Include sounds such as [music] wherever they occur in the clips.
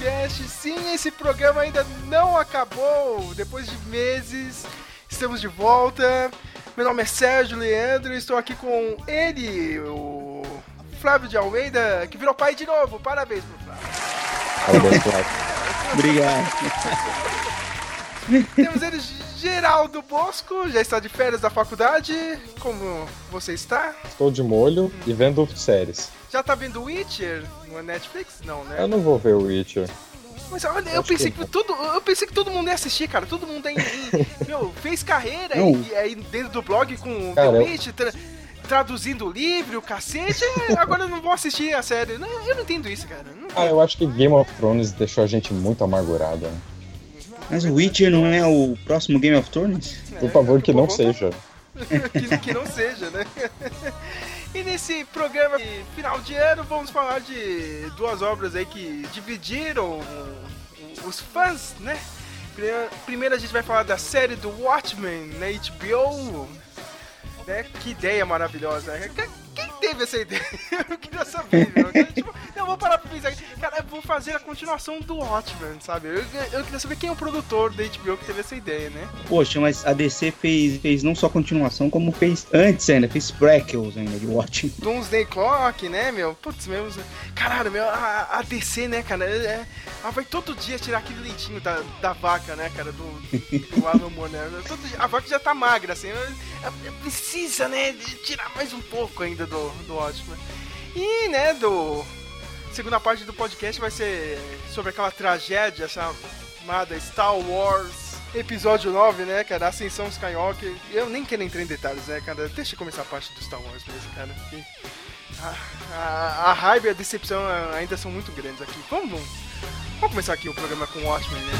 Meloncast. Sim, esse programa ainda não acabou. Depois de meses, estamos de volta. Meu nome é Sérgio Leandro e estou aqui com ele, o Flávio de Almeida, que virou pai de novo. Parabéns pro Flávio. Parabéns, Flávio. Obrigado. Temos ele, Geraldo Bosco, já está de férias da faculdade. Como você está? Estou de molho e vendo séries. Já tá vendo Witcher no Netflix? Não, né? Eu não vou ver o Witcher. Mas olha, eu Acho pensei que que, todo, eu pensei que todo mundo ia assistir, cara. Todo mundo aí, [laughs] meu, fez carreira e aí dentro do blog com Cara, The eu- Witch, tra- traduzindo o livro, o cacete. é, Agora eu não vou assistir a série. Não, eu não entendo isso, cara. Não- Ah, eu acho que Game of Thrones deixou a gente muito amargurada. né? Mas o Witcher não é o próximo Game of Thrones? é, Por favor, que por não seja. [laughs] que, que não seja, né? [laughs] E nesse programa de final de ano vamos falar de duas obras aí que dividiram os fãs, né? Primeiro- a gente vai falar da série do Watchmen na HBO, né? Que ideia maravilhosa, teve essa ideia? [laughs] Eu queria saber, meu. Tipo, eu vou parar pra pensar. Cara, eu vou fazer a continuação do Watchmen, sabe? Eu, eu queria saber quem é o produtor da HBO que teve essa ideia, né? Poxa, mas a DC fez, fez não só continuação, como fez antes ainda, fez prequels ainda de Watchmen. Doomsday Clock, né, meu? Putz, meu. Caralho, meu, a, a DC, né, cara? é- é- ela vai todo dia tirar aquele leitinho da, da vaca, né, cara? Do, do Alan Moore, né? Todo dia- a vaca já tá magra, assim. né? Ela Precisa, né, de tirar mais um pouco ainda do, do Watchmen. E, né, do. Segunda parte do podcast vai ser sobre aquela tragédia chamada Star Wars. Episódio 9, né, cara? Ascensão Skywalker. Eu nem quero entrar em detalhes, né, cara? Deixa eu começar a parte do Star Wars mesmo, cara. A, a, a raiva e a decepção ah, ainda são muito grandes aqui. Vamos, vamos começar aqui o programa com o Watchmen, né?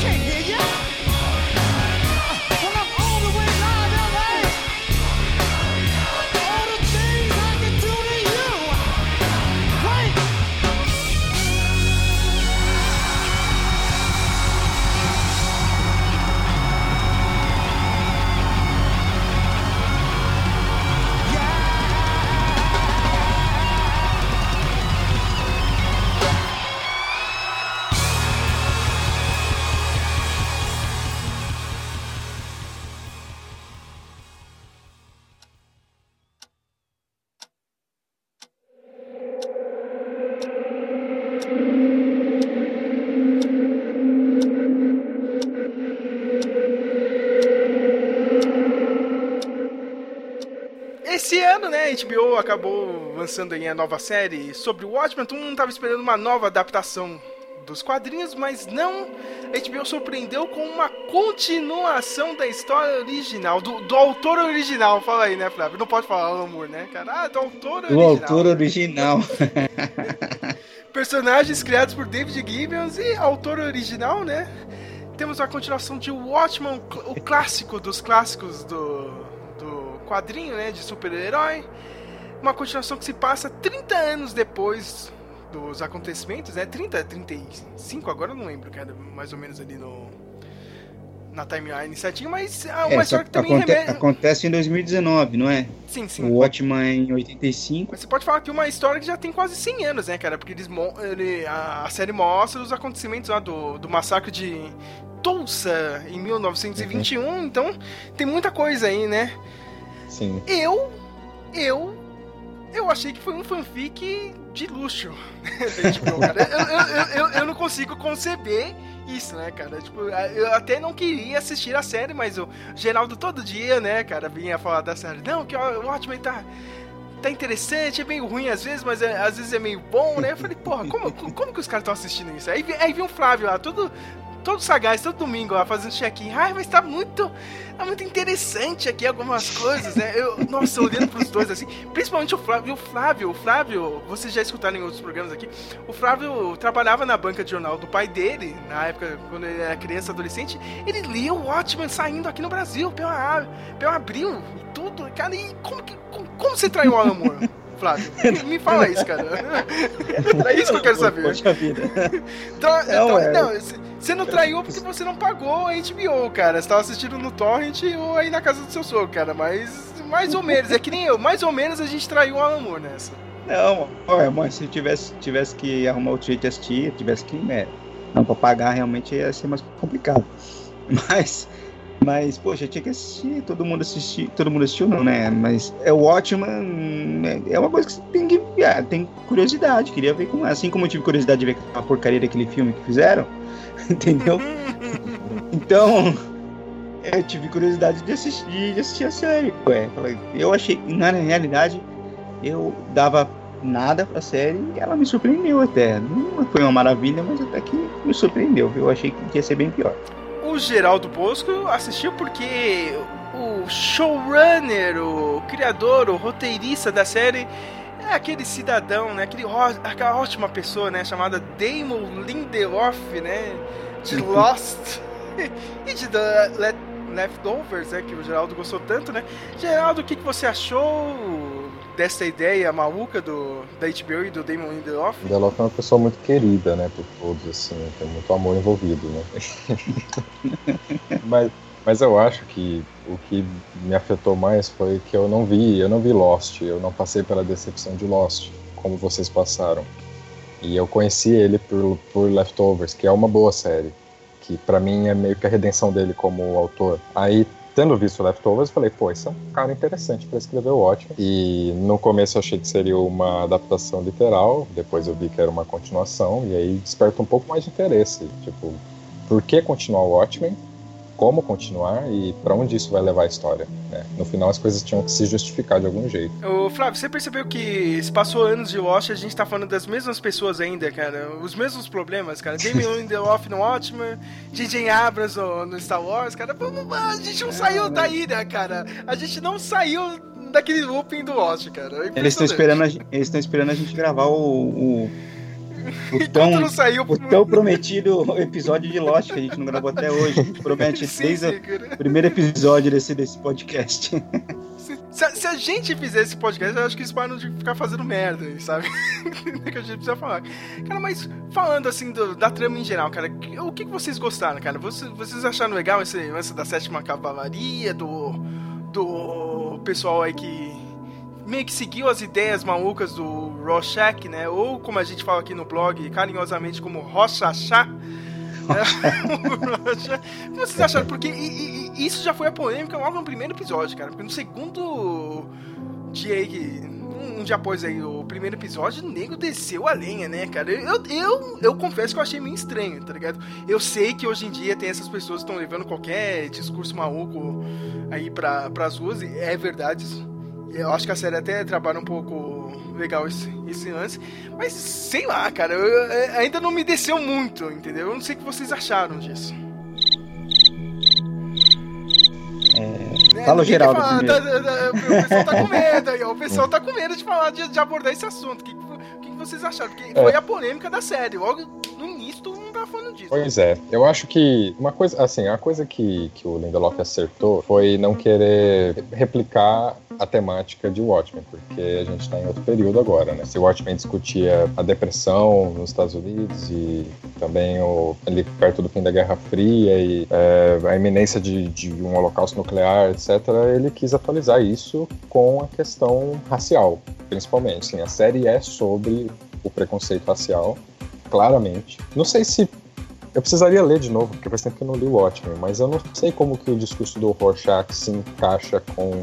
Esse acabou lançando aí a nova série sobre o Watchmen. Todo mundo tava esperando uma nova adaptação dos quadrinhos, mas não. A HBO surpreendeu com uma continuação da história original, do, do autor original. Fala aí, né, Flávio? Não pode falar Alan Moore, né, cara? Ah, do autor original. autor original. [laughs] Personagens criados por David Gibbons e autor original, né? Temos a continuação de Watchmen, o clássico dos clássicos do, do quadrinho, né? De super-herói. Uma continuação que se passa 30 anos depois dos acontecimentos, né? 30, 35, agora eu não lembro, cara, mais ou menos ali no. Na timeline certinho, mas é uma É, história que também aconte- remete. acontece em 2019, não é? Sim, sim. O Watchmen em 85. Mas você pode falar que uma história que já tem quase 100 anos, né, cara? Porque eles, ele, a, a série mostra os acontecimentos lá do, do massacre de Tulsa em 1921, então tem muita coisa aí, né? Sim. Eu, eu, eu achei que foi um fanfic de luxo. [laughs] cara. Eu, eu, eu, eu, não consigo conceber isso, né, cara? Tipo, eu até não queria assistir a série, mas o Geraldo todo dia, né, cara, vinha falar da série. Não, que o Watchmen tá tá interessante, é meio ruim às vezes, mas é- às vezes é meio bom, né? Eu falei, porra, como, como que os caras estão assistindo isso? Aí, vi- aí vi um Flávio lá, todo todo sagaz, todo domingo fazendo check-in. Ai, mas tá muito. Tá muito interessante aqui algumas coisas, né? Eu, nossa, olhando pros dois assim, principalmente o Flávio. O Flávio, o Flávio, vocês já escutaram em outros programas aqui. O Flávio trabalhava na banca de jornal do pai dele, na época, quando ele era criança, adolescente. Ele lia o Watchmen saindo aqui no Brasil, pela Abril e tudo. Cara, e como, que, como, como você traiu o Moore? Flávio. Me fala isso, cara. É isso que eu quero saber. Poxa vida. Não, tra- é. não, c- você não traiu porque você não pagou a HBO, cara. Você tava assistindo no Torrent ou aí na casa do seu sogro, cara. Mas mais ou menos, é que nem eu. Mais ou menos a gente traiu o Moore nessa. Não, olha, mas se tivesse, tivesse que arrumar outro jeito de assistir, tivesse que, né, não pra pagar, realmente ia ser mais complicado. [laughs] Mas, mas, poxa, tinha que assistir, todo mundo assistiu, todo mundo assistiu não, né, mas é o Watchman, né, é uma coisa que você tem que, ah, tem curiosidade, queria ver como, assim como eu tive curiosidade de ver a porcaria daquele filme que fizeram, [laughs] entendeu? [laughs] Então, eu tive curiosidade de assistir, de assistir a série. Ué, eu achei, na realidade, eu dava nada pra série e ela me surpreendeu até. Não foi uma maravilha, mas até que me surpreendeu. Eu achei que ia ser bem pior. O Geraldo Bosco assistiu porque o showrunner, o criador, o roteirista da série é aquele cidadão, né? Aquele, aquela ótima pessoa, né? Chamada Damon Lindelof, né? De [laughs] Lost [laughs] e de The Le- Leftovers, né? Que o Geraldo gostou tanto, né? Geraldo, o que, que você achou dessa ideia maluca do, da HBO e do Damon Lindelof? O Delof é uma pessoa muito querida, né, por todos, assim, tem muito amor envolvido, né. [laughs] mas, mas eu acho que o que me afetou mais foi que eu não vi, eu não vi Lost, eu não passei pela decepção de Lost, como vocês passaram. E eu conheci ele por, por Leftovers, que é uma boa série, que pra mim é meio que a redenção dele como autor. Aí tendo visto Leftovers, falei, pô, esse é um cara interessante para escrever o ótimo. E no começo eu achei que seria uma adaptação literal, depois eu vi que era uma continuação, e aí desperta um pouco mais de interesse. Tipo, por que continuar o Watchmen? Como continuar e para onde isso vai levar a história? né? No final as coisas tinham que se justificar de algum jeito. Ô, Flávio, você percebeu que se passou anos de Lost, a gente tá falando das mesmas pessoas ainda, cara? Os mesmos problemas, cara. Damien [laughs] Lindelof no Watchmen, J.J. Abrams no, no Star Wars, cara. A gente não saiu daí, né, cara? A gente não saiu daquele looping do Lost, cara. É Eles estão esperando, a gente- eles estão esperando a gente gravar o, o, o tão, não saiu... o tão prometido episódio de Lost que a gente não gravou até hoje. A gente promete [laughs] Sim, desde o primeiro episódio desse, desse podcast. Se, a, se a gente fizer esse podcast, eu acho que eles param de ficar fazendo merda, sabe? [laughs] que a gente precisa falar. Cara, mas falando assim do- da trama em geral, cara, o que, que vocês gostaram, cara? Vocês, vocês acharam legal esse lance da sétima cavalaria, do, do pessoal aí que meio que seguiu as ideias malucas do Rorschach, né? Ou como a gente fala aqui no blog, carinhosamente como Rochachá. [laughs] O que vocês acharam? Porque i- i- isso já foi a polêmica logo no primeiro episódio, cara. Porque no segundo dia aí, que- um dia após aí, o primeiro episódio, o nego desceu a lenha, né, cara? Eu, eu, eu confesso que eu achei meio estranho, tá ligado? Eu sei que hoje em dia tem essas pessoas que estão levando qualquer discurso maluco aí pra, pras ruas, e é verdade isso. Eu acho que a série até trabalha um pouco legal esse, esse lance. Mas sei lá, cara, eu- eu- ainda não me desceu muito, entendeu? Eu não sei o que vocês acharam disso. É, Fala o ninguém Geraldo falar, tá- tá- tá- o pessoal tá com [laughs] medo aí, ó. O pessoal tá com medo de falar, de, de abordar esse assunto. O que, que que vocês acharam? Porque É. foi a polêmica da série. Logo no início todo mundo tava falando disso. Pois é, eu acho que uma coisa, assim, a coisa que, que o Lindelof acertou foi não querer replicar a temática de Watchmen, porque a gente está em outro período agora, né? Se Watchmen discutia a depressão nos Estados Unidos e também o, ali perto do fim da Guerra Fria e é, a iminência de, de um holocausto nuclear, etc., ele quis atualizar isso com a questão racial, principalmente. Assim, a série é sobre o preconceito racial, claramente. Não sei se eu precisaria ler de novo, porque faz tempo que eu não li o Watchmen, mas eu não sei como que o discurso do Rorschach se encaixa com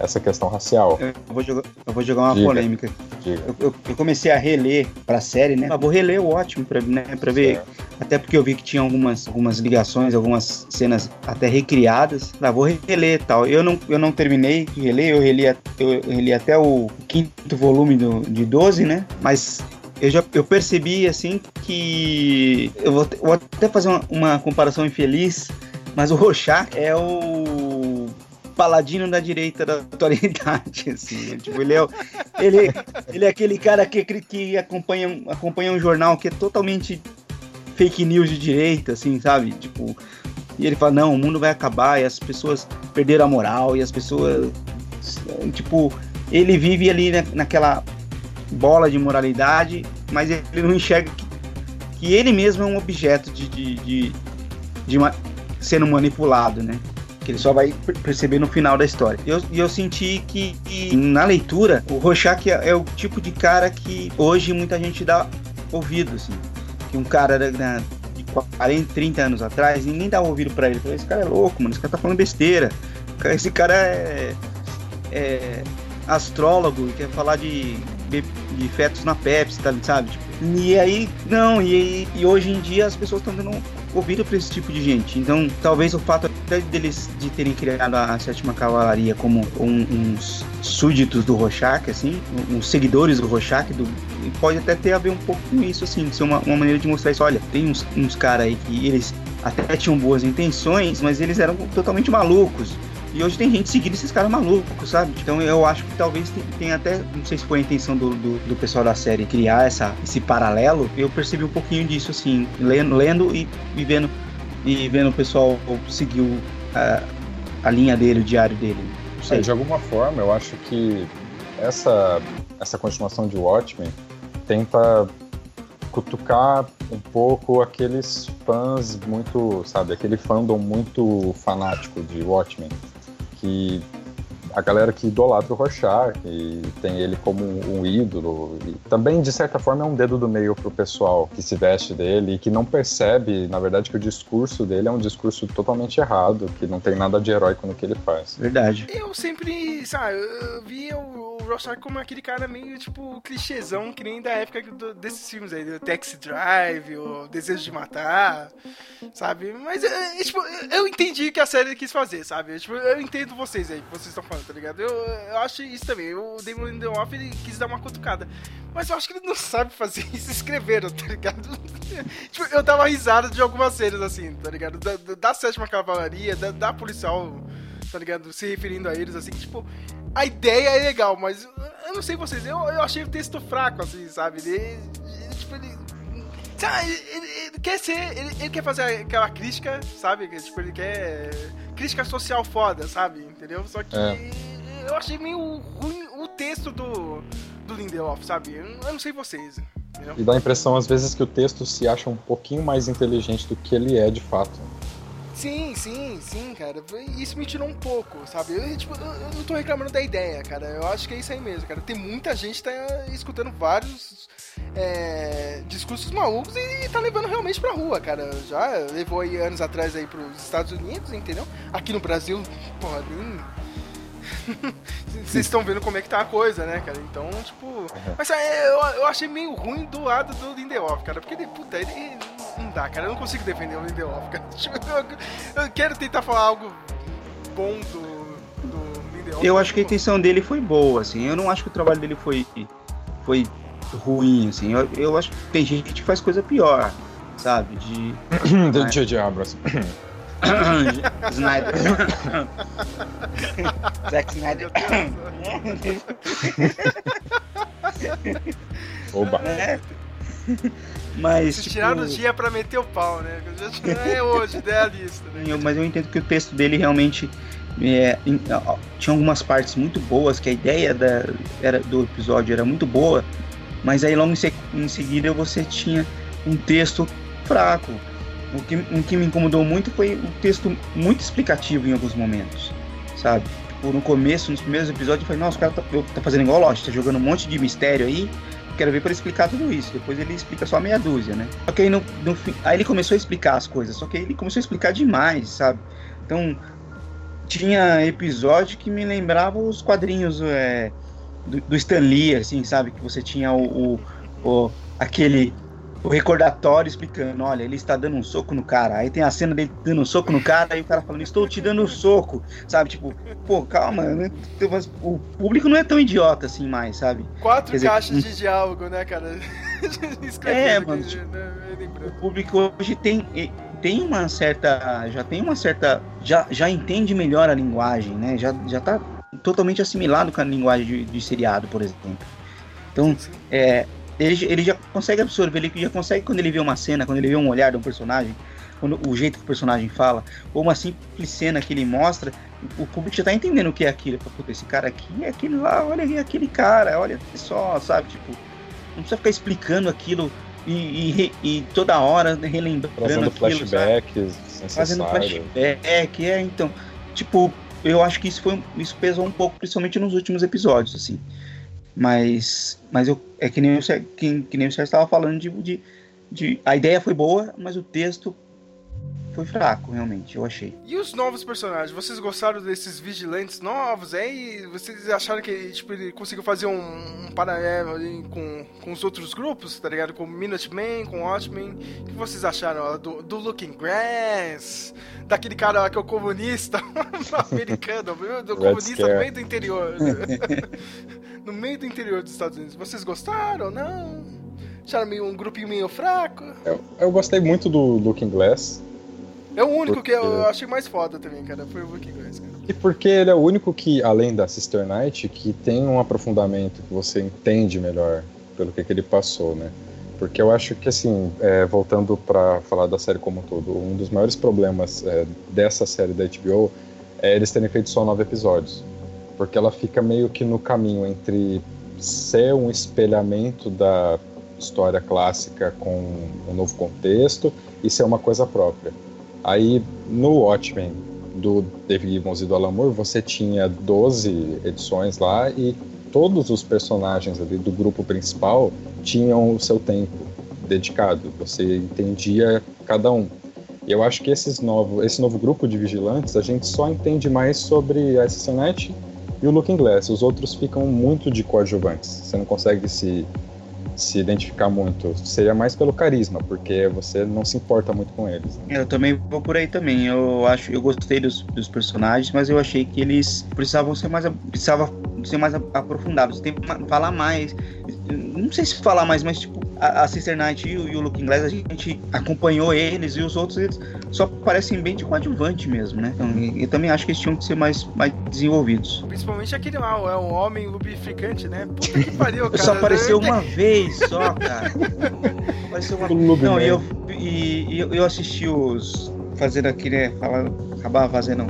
essa questão racial. Eu vou jogar, eu vou jogar uma Diga. polêmica. Diga. Eu, eu- eu comecei a reler pra série, né? Eu vou reler o ótimo pra, né, pra ver. Certo. Até porque eu vi que tinha algumas, algumas ligações, algumas cenas até recriadas. Ah, vou reler e tal. Eu não, eu não terminei de reler, eu reli, a- eu reli até o quinto volume do, de 12, né? Mas eu já eu percebi assim que eu vou, vou até fazer uma, uma, comparação infeliz, mas o Rorschach é o paladino da direita da atualidade, [laughs] assim, tipo, ele é, ele, ele é aquele cara que, que acompanha, acompanha um jornal que é totalmente fake news de direita, assim, sabe? Tipo, e ele fala, não, o mundo vai acabar e as pessoas perderam a moral e as pessoas, tipo, ele vive ali naquela bola de moralidade, mas ele não enxerga que, que ele mesmo é um objeto de, de, de, de uma, sendo manipulado, né? Que ele só vai perceber no final da história. E eu, eu senti que, que, na leitura, o Rorschach é, é, o tipo de cara que hoje muita gente dá ouvido, assim. Que um cara de 40, 30 anos atrás, ninguém dá ouvido para ele. Esse cara é louco, mano, esse cara tá falando besteira. Esse cara é, é astrólogo e quer falar de, de, de fetos na Pepsi, tá, sabe? Tipo, e aí, não, e, e hoje em dia as pessoas estão dando ouvido para esse tipo de gente. Então, talvez o fato deles de terem criado a sétima cavalaria como um, uns súditos do Rorschach, assim, uns seguidores do Rorschach, do, pode até ter a ver um pouco com isso, assim, ser uma, uma maneira de mostrar isso. Olha, tem uns, uns caras aí que eles até tinham boas intenções, mas eles eram totalmente malucos. E hoje tem gente seguindo esses caras malucos, sabe? Então eu acho que talvez tenha até, não sei se foi a intenção do, do, do, pessoal da série criar essa, esse paralelo, eu percebi um pouquinho disso, assim, lendo, lendo e, e vendo e vendo o pessoal seguir a, a linha dele, o diário dele. É, de alguma forma, eu acho que essa, essa continuação de Watchmen tenta cutucar um pouco aqueles fãs muito, sabe, aquele fandom muito fanático de Watchmen que a galera que idolatra o Rorschach e tem ele como um, ídolo. E também, de certa forma, é um dedo do meio pro pessoal que se veste dele e que não percebe, na verdade, que o discurso dele é um discurso totalmente errado, que não tem nada de heróico no que ele faz. Verdade. Eu sempre, sabe, eu via o Rorschach como aquele cara meio, tipo, clichêzão, que nem da época do, desses filmes aí, do Taxi Drive, o Desejo de Matar, sabe? Mas, é, tipo, eu entendi que a série quis fazer, sabe? Tipo, eu entendo vocês aí, que vocês estão falando tá ligado? Eu, eu acho isso também. O Damon Lindelof, ele quis dar uma cutucada. Mas eu acho que ele não sabe fazer [laughs] isso escrevendo, tá ligado? [laughs] tipo, eu dava risada de algumas cenas, assim, tá ligado? Da, da sétima cavalaria, da, da policial, tá ligado? Se referindo a eles, assim, tipo, a ideia é legal, mas eu não sei vocês, eu, eu achei o texto fraco, assim, sabe? Ele, ele tipo, ele ele, ele, ele, quer ser. Ele, ele, quer fazer aquela crítica, sabe? Tipo, ele quer. Crítica social foda, sabe? Entendeu? Só que é. eu achei meio ruim o texto do, do Lindelof, sabe? Eu, não sei vocês. Entendeu? E dá a impressão, às vezes, que o texto se acha um pouquinho mais inteligente do que ele é de fato. Sim, sim, sim, cara. Isso me tirou um pouco, sabe? Eu, tipo, eu, não tô reclamando da ideia, cara. Eu acho que é isso aí mesmo, cara. Tem muita gente que tá escutando vários é, discursos malucos e tá levando realmente pra rua, cara. Já levou aí anos atrás aí pros Estados Unidos, entendeu? Aqui no Brasil, porra, nem. [laughs] Vocês estão vendo como é que tá a coisa, né, cara? Então, tipo. Mas é, eu, eu achei meio ruim do lado do Lindelof, cara. Porque, puta, ele não dá, cara. Eu não consigo defender o Lindelof, [laughs] cara. Tipo, eu, eu, quero tentar falar algo bom do, do Lindelof. Eu acho que a intenção dele foi boa, assim. Eu não acho que o trabalho dele foi, foi ruim, assim. Eu, eu acho que tem gente que faz coisa pior, sabe? De. [coughs] de J.J. Abrams. Snyder. Zack Snyder. [coughs] Oba. [coughs] É. Mas. Se tipo... tirar no dia pra meter o pau, né? É hoje, idealista. Né? Eu, mas eu entendo que o texto dele realmente. É, tinha algumas partes muito boas, que a ideia da, era, do episódio era muito boa, mas aí logo em, seguida você tinha um texto fraco. O que, o que me incomodou muito foi o texto muito explicativo em alguns momentos, sabe? Tipo, no começo, nos primeiros episódios, eu falei, nossa, o cara tá, tá fazendo igual Lost, tá jogando um monte de mistério aí, quero ver para explicar tudo isso. Depois ele explica só meia dúzia, né? Só que aí, no, no, aí ele começou a explicar as coisas, só que aí ele começou a explicar demais, sabe? Então, tinha episódio que me lembrava os quadrinhos é, do, do Stan Lee, assim, sabe? Que você tinha o, o, o aquele o recordatório explicando, olha, ele está dando um soco no cara. Aí tem a cena dele dando um soco no cara, aí o cara falando, estou te dando um soco. Sabe, tipo, pô, calma, né? o público não é tão idiota assim mais, sabe? Quatro dizer, caixas de diálogo, né, cara? [laughs] é, mano, tipo, né, o público hoje tem, tem uma certa. Já tem uma certa. Já, já entende melhor a linguagem, né? Já, já tá totalmente assimilado com a linguagem de, de seriado, por exemplo. Então, é, ele, ele já consegue absorver, ele já consegue quando ele vê uma cena, quando ele vê um olhar de um personagem, quando o jeito que o personagem fala, ou uma simples cena que ele mostra, o público já tá entendendo o que é aquilo. Puta, esse cara aqui é aquele lá, olha aí aquele cara, olha só, sabe? Tipo, não precisa ficar explicando aquilo e, e, e toda hora relembrando Fazendo aquilo, flashbacks, Fazendo flashback, é, então, tipo, eu acho que isso foi isso pesou um pouco, principalmente nos últimos episódios, assim. Mas, mas eu, é que nem, o, que, que nem o Sérgio estava falando de, de, de. A ideia foi boa, mas o texto foi fraco, realmente, eu achei. E os novos personagens? Vocês gostaram desses vigilantes novos? É, e vocês acharam que tipo, ele conseguiu fazer um, um paralelo ali com, com os outros grupos, tá ligado? Com o Minuteman, com o Watchmen. O que vocês acharam ó, do, do Looking Grass? Daquele cara lá que é o comunista [laughs] americano, do comunista no meio do interior. [laughs] no meio do interior dos Estados Unidos. Vocês gostaram ou não? Acharam meio, um grupinho meio fraco? Eu, eu gostei muito do Looking Glass. É o único porque... que eu achei mais foda também, cara. Foi o Book Glass, cara. E porque ele é o único que, além da Sister Knight, que tem um aprofundamento que você entende melhor pelo que, que ele passou, né? Porque eu acho que, assim, é, voltando para falar da série como um todo, um dos maiores problemas é, dessa série da HBO é eles terem feito só nove episódios. Porque ela fica meio que no caminho entre ser um espelhamento da história clássica com um novo contexto e ser uma coisa própria. Aí no Watchmen do David Gibbons e do Alan Moore, você tinha 12 edições lá e todos os personagens ali do grupo principal tinham o seu tempo dedicado. Você entendia cada um. E eu acho que esses novo, esse novo grupo de vigilantes, a gente só entende mais sobre a SSNet e o Looking Glass. Os outros ficam muito de coadjuvantes. Você não consegue se se identificar muito. Seria mais pelo carisma, porque você não se importa muito com eles. Eu também vou por aí também. Eu acho, eu gostei dos, dos personagens, mas eu achei que eles precisavam ser mais, precisava ser mais aprofundados, tem falar mais. Não sei se falar mais, mas tipo a, a Sister Knight e o, e o Looking Glass, a gente acompanhou eles e os outros eles só parecem bem de coadjuvante mesmo, né? Então, eu também acho que eles tinham que ser mais, mais desenvolvidos. Principalmente aquele lá, é um homem lubrificante, né? Puta que pariu, [laughs] cara. Só apareceu uma vez só, [laughs] cara. apareceu uma vez. Não, e eu, e, eu, eu assisti os. Fazendo aqui, né? Falando, acabar fazendo,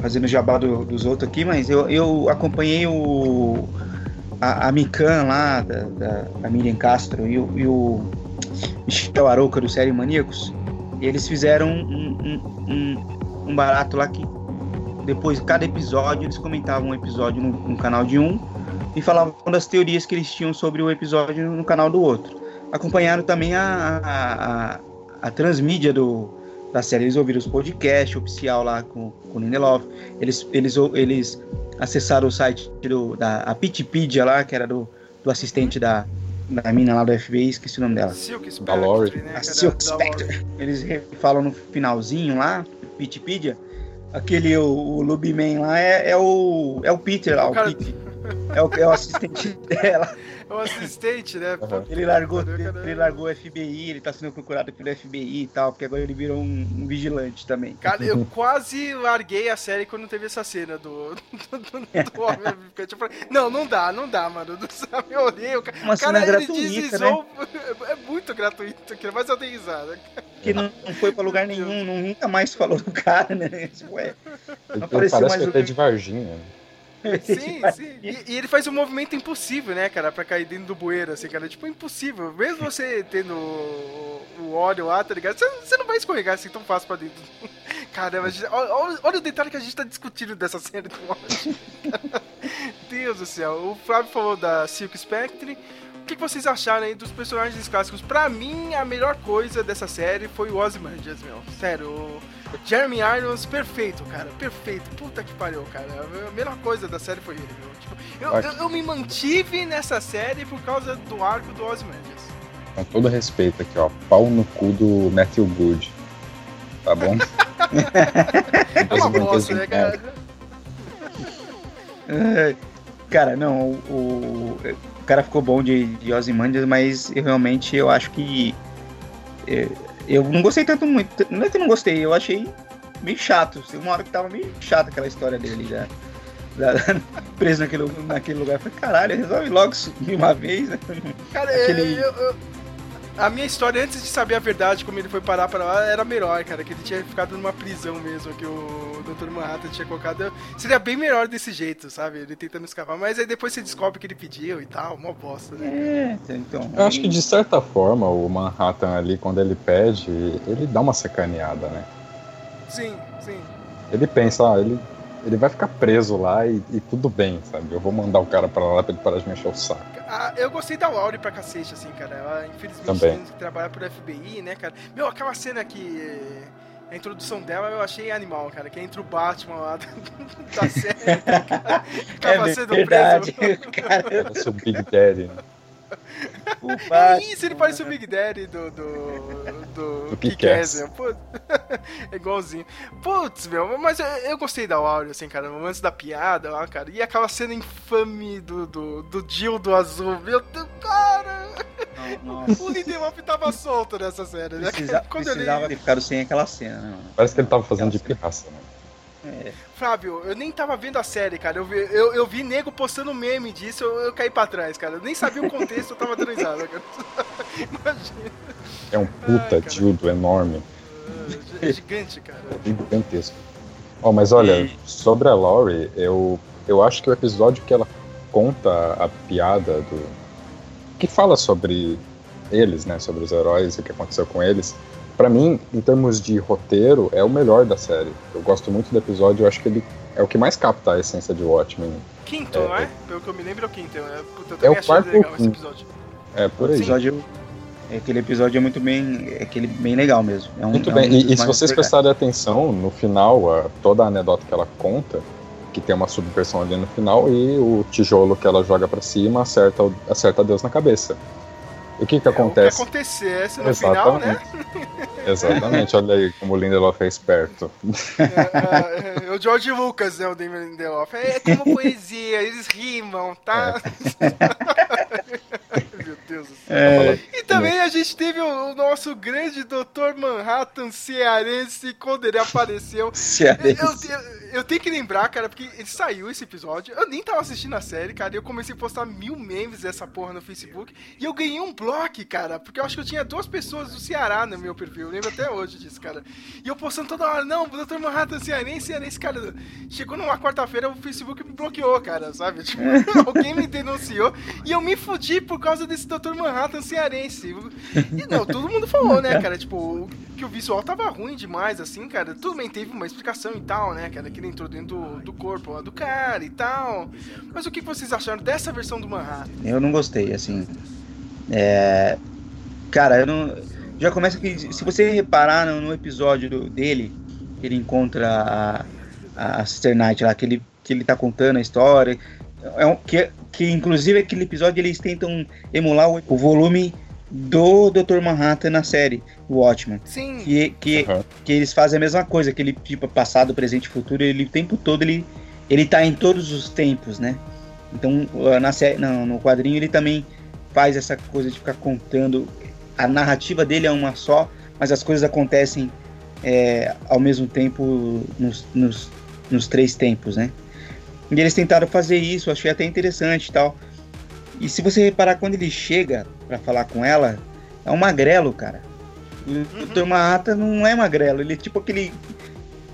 fazendo jabá do, dos outros aqui, mas eu, eu acompanhei o a, a Mikan lá, da, da, da Miriam Castro e o, e o Michel Arouca do Série Maníacos, eles fizeram um, um, um, um, barato lá que depois, cada episódio, eles comentavam um episódio no, no, canal de um e falavam das teorias que eles tinham sobre o episódio no canal do outro. Acompanharam também a, a, a, a transmídia do, da série. Eles ouviram os podcasts oficial lá com, com o Lindelof. Eles, eles, eles acessaram o site do, da a Pitpedia lá, que era do, do assistente da, da mina lá do FBI, esqueci o nome dela. Silk Spectre, né? A Silk Spectre. Eles falam no finalzinho lá, Pitpedia, aquele, o, o Lubiman lá é, é, o, é o Peter lá, o, o cara... É o, é o assistente [laughs] dela. É o assistente, né? Uhum. Ele largou, ele largou o FBI, ele tá sendo procurado pelo FBI e tal, porque agora ele virou um, um vigilante também. Cara, eu quase larguei a série quando teve essa cena do, do, do, do [laughs] homem tipo, Não, não dá, não dá, mano. Sabe, eu olhei, o cara, Uma cara ele deslizou. Né? [laughs] É muito gratuito mas eu dei risada. Que não, não foi pra lugar nenhum, nunca mais falou do cara, né? Ué, não apareceu mais. Parece que é de Varginha. [laughs] Sim, sim. E, e, ele faz um movimento impossível, né, cara, pra cair dentro do bueiro, assim, cara. Tipo, impossível. Mesmo você tendo o, o óleo lá, tá ligado? Você, você, não vai escorregar assim tão fácil pra dentro. [laughs] Caramba, gente, olha, olha, o detalhe que a gente tá discutindo dessa [laughs] cena do óleo. Deus do céu. O Flávio falou da Silk Spectre. O que vocês acharam aí dos personagens clássicos? Pra mim, a melhor coisa dessa série foi o Ozymandias, meu. Sério, o Jeremy Irons, perfeito, cara. Perfeito. Puta que pariu, cara. A melhor coisa da série foi ele, meu. Tipo, eu, eu, eu, me mantive nessa série por causa do arco do Ozymandias. Com todo respeito aqui, ó. Pau no cu do Matthew Good. Tá bom? [laughs] [laughs] É uma bosta, né, cara? É, cara, não, o, o, o cara ficou bom de, de Ozymandias, mas eu realmente eu acho que é, eu não gostei tanto muito. Não é que eu não gostei, eu achei meio chato. Tem uma hora que tava meio chata aquela história dele já. da- [laughs] preso naquele, naquele lugar. Eu falei, caralho, resolve logo de uma vez, né? Cara, Aquele- eu- eu- a minha história, antes de saber a verdade, como ele foi parar pra lá, era melhor, cara. Que ele tinha ficado numa prisão mesmo, que o Dr. Manhattan tinha colocado. Seria bem melhor desse jeito, sabe? Ele tentando escapar. Mas aí depois você descobre que ele pediu e tal, uma bosta, né? É, então. Eu acho que de certa forma o Manhattan ali, quando ele pede, ele dá uma sacaneada, né? Sim, sim. Ele pensa, ah, ele, ele vai ficar preso lá e, e tudo bem, sabe? Eu vou mandar o cara pra lá pra ele parar de mexer o saco. Ah, eu gostei da Laurie pra cacete, assim, cara. Ela, infelizmente, Também. que trabalhar pro FBI, né, cara? Meu, aquela cena que. eh, A introdução dela eu achei animal, cara. Que entra o Batman lá [laughs] da, série. [laughs] Acaba É sendo verdade, preso. [laughs] cara. Parece o Big Daddy, né? O [laughs] É Batman, isso, ele parece o Big Daddy do. do. do, [laughs] Do Kick-Ass. Putz, [laughs] é igualzinho. Putz, meu, mas eu, eu gostei da Áurea, assim, cara. Antes da piada lá, cara. E aquela cena infame do, do, do Dildo azul. Meu Deus, cara! Nossa, O Lindelof tava solto nessa série, né? precisa- Quando precisava ter ficado sem aquela cena, né? mano? Parece que ele tava fazendo de pirraça, né? Fábio, eu nem tava vendo a série, cara. Eu vi, eu, eu vi nego postando meme disso, eu, eu caí pra trás, cara. Eu nem sabia o contexto, eu tava dando risada, cara. [laughs] Imagina. É um puta Ai, dildo enorme, É gigante, cara. [laughs] gigantesco. Ó, mas olha, E- sobre a Laurie, eu, eu acho que o episódio que ela conta a piada do. que fala sobre eles, né? Sobre os heróis e o que aconteceu com eles. Pra mim, em termos de roteiro, é o melhor da série. Eu gosto muito do episódio, eu acho que ele é o que mais capta a essência de Watchmen. Quinto, É, não é? Pelo que eu me lembro, é o quinto. É, puta, eu É também o achei quarto legal ou esse quinto? episódio. É, por O aí. episódio. Aquele episódio é muito bem. É aquele bem legal mesmo. É um, Muito é um bem, e, e se vocês prestarem atenção, no final, a- toda a anedota que ela conta, que tem uma subversão ali no final, e o tijolo que ela joga pra cima acerta, acerta Deus na cabeça. E o que que É, o que acontece? acontecesse no final, né? Exatamente, olha aí como o Lindelof é esperto. É, é, é, o George Lucas, né? O Damon Lindelof. É, como poesia, eles rimam, tá? [laughs] Meu Deus do céu. É, E também a gente teve o, o nosso grande Dr. Manhattan cearense quando ele apareceu. [laughs] se Eu, é eu- eu tenho que lembrar, cara, porque ele saiu esse episódio. Eu nem tava assistindo a série, cara. E eu comecei a postar mil memes dessa porra no Facebook. E eu ganhei um bloco, cara. Porque eu acho que eu tinha duas pessoas do Ceará no meu perfil. Eu lembro até hoje disso, cara. E eu postando toda hora, não, Dr. Manhattan cearense, cearense, cara. Chegou numa quarta-feira, o Facebook me bloqueou, cara, sabe? [laughs] Tipo, alguém me denunciou. E eu me fudi por causa desse Dr. Manhattan cearense. E não, todo mundo falou, né, cara? Tipo, que o visual tava ruim demais, assim, cara. Tudo bem, teve uma explicação e tal, né, cara? Que ele entrou dentro do, do corpo lá do cara e tal. Mas o que vocês acharam dessa versão do Manhattan? Eu não gostei, assim. É, Cara, eu não. Já começa que. Se você reparar no, episódio do- dele, ele encontra a, a Sister Knight lá, que ele, que ele tá contando a história. É um, que, que inclusive aquele episódio eles tentam emular o, o volume do Dr. Manhattan na série, o Watchmen. Sim, Que, que, Aham. que eles fazem a mesma coisa, que ele, tipo, passado, presente e futuro, ele o tempo todo ele, ele tá em todos os tempos, né? Então, uh, na série, no, no quadrinho ele também faz essa coisa de ficar contando. A narrativa dele é uma só, mas as coisas acontecem é, ao mesmo tempo nos, nos, nos três tempos, né? E eles tentaram fazer isso, achei até interessante e tal. E se você reparar, quando ele chega pra falar com ela, é um magrelo, cara. O Dr. Manhattan não é magrelo, ele é tipo aquele.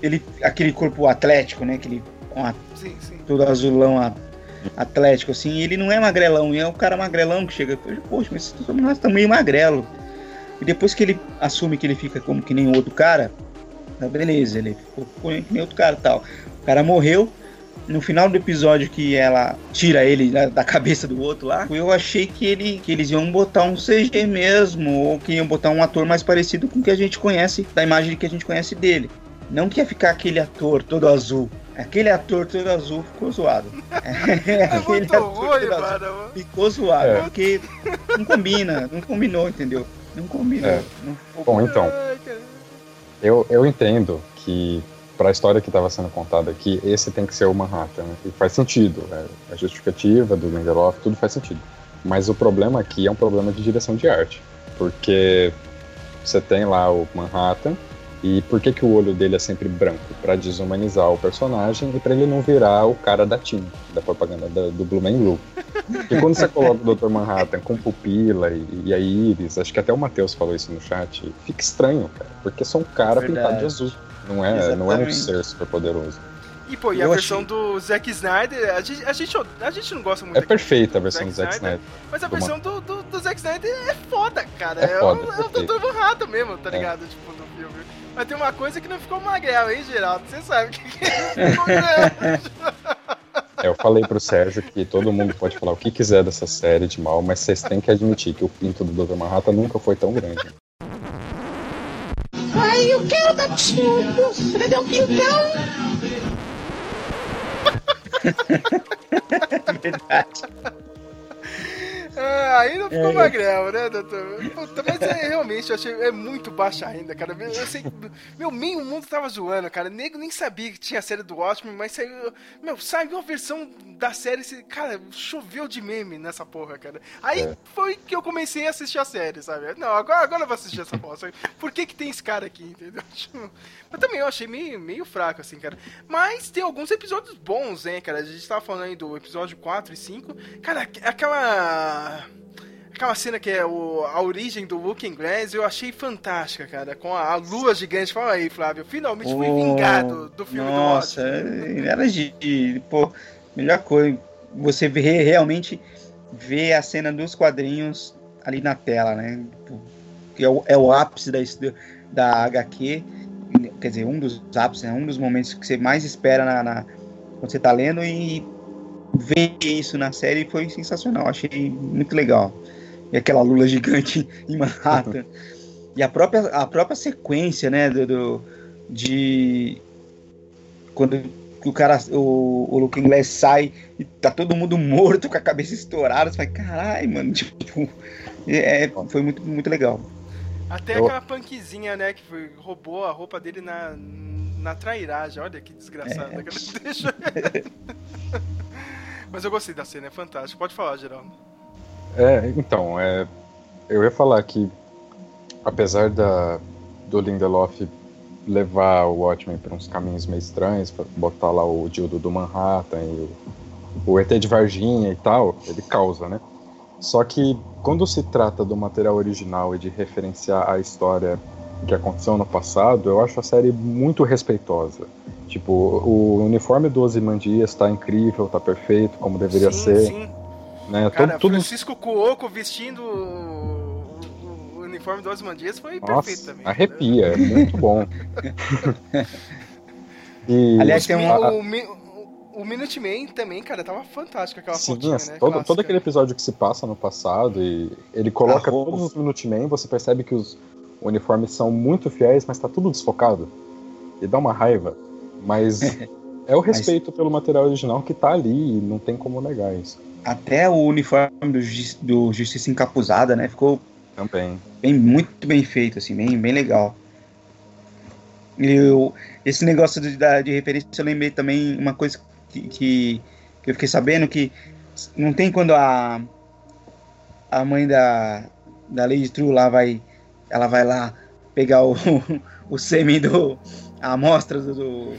Ele, aquele corpo atlético, né? Aquele a, sim, sim. todo azulão a- atlético, assim. Ele não é magrelão, e é o cara magrelão que chega. Poxa, mas esse Dr. Manhattan tá meio magrelo. E depois que ele assume que ele fica como que nem o outro cara, tá beleza, ele ficou que nem outro cara e tal. O cara morreu. No final do episódio que ela tira ele da, da cabeça do outro lá, eu achei que, ele, que eles iam botar um CG mesmo, ou que iam botar um ator mais parecido com o que a gente conhece, da imagem que a gente conhece dele. Não que ia ficar aquele ator todo azul. Aquele ator todo azul ficou zoado. [laughs] É Aquele muito ator ruim, todo azul mano. Ficou zoado, É. porque não combina, não combinou, entendeu? Não combinou. É. Não ficou Bom, então, eu, eu entendo que para a história que estava sendo contada aqui, esse tem que ser o Manhattan. né? E faz sentido, né? a justificativa do Lindelof, tudo faz sentido. Mas o problema aqui é um problema de direção de arte, porque você tem lá o Manhattan e por que, que o olho dele é sempre branco? Para desumanizar o personagem e para ele não virar o cara da Tim, da propaganda da- do Blue Man Blue. Porque quando você coloca o Dr. Manhattan com pupila e, e a íris, acho que até o Matheus falou isso no chat, fica estranho, cara, porque é só um cara Verdade. pintado de azul. Não é, não é um ser super poderoso. E, pô, e a Eu versão achei- do Zack Snyder, a gente, a gente, a gente não gosta muito É perfeita a versão do Zack Snyder. Mas a Do versão do, do, do Zack Snyder é foda, cara. É foda, o, é o. Dr. Manhattan mesmo, tá É. ligado? Tipo, do filme. Mas tem uma coisa que não ficou magrelo, hein, Geraldo? Você sabe o que, que é ficou. É, eu falei pro Sérgio que todo mundo pode falar o que quiser dessa série de mal, mas vocês têm que admitir que o pinto do Dr. Manhattan nunca foi tão grande. Ai, eu quero dar tudo. Cadê o quintão? [laughs] verdade. Ah, aí não ficou É. magrelo, né, doutor? Puta, mas é, realmente, eu achei é muito baixa ainda, cara. Eu sei, meu, meio mundo tava zoando, cara. Nego nem sabia que tinha a série do Watchmen, mas saiu, meu, saiu uma versão da série, cara, choveu de meme nessa porra, cara. Aí É. foi que eu comecei a assistir a série, sabe? Não, agora, agora eu vou assistir essa bosta. Por que que tem esse cara aqui, entendeu? [laughs] Mas também eu achei meio, meio fraco, assim, cara. Mas tem alguns episódios bons, né, cara? A gente tava falando aí do episódio 4 e 5. Cara, aqu- aquela. Aquela cena que é o, a origem do Looking Glass, eu achei fantástica, cara. Com a, a lua gigante. Fala aí, Flávio. Finalmente fui Oh, vingado do filme Nossa, do Watchmen. era de, de- pô, melhor coisa. Você vê realmente ver a cena dos quadrinhos ali na tela, né? Que é o, é o ápice da, da HQ. Quer dizer, um dos ápices, né? um dos momentos que você mais espera na, na- quando você tá lendo e ver isso na série foi sensacional. Achei muito legal. E aquela lula gigante [laughs] em Manhattan. e a própria, a própria sequência, né? do- do de quando o cara, o, o Looking Glass sai e tá todo mundo morto com a cabeça estourada, você fala, caralho, mano, [laughs] tipo, é, foi muito, muito legal. Até Eu- aquela punkzinha, né, que roubou a roupa dele na, na trairagem. Olha que desgraçado. É. Deixa... [laughs] Mas eu gostei da cena, é fantástico. Pode falar, Geraldo. É, então, é, eu ia falar que, apesar da, do Lindelof levar o Watchmen para uns caminhos meio estranhos, botar lá o Dildo do Manhattan e o, o ET de Varginha e tal, ele causa, né? Só que quando se trata do material original e de referenciar a história que aconteceu no passado, eu acho a série muito respeitosa. Tipo, o uniforme do Ozymandias tá incrível, tá perfeito, como deveria sim, ser. Sim. Né? Cara, Tudo, tudo Francisco Cuoco vestindo o, o- o uniforme do Osmandias foi perfeito Nossa, também. arrepia, é muito bom. [laughs] e, Aliás, tem uma- o, o, o Minuteman também, cara, tava fantástico aquela sim, fotinha, né? todo, clássica. todo aquele episódio que se passa no passado e ele coloca roupa. todos os Minutemen, você percebe que os uniformes são muito fiéis, mas tá tudo desfocado. E dá uma raiva. Mas [laughs] é o respeito pelo material original que tá ali e não tem como negar isso. Até o uniforme do, Justi- do Justiça Encapuzada, né, ficou Também. bem, muito bem feito, assim, bem, bem legal. E eu, esse negócio de, de referência, eu lembrei também uma coisa que, que, que eu fiquei sabendo que não tem quando a, a mãe da, da Lady True lá vai, ela vai lá pegar o, [laughs] o sêmen do, a amostra do, do,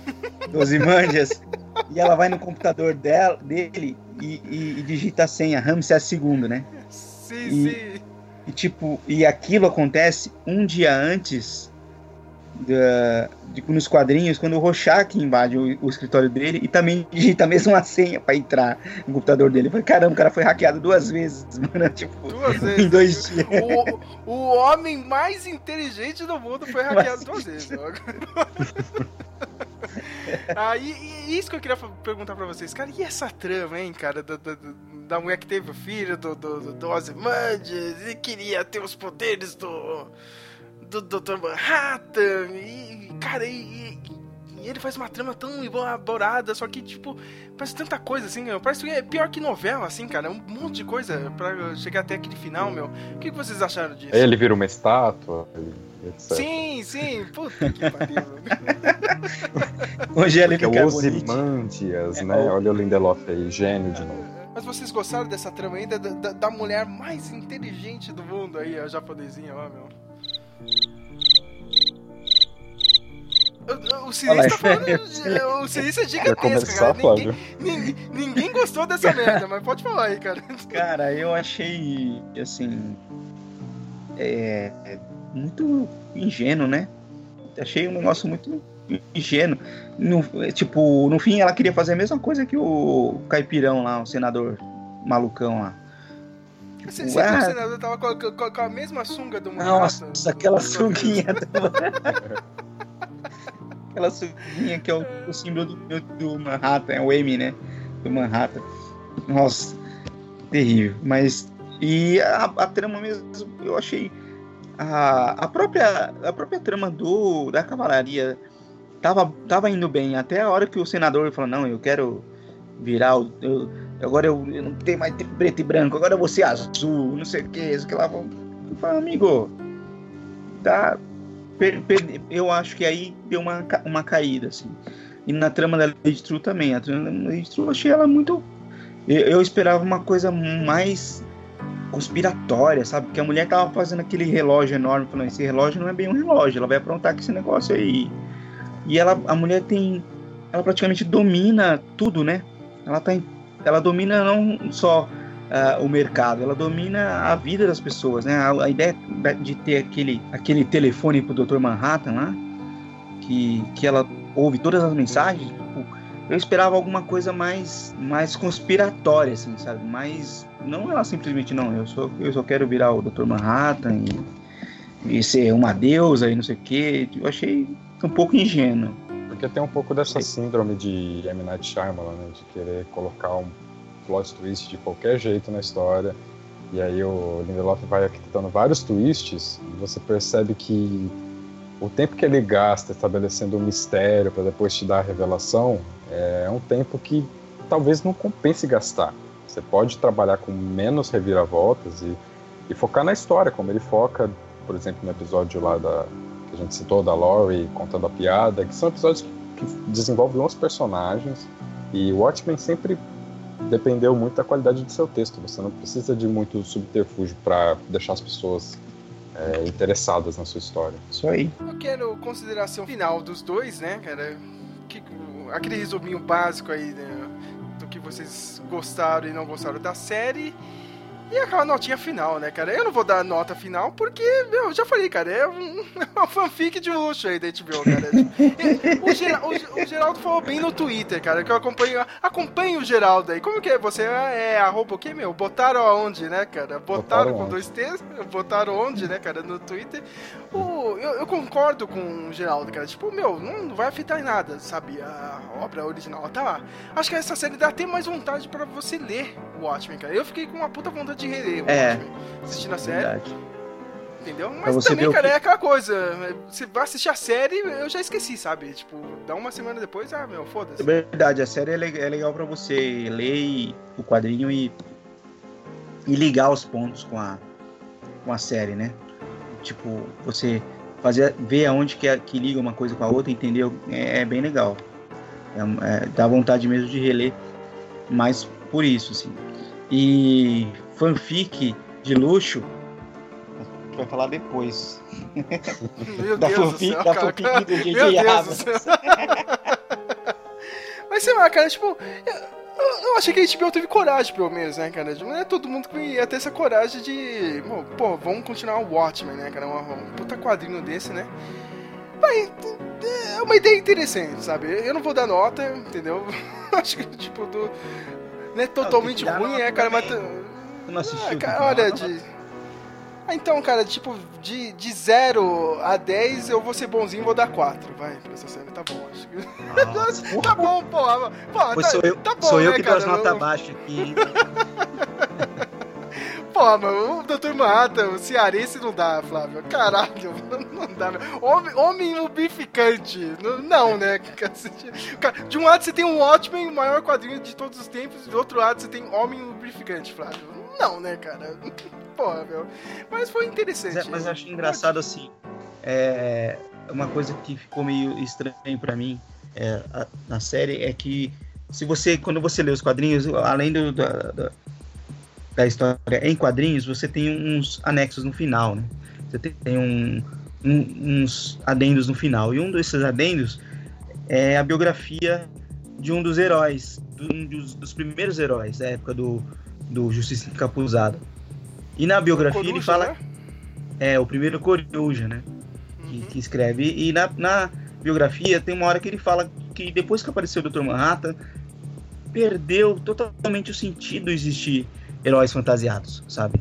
dos Imandias e ela vai no computador dela, dele e, e, e digita a senha, Ramsés II, né? Sim, E- sim. E tipo, e aquilo acontece um dia antes da, de, nos quadrinhos, quando o Rorschach invade o, o escritório dele e também digita a mesma senha pra entrar no computador dele. Falei, caramba, o cara foi hackeado duas vezes, [laughs] mano. Tipo, Duas em vezes. dois dias. O, o homem mais inteligente do mundo foi hackeado duas vezes. Aí, [laughs] e isso que eu queria perguntar pra vocês, cara, e essa trama, hein, cara, da, da, da mulher que teve o filho do, do, do, do Ozymandias e queria ter os poderes do do Dr. Manhattan e, cara, e, e- ele faz uma trama tão elaborada, só que, tipo, parece tanta coisa, assim, meu. Parece que é pior que novela, assim, cara. Um monte de coisa pra chegar até aquele final, meu. O que vocês acharam disso? Ele vira uma estátua, etc. Sim, sim. Puta que pariu. [laughs] Hoje ele é fica o bonito. Ozymandias, É, né? Olha o Lindelof aí, gênio de novo. Mas vocês gostaram dessa trama ainda? Da, da- da mulher mais inteligente do mundo aí, a japonesinha lá, meu. O, o Sinistro tá falando. O Sinistro é gigantesco, começar, cara. Ninguém, ninguém, ninguém gostou dessa [laughs] merda, mas pode falar aí, cara. Cara, eu achei, assim, é, é muito ingênuo, né? Achei um negócio muito ingênuo. No, é, tipo, no fim ela queria fazer a mesma coisa que o caipirão lá, o senador malucão lá. Você, você o senador tava com, a- com a- mesma sunga do Manhattan? Nossa, aquela sunguinha. do- [laughs] [laughs] aquela sunguinha que é o, o símbolo do, do Manhattan, é o M, né? Do Manhattan. Nossa, terrível. Mas. E a, a trama mesmo, eu achei. A, a, própria, a própria trama do, da cavalaria tava, tava indo bem. Até a hora que o senador falou: Não, eu quero virar o. eu- agora eu, eu não tenho mais preto e branco, agora eu vou ser azul, não sei o que, isso que lá. Eu falei, amigo, tá. per- per- eu acho que aí deu uma, uma caída, assim. E na trama da Lady True também. A trama da Lady True eu achei ela muito. Eu, eu esperava uma coisa mais conspiratória, sabe? Porque a mulher tava fazendo aquele relógio enorme, falando, esse relógio não é bem um relógio, ela vai aprontar com esse negócio aí. E ela, a mulher tem. Ela praticamente domina tudo, né? Ela tá em- ela domina não só ah, o mercado, ela domina a vida das pessoas, né? A, a ideia de ter aquele, aquele telefone pro Dr. Manhattan lá, que, que ela ouve todas as mensagens, tipo, eu esperava alguma coisa mais, mais conspiratória, assim, sabe? Mas não ela simplesmente, não, eu só, eu só quero virar o Dr. Manhattan e, e ser uma deusa e não sei o quê. Eu achei um pouco ingênuo. Porque tem um pouco dessa síndrome de M. Night Shyamalan, né? De querer colocar um plot twist de qualquer jeito na história. E aí o Lindelof vai acrescentando vários twists e você percebe que o tempo que ele gasta estabelecendo um mistério para depois te dar a revelação é um tempo que talvez não compense gastar. Você pode trabalhar com menos reviravoltas e, e focar na história, como ele foca, por exemplo, no episódio lá da, que a gente citou, da Laurie contando a piada, que são episódios que, que desenvolvem os personagens. E o Watchmen sempre dependeu muito da qualidade do seu texto. Você não precisa de muito subterfúgio para deixar as pessoas é, interessadas na sua história. Isso aí. Eu quero consideração final dos dois, né, cara? Que, aquele resuminho básico aí né, do que vocês gostaram e não gostaram da série. E aquela notinha final, né, cara? Eu não vou dar nota final porque, meu, eu já falei, cara, é um, [laughs] é uma fanfic de luxo aí da HBO, cara. Tipo, [laughs] o, o- o Geraldo falou bem no Twitter, cara, que eu acompanho, acompanho o Geraldo aí. Como que é? Você é arroba o quê, meu? Botaram aonde, né, cara? Botaram, Botaram com dois T's? Botaram onde, né, cara, no Twitter. O, eu, eu concordo com o Geraldo, cara. Tipo, meu, não, vai afetar em nada, sabe? A obra original tá lá. Acho que essa série dá até mais vontade pra você ler o Watchmen, cara. Eu fiquei com uma puta vontade de reler o É. Watchmen assistindo a série, Verdade. entendeu? Mas também, cara, que- é aquela coisa. Você vai assistir a série, eu já esqueci, sabe? Tipo, dá uma semana depois, ah, meu, É foda-se. verdade, a série é é legal pra você ler o quadrinho e, e ligar os pontos com a, com a série, né? Tipo, você fazer, ver aonde que, é- que liga uma coisa com a outra, entendeu? É, é bem legal. É- é, dá vontade mesmo de reler, mas por isso, assim. E fanfic de luxo, a gente vai falar depois. Meu Da Deus do fanfic, céu, da cara. fanfic do Meu. Deus do céu. [laughs] Mas sei lá, cara, tipo, eu, eu achei que a HBO teve coragem, pelo menos, né, cara? Tipo, Não é todo mundo que ia ter essa coragem de. Pô, pô, vamos continuar o Watchmen, né, cara? Um, um puta quadrinho desse, né? Mas é uma ideia interessante, sabe? Eu não vou dar nota, entendeu? [laughs] Acho que, tipo, do. Não é totalmente Não, que dar ruim, é, cara, mas. Tu não assistiu? Ah, cara, olha, de. Ah, então, cara, tipo, de, de 0 a 10 eu vou ser bonzinho e vou dar 4, vai, pra essa série, tá bom, acho que. Nossa, [laughs] Tá bom, pô, Pois tá, sou eu, tá bom, sou eu né, que dou cara? as notas Eu- baixas aqui. hein? [laughs] Pô, mano, o Dr. Manhattan, o cearense não dá, Flávio. Caralho, [laughs] não dá. Homem, homem lubrificante. Não, né? De um lado você tem o Watchmen, o maior quadrinho de todos os tempos, do outro lado você tem Homem lubrificante, Flávio. Não, né, cara? Porra, meu. Mas foi interessante. Mas, mas eu achei engraçado assim. É, uma coisa que ficou meio estranho para mim é, a, na série é que se você quando você lê os quadrinhos, além do, do, do da história em quadrinhos, você tem uns anexos no final, né? Você tem um, um, uns adendos no final. E um desses adendos é a biografia de um dos heróis, um dos, dos primeiros heróis da época do, do Justiça Encapuzada. E na biografia Coruja, ele fala. Né? É, o primeiro Coruja, né? Que, que escreve. E na, na biografia tem uma hora que ele fala que depois que apareceu o Dr. Manhattan, perdeu totalmente o sentido existir heróis fantasiados, sabe?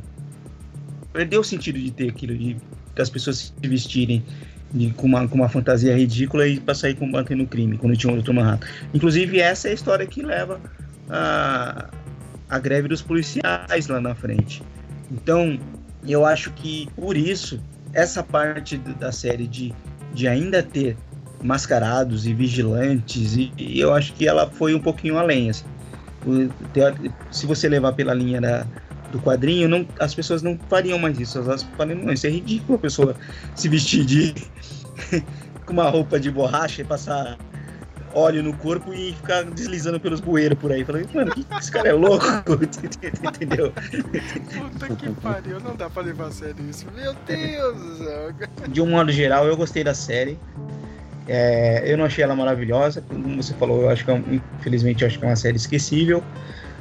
Perdeu o sentido de ter aquilo, de as pessoas se vestirem de, com, uma, com uma fantasia ridícula e pra sair combatendo o crime, quando tinha o Dr. Manhattan. Inclusive, essa é a história que leva a, a greve dos policiais lá na frente. Então, eu acho que por isso, essa parte da série de, de ainda ter mascarados e vigilantes, e, e eu acho que ela foi um pouquinho além. Assim se você levar pela linha da, do quadrinho, não, as pessoas não fariam mais isso. Elas fariam, não, isso é ridículo a pessoa se vestir de [laughs] com uma roupa de borracha e passar óleo no corpo e ficar deslizando pelos bueiros por aí. Falei, mano, que esse cara é louco? [laughs] Entendeu? Puta que pariu, não dá pra levar a sério isso. Meu Deus do céu. De um modo geral, eu gostei da série. É, eu não achei ela maravilhosa, como você falou, eu acho que é, infelizmente eu acho que é uma série esquecível,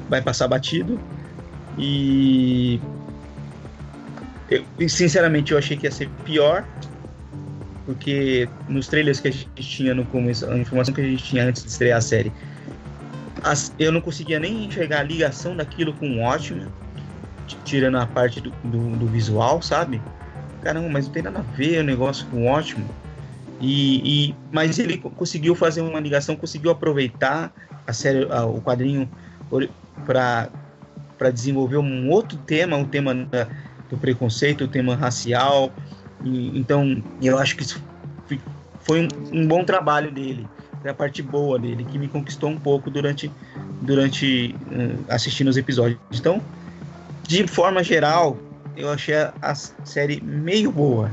vai passar batido. E eu, sinceramente eu achei que ia ser pior, porque nos trailers que a gente tinha no começo, a informação que a gente tinha antes de estrear a série, as, eu não conseguia nem enxergar a ligação daquilo com o Watchmen, tirando a parte do, do, do, visual, sabe? Caramba, mas não tem nada a ver o negócio com o Watchmen. E, e, mas ele conseguiu fazer uma ligação, conseguiu aproveitar a série, a, o quadrinho para desenvolver um outro tema, o tema da, do preconceito, o tema racial. E, então, eu acho que isso foi um, um, bom trabalho dele, é a parte boa dele, que me conquistou um pouco durante, durante uh, assistindo os episódios. Então, de forma geral, eu achei a, a série meio boa.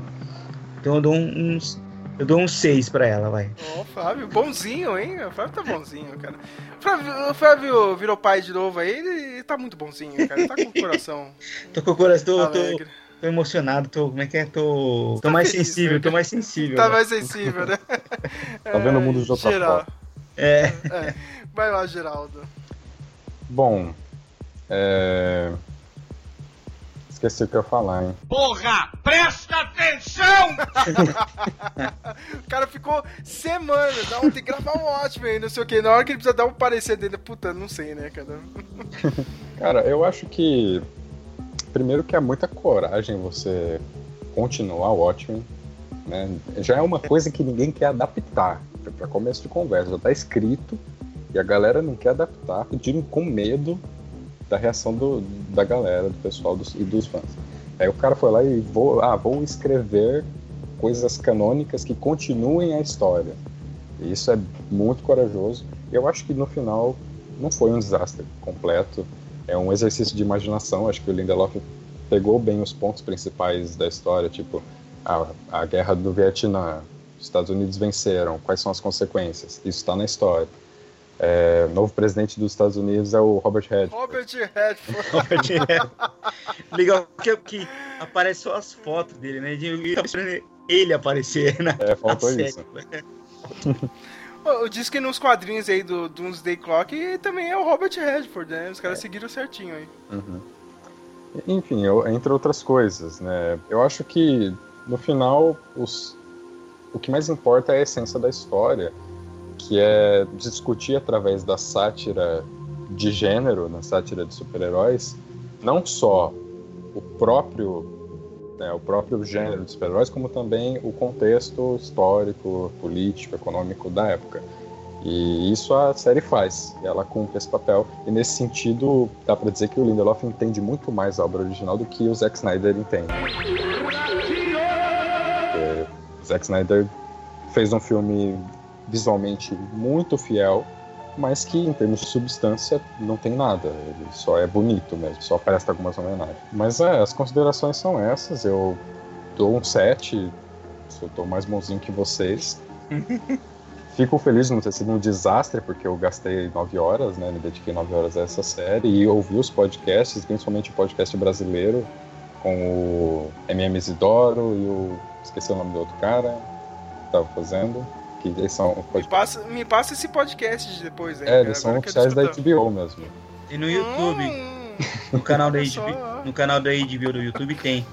Então, eu dou uns eu dou um 6 pra ela, vai. Ó, oh, Fábio, bonzinho, hein? O Fábio tá bonzinho, cara. O Flávio, o Flávio virou pai de novo aí, ele tá muito bonzinho, cara. Ele tá com o coração. [laughs] tô com o coração, tô, tô, tô, emocionado, tô. Como é que é? Tô. Tô tá mais feliz, sensível, né? tô mais sensível. Tá mais sensível, né? [laughs] tá vendo o mundo de outra forma. É. é. [laughs] Vai lá, Geraldo. Bom, é... Esqueci o que eu ia falar, hein? Porra! Presta atenção! [laughs] o cara ficou semanas, não, tem que gravar um ótimo aí, não sei o que. Na hora que ele precisa dar um parecer dele, puta, não sei, né, cara? cara, eu acho que. Primeiro que é muita coragem você continuar o Watchmen, né? Já é uma coisa que ninguém quer adaptar. Para começo de conversa, já tá escrito e a galera não quer adaptar, pedindo com medo da reação do, da galera, do pessoal dos, e dos fãs. Aí o cara foi lá e vou, ah, vou escrever coisas canônicas que continuem a história. E isso é muito corajoso. Eu acho que no final não foi um desastre completo. É um exercício de imaginação. Acho que o Lindelof pegou bem os pontos principais da história, tipo a, a guerra do Vietnã. Os Estados Unidos venceram. Quais são as consequências? Isso está na história. É, o novo presidente dos Estados Unidos é o Robert Redford. Robert Redford. [laughs] Robert Redford. Legal que, que aparece só as fotos dele, né? Esperando ele aparecer na É, faltou na isso. [laughs] Eu disse que nos quadrinhos aí do Doomsday Clock também é o Robert Redford, né? Os caras é. seguiram certinho aí. Uhum. Enfim, eu, entre outras coisas, né? Eu acho que no final os, o que mais importa é a essência da história que é discutir através da sátira de gênero, na sátira de super-heróis, não só o próprio né, o próprio gênero de super-heróis, como também o contexto histórico, político, econômico da época. E isso a série faz, ela cumpre esse papel. E nesse sentido, dá pra dizer que o Lindelof entende muito mais a obra original do que o Zack Snyder entende. O Zack Snyder fez um filme visualmente muito fiel, mas que em termos de substância não tem nada. Ele só é bonito mesmo, só presta algumas homenagens. Mas é, as considerações são essas. Eu dou um 7, eu tô mais bonzinho que vocês. [laughs] Fico feliz de não ter sido um desastre, porque eu gastei nove horas, né? Me dediquei nove horas a essa série e ouvi os podcasts, principalmente o podcast brasileiro, com o MM Isidoro e o. Esqueci o nome do outro cara que tava fazendo. Que eles são. Me passa, me passa esse podcast depois, hein? É, eles são oficiais da HBO mesmo. E no YouTube, Hum, no canal da. HBO, no canal da HBO do YouTube tem.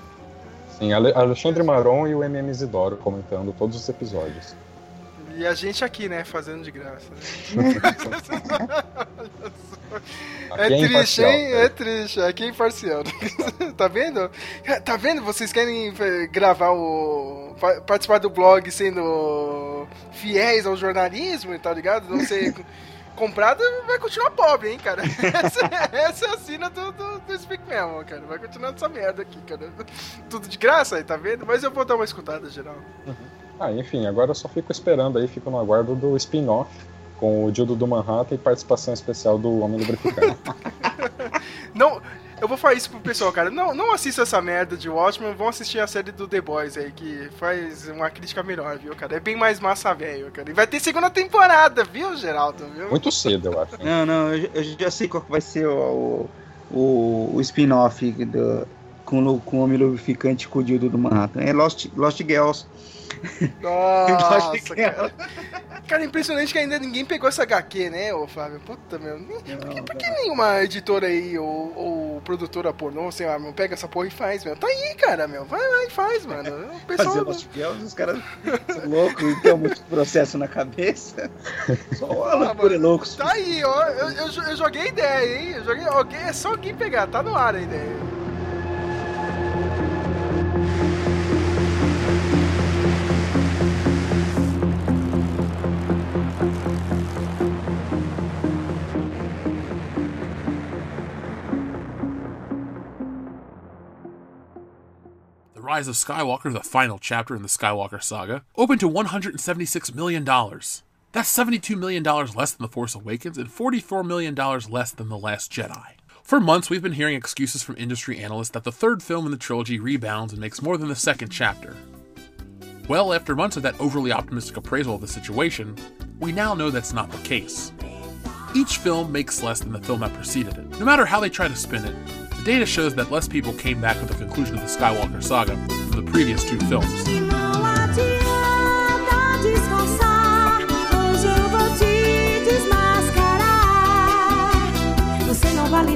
Sim, Ale- Alexandre Maron e o MM Isidoro comentando todos os episódios. E a gente aqui, né, fazendo de graça. Né? [laughs] Aqui É, triste, hein? né? É triste. Aqui é imparcial. [laughs] tá vendo? Tá vendo? Vocês querem eh, gravar o. pa- participar do blog sendo fiéis ao jornalismo, tá ligado? Não ser [laughs] comprado, vai continuar pobre, hein, cara? Essa, essa é a sina do, do, do Speak mesmo, cara. Vai continuar essa merda aqui, cara. Tudo de graça aí, tá vendo? Mas eu vou dar uma escutada geral. Ah, enfim, agora eu só fico esperando aí, fico no aguardo do spin-off com o Dildo do Manhattan e participação especial do Homem Lubrificante. [laughs] Não, eu vou falar isso pro pessoal, cara. Não, não assista essa merda de Watchmen, vão assistir a série do The Boys aí, que faz uma crítica melhor, viu, cara? É bem mais massa velho, cara. E vai ter segunda temporada, viu, Geraldo? Viu? Muito cedo, eu acho. Não, não, eu, eu já sei qual que vai ser o, o, o spin-off do- com, o- com o homem lubrificante com o Dildo do Manhattan. É Lost, Lost Girls. Nossa, Lost cara. Cara, impressionante que ainda ninguém pegou essa HQ, né, ô Flávio? Puta, meu. Nem- Por que, por que nenhuma editora aí ou, ou produtora pornô, sei lá, meu, pega essa porra e faz, meu? Tá aí, cara, meu. Vai lá e faz, mano. O [laughs] Fazer pessoal. Lost Girls, os caras são loucos, não tem muito processo na cabeça. [laughs] Só a loucura é loucos. Tá aí, ó. Eu, eu, eu joguei ideia, hein? Eu joguei. Alguém, é só alguém pegar, tá no ar a ideia. Rise of Skywalker, the final chapter in the Skywalker saga, opened to $176 million. That's $72 million less than The Force Awakens and $44 million less than The Last Jedi. For months, we've been hearing excuses from industry analysts that the third film in the trilogy rebounds and makes more than the second chapter. Well, after months of that overly optimistic appraisal of the situation, we now know that's not the case. Each film makes less than the film that preceded it. No matter how they try to spin it, data shows that less people came back with the conclusion of the Skywalker saga from the previous two films.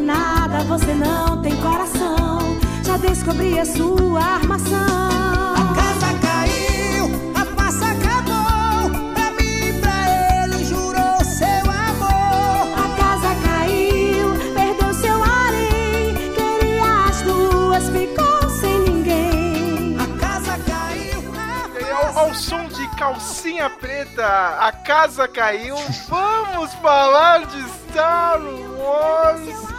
Nada, você não tem coração. Já descobri a sua armação. Calcinha preta, a casa caiu. Vamos falar de Star Wars.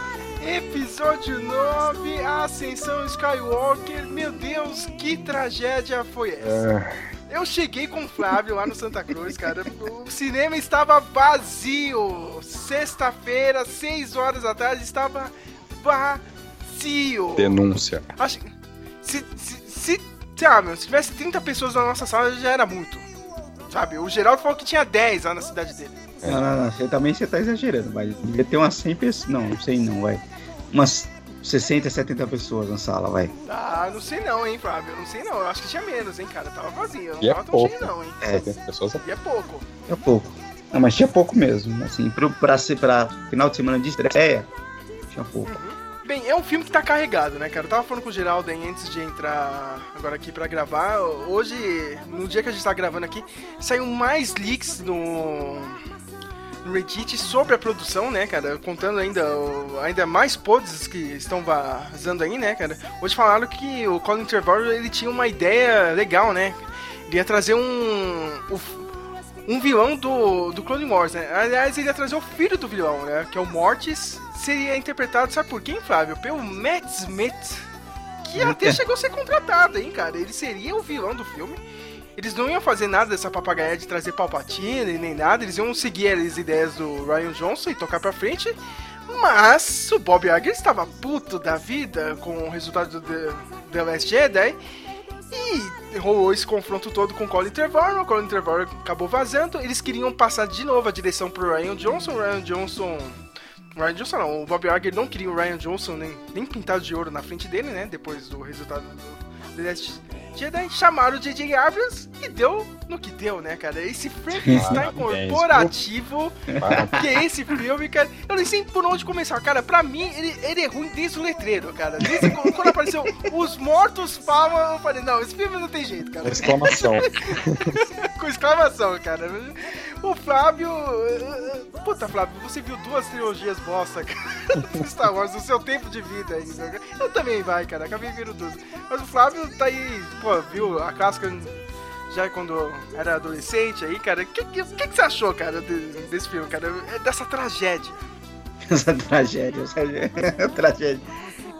Episódio 9, a Ascensão Skywalker. Meu Deus, que tragédia foi essa? Eu cheguei com o Flávio lá no Santa Cruz, cara. O cinema estava vazio. Sexta-feira, 6 horas da tarde, estava vazio. Denúncia. Acho. Se, se, se, ah, meu, se tivesse 30 pessoas na nossa sala já era muito. Sabe? O Geraldo falou que tinha 10 lá na cidade dele. Não, não, não, você também você tá exagerando, vai. Devia ter umas 100 pessoas. Não, não sei não, vai. Umas 60, 70 pessoas na sala, vai. Ah, não sei não, hein, Flávio. Não sei não. Eu acho que tinha menos, hein, cara. Tava vazio. Não E é tava tão pouco. cheio, não, hein. É, pessoas E é pouco. é pouco. Não, mas tinha pouco mesmo. Assim, pro, pra, ser, pra final de semana de estreia, tinha pouco. Bem, é um filme que tá carregado, né, cara? Eu tava falando com o Geraldo aí antes de entrar agora aqui pra gravar. Hoje, no dia que a gente tá gravando aqui, saiu mais leaks no, no Reddit sobre a produção, né, cara? Contando ainda, ainda mais pods que estão vazando aí, né, cara? Hoje falaram que o Colin Trevorrow, ele tinha uma ideia legal, né? Ele ia trazer um... um vilão do, do Clone Wars, né? Aliás, ele ia trazer o filho do vilão, né? Que é o Mortis. Seria interpretado, sabe por quem, Flávio? Pelo Matt Smith. Que até chegou a ser contratado, hein, cara? Ele seria o vilão do filme. Eles não iam fazer nada dessa papagaia de trazer Palpatine nem nada. Eles iam seguir as ideias do Ryan Johnson e tocar pra frente. Mas o Bob Iger estava puto da vida com o resultado do The, The Last Jedi. E rolou esse confronto todo com o Colin Trevorrow. O Colin Trevorrow acabou vazando. Eles queriam passar de novo a direção pro Ryan Johnson. O Ryan Johnson. Ryan Johnson não, o Bob Iger não queria o Ryan Johnson nem, nem pintado de ouro na frente dele, né? Depois do resultado do The Last Jedi. Chamaram o J.J. Abrams e deu no que deu, né, cara? Esse Frankenstein Parabéns. corporativo. que é esse filme, cara. Eu nem sei por onde começar, cara. Pra mim, ele, ele é ruim desde o letreiro, cara. Desde quando apareceu Os Mortos Falam, eu falei, não, esse filme não tem jeito, cara. Exclamação. [laughs] Com exclamação, cara. O Flávio. Puta, Flávio, você viu duas trilogias bosta, cara, do [laughs] Star Wars no seu tempo de vida ainda. cara. Eu também vai, cara. Acabei vendo duas. Mas o Flávio tá aí, pô, viu a clássica já quando era adolescente aí, cara. O que, que, que, você achou, cara, de- desse filme, cara? É Dessa tragédia. [laughs] Essa tragédia, essa [laughs] tragédia.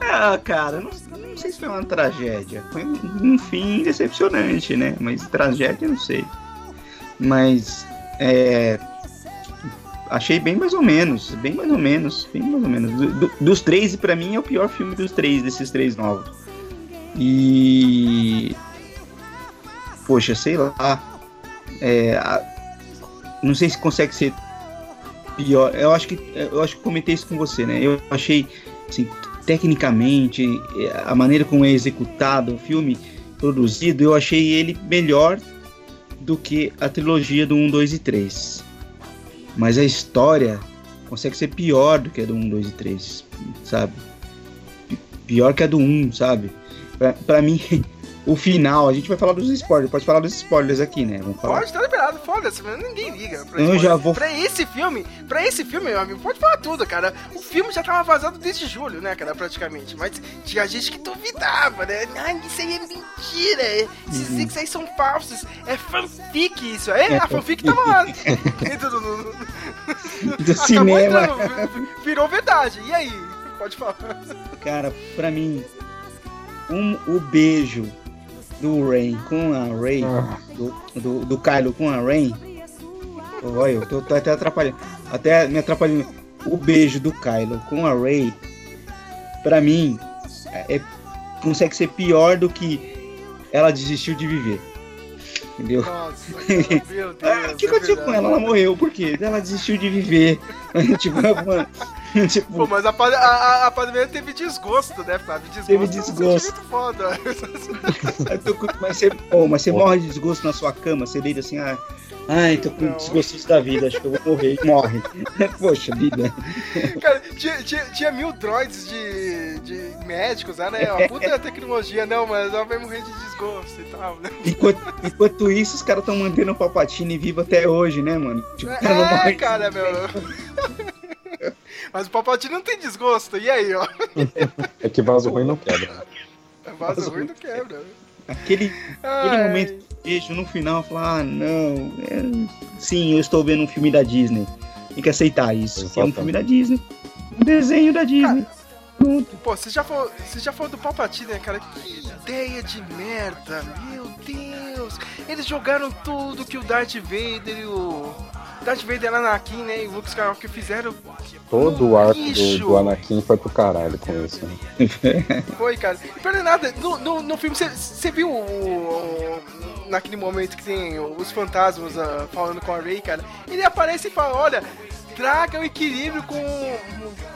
Ah, cara, não, não sei se foi uma tragédia. Foi um, um fim decepcionante, né? Mas tragédia, não sei. Mas, é. Achei bem mais ou menos, bem mais ou menos, bem mais ou menos. Do- do- dos três, pra mim, é o pior filme dos três, desses três novos. E. Poxa, sei lá. É, a- não sei se consegue ser pior. Eu acho que eu acho que comentei isso com você, né? Eu achei assim, tecnicamente eh, a maneira como é executado o filme produzido, eu achei ele melhor do que a trilogia do 1, 2 e 3. Mas a história consegue ser pior do que a do 1, 2 e 3, sabe? Pi- Pior que a do 1, sabe? Pra, pra mim, [laughs] o final, a gente vai falar dos spoilers, pode falar dos spoilers aqui, né? Vamos falar. Pode, tá liberado, foda-se, ninguém liga. Pra, Eu já vou- pra esse filme, pra esse filme, meu amigo, pode falar tudo, cara. O filme já tava vazado desde julho, né, cara, praticamente. Mas tinha gente que duvidava, né? Ai, isso aí é mentira. é- Esses Uhum. links aí são falsos. É fanfic isso. É, a fanfic tava lá. Dentro [laughs] [laughs] do, do- cinema. entrando, virou verdade. E aí? Pode falar. Cara, pra mim, um, o beijo do Rain com a Ray, Ah. do, do, do Kylo com a Rain. Olha, eu tô, tô até atrapalhando. Até me atrapalhando. O beijo do Kylo com a Ray, pra mim, é, é- consegue ser pior do que ela desistiu de viver. Entendeu? Nossa, meu Deus. [laughs] Ah, O que é aconteceu com verdade. ela? Ela morreu, por quê? Ela desistiu de viver. [laughs] tipo, mano, [laughs] tipo, Pô, mas a, a, a, teve desgosto, né, Flávio? Desgosto Teve é um desgosto. foda. Eu tô com- Mas você, pô, mas você morre de desgosto na sua cama, você deita assim, ah, ai, tô com desgosto da vida, acho que eu vou morrer. [laughs] Morre. [laughs] Poxa vida. Cara, tinha, tinha, tinha mil droids de, de médicos lá, né? Uma puta tecnologia, não, mas ela vai morrer de desgosto e tal, né? Enquanto, enquanto isso, os caras estão mantendo o Palpatine vivo até hoje, né, mano? Tipo, o cara não É, morre. cara, meu. Mas o Palpatine não tem desgosto, e aí, ó? É que vaso ruim não quebra. Vaso ruim não quebra. Aquele, aquele momento de beijo no final, falar, ah, não, é- sim, eu estou vendo um filme da Disney. Tem que aceitar isso. que É um filme da Disney. Um desenho da Disney. Pronto. Pô, você já falou, você já falou do Palpatine, né, cara? Que ideia de merda, meu Deus! Eles jogaram tudo que o Darth Vader e o. Darth Vader, Anakin, né? E o Luke Skywalker fizeram. Todo o arco do, do Anakin foi pro caralho com isso. Né? [laughs] Foi, cara. E pera nada, no, no, no filme, você viu o, o- naquele momento que tem os fantasmas ah, falando com a Rey, cara? Ele aparece e fala: Olha, traga o equilíbrio com.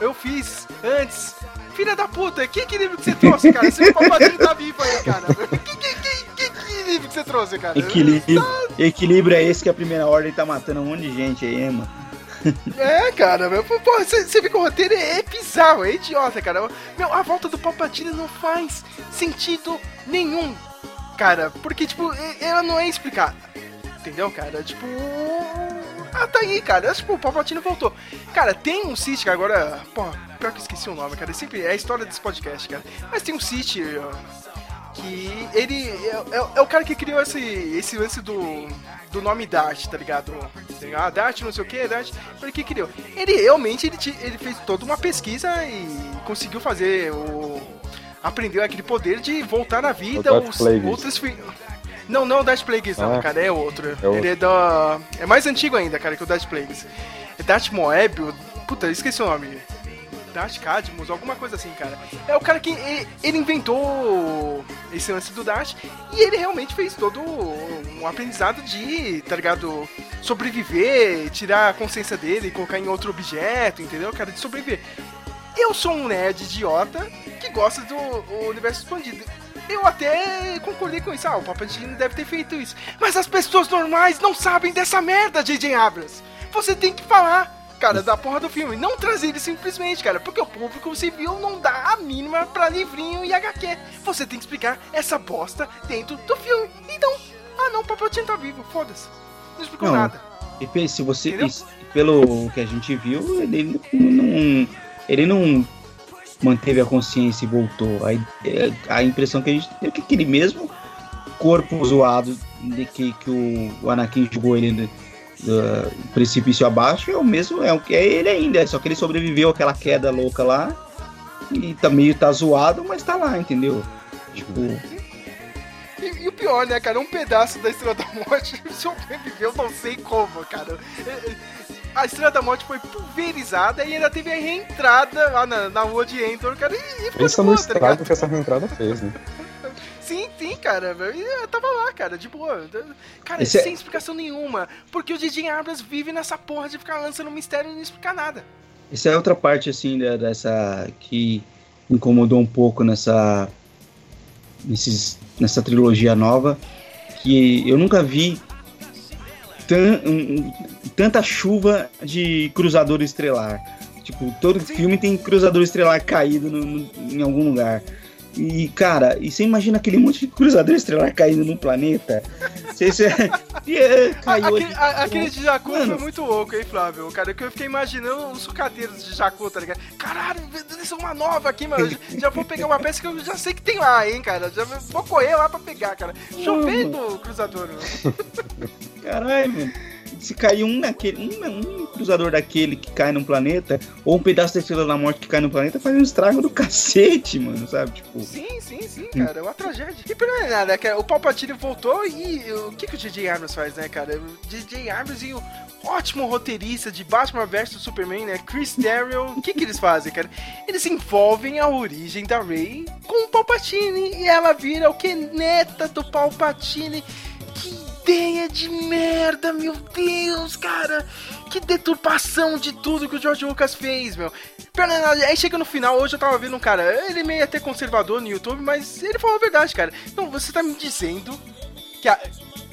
Eu fiz antes. Filha da puta, que equilíbrio que você trouxe, cara? Seu Palpatine tá vivo aí, cara. [laughs] Que, que, que equilíbrio que você trouxe, cara? Equilíbrio, equilíbrio é esse que a primeira ordem tá matando um monte de gente aí, hein, mano. É, cara, meu, pô, você vê que o roteiro é, é bizarro, é idiota, cara. Meu, a volta do Palpatine não faz sentido nenhum, cara, porque, tipo, ela não é explicada, entendeu, cara? Tipo, ah, tá aí, cara, tipo, o Palpatine voltou. Cara, tem um Sith que agora, pô, pior que eu esqueci o nome, cara, é sempre é a história desse podcast, cara. Mas tem um Sith ó, que ele é, é- é o cara que criou esse, esse lance do, do nome Dart, tá ligado? Ah, Dart, não sei o que, Dart. Foi ele que criou. Ele realmente ele, ele fez toda uma pesquisa e conseguiu fazer o. Aprendeu aquele poder de voltar à vida os outros. Não, não o Dart Plagueis, não, Ah. cara, é outro. É outro. Ele é da. É mais antigo ainda, cara, que o Dart Plagueis. É Dart Moeb, puta, eu esqueci o nome. Dart Cadmus, alguma coisa assim, cara. É o cara que ele, inventou esse lance do Dart e ele realmente fez todo um aprendizado de, tá ligado? Sobreviver, tirar a consciência dele, colocar em outro objeto, entendeu? Cara, de sobreviver. Eu sou um nerd idiota que gosta do universo expandido. Eu até concordei com isso. Ah, o Palpatine deve ter feito isso. Mas as pessoas normais não sabem dessa merda, J.J. Abrams. Você tem que falar, cara, da porra do filme. Não trazer ele simplesmente, cara. Porque o público civil não dá a mínima pra livrinho e HQ. Você tem que explicar essa bosta dentro do filme. Então, ah não, o Palpatine tá vivo. Foda-se. Não explicou Não. nada. E se você. Isso- pelo que a gente viu, ele não. Ele não manteve a consciência e voltou. A, a impressão que a gente teve é que aquele mesmo corpo zoado de que, que o, o Anakin jogou ele do, do precipício abaixo é o mesmo, é, o que é ele ainda, só que ele sobreviveu àquela queda louca lá e tá meio tá zoado, mas tá lá, entendeu? Tipo, E, e o pior, né, cara? Um pedaço da Estrela da Morte [laughs] sobreviveu, não sei como, cara. É, é, A Estrela da Morte foi pulverizada e ainda teve a reentrada lá na, na rua de Endor, cara. E, e ficou Pensa no tá estrago que essa reentrada fez, né? Sim, sim, cara. Eu tava lá, cara, de boa. Cara, Esse é- sem explicação nenhuma. Porque o J.J. Abrams vive nessa porra de ficar lançando mistério e não explicar nada. Essa é outra parte, assim, dessa. que incomodou um pouco nessa. Nesses, nessa trilogia nova. Que eu nunca vi tan- um- um- tanta chuva de cruzador estelar. Tipo, todo Sim. filme tem cruzador estelar caído no- no- em algum lugar. E, cara, e você imagina aquele monte de cruzador estelar caindo num planeta? Você, você, [laughs] e, é, caiu aquele, a- aquele de Jakku Mano. foi muito louco, hein, Flávio? Cara, que eu fiquei imaginando os sucateiros de Jakku, tá ligado? Caralho, isso é uma nova aqui, mano. Já, [laughs] já vou pegar uma peça que eu já sei que tem lá, hein, cara. Já vou correr lá pra pegar, cara. Chovendo cruzador. mano. Caralho, mano. Se cair um naquele, um, um cruzador daquele que cai num planeta, ou um pedaço da estrela da morte que cai no planeta, faz um estrago do [laughs] cacete, mano, sabe? Tipo, Sim, sim, sim, cara. É uma tragédia. E pior é nada, cara. O Palpatine voltou e o que, que o J.J. Abrams faz, né, cara? O J.J. Abrams e o ótimo roteirista de Batman vs Superman, né? Chris Terrell. O que, que eles fazem, cara? Eles envolvem a origem da Rey com o Palpatine e ela vira o que? Neta do Palpatine. Ideia de merda, meu Deus, cara! Que deturpação de tudo que o George Lucas fez, meu. Aí chega no final, hoje eu tava vendo um cara, ele meio até conservador no YouTube, mas ele falou a verdade, cara. Então, você tá me dizendo que a,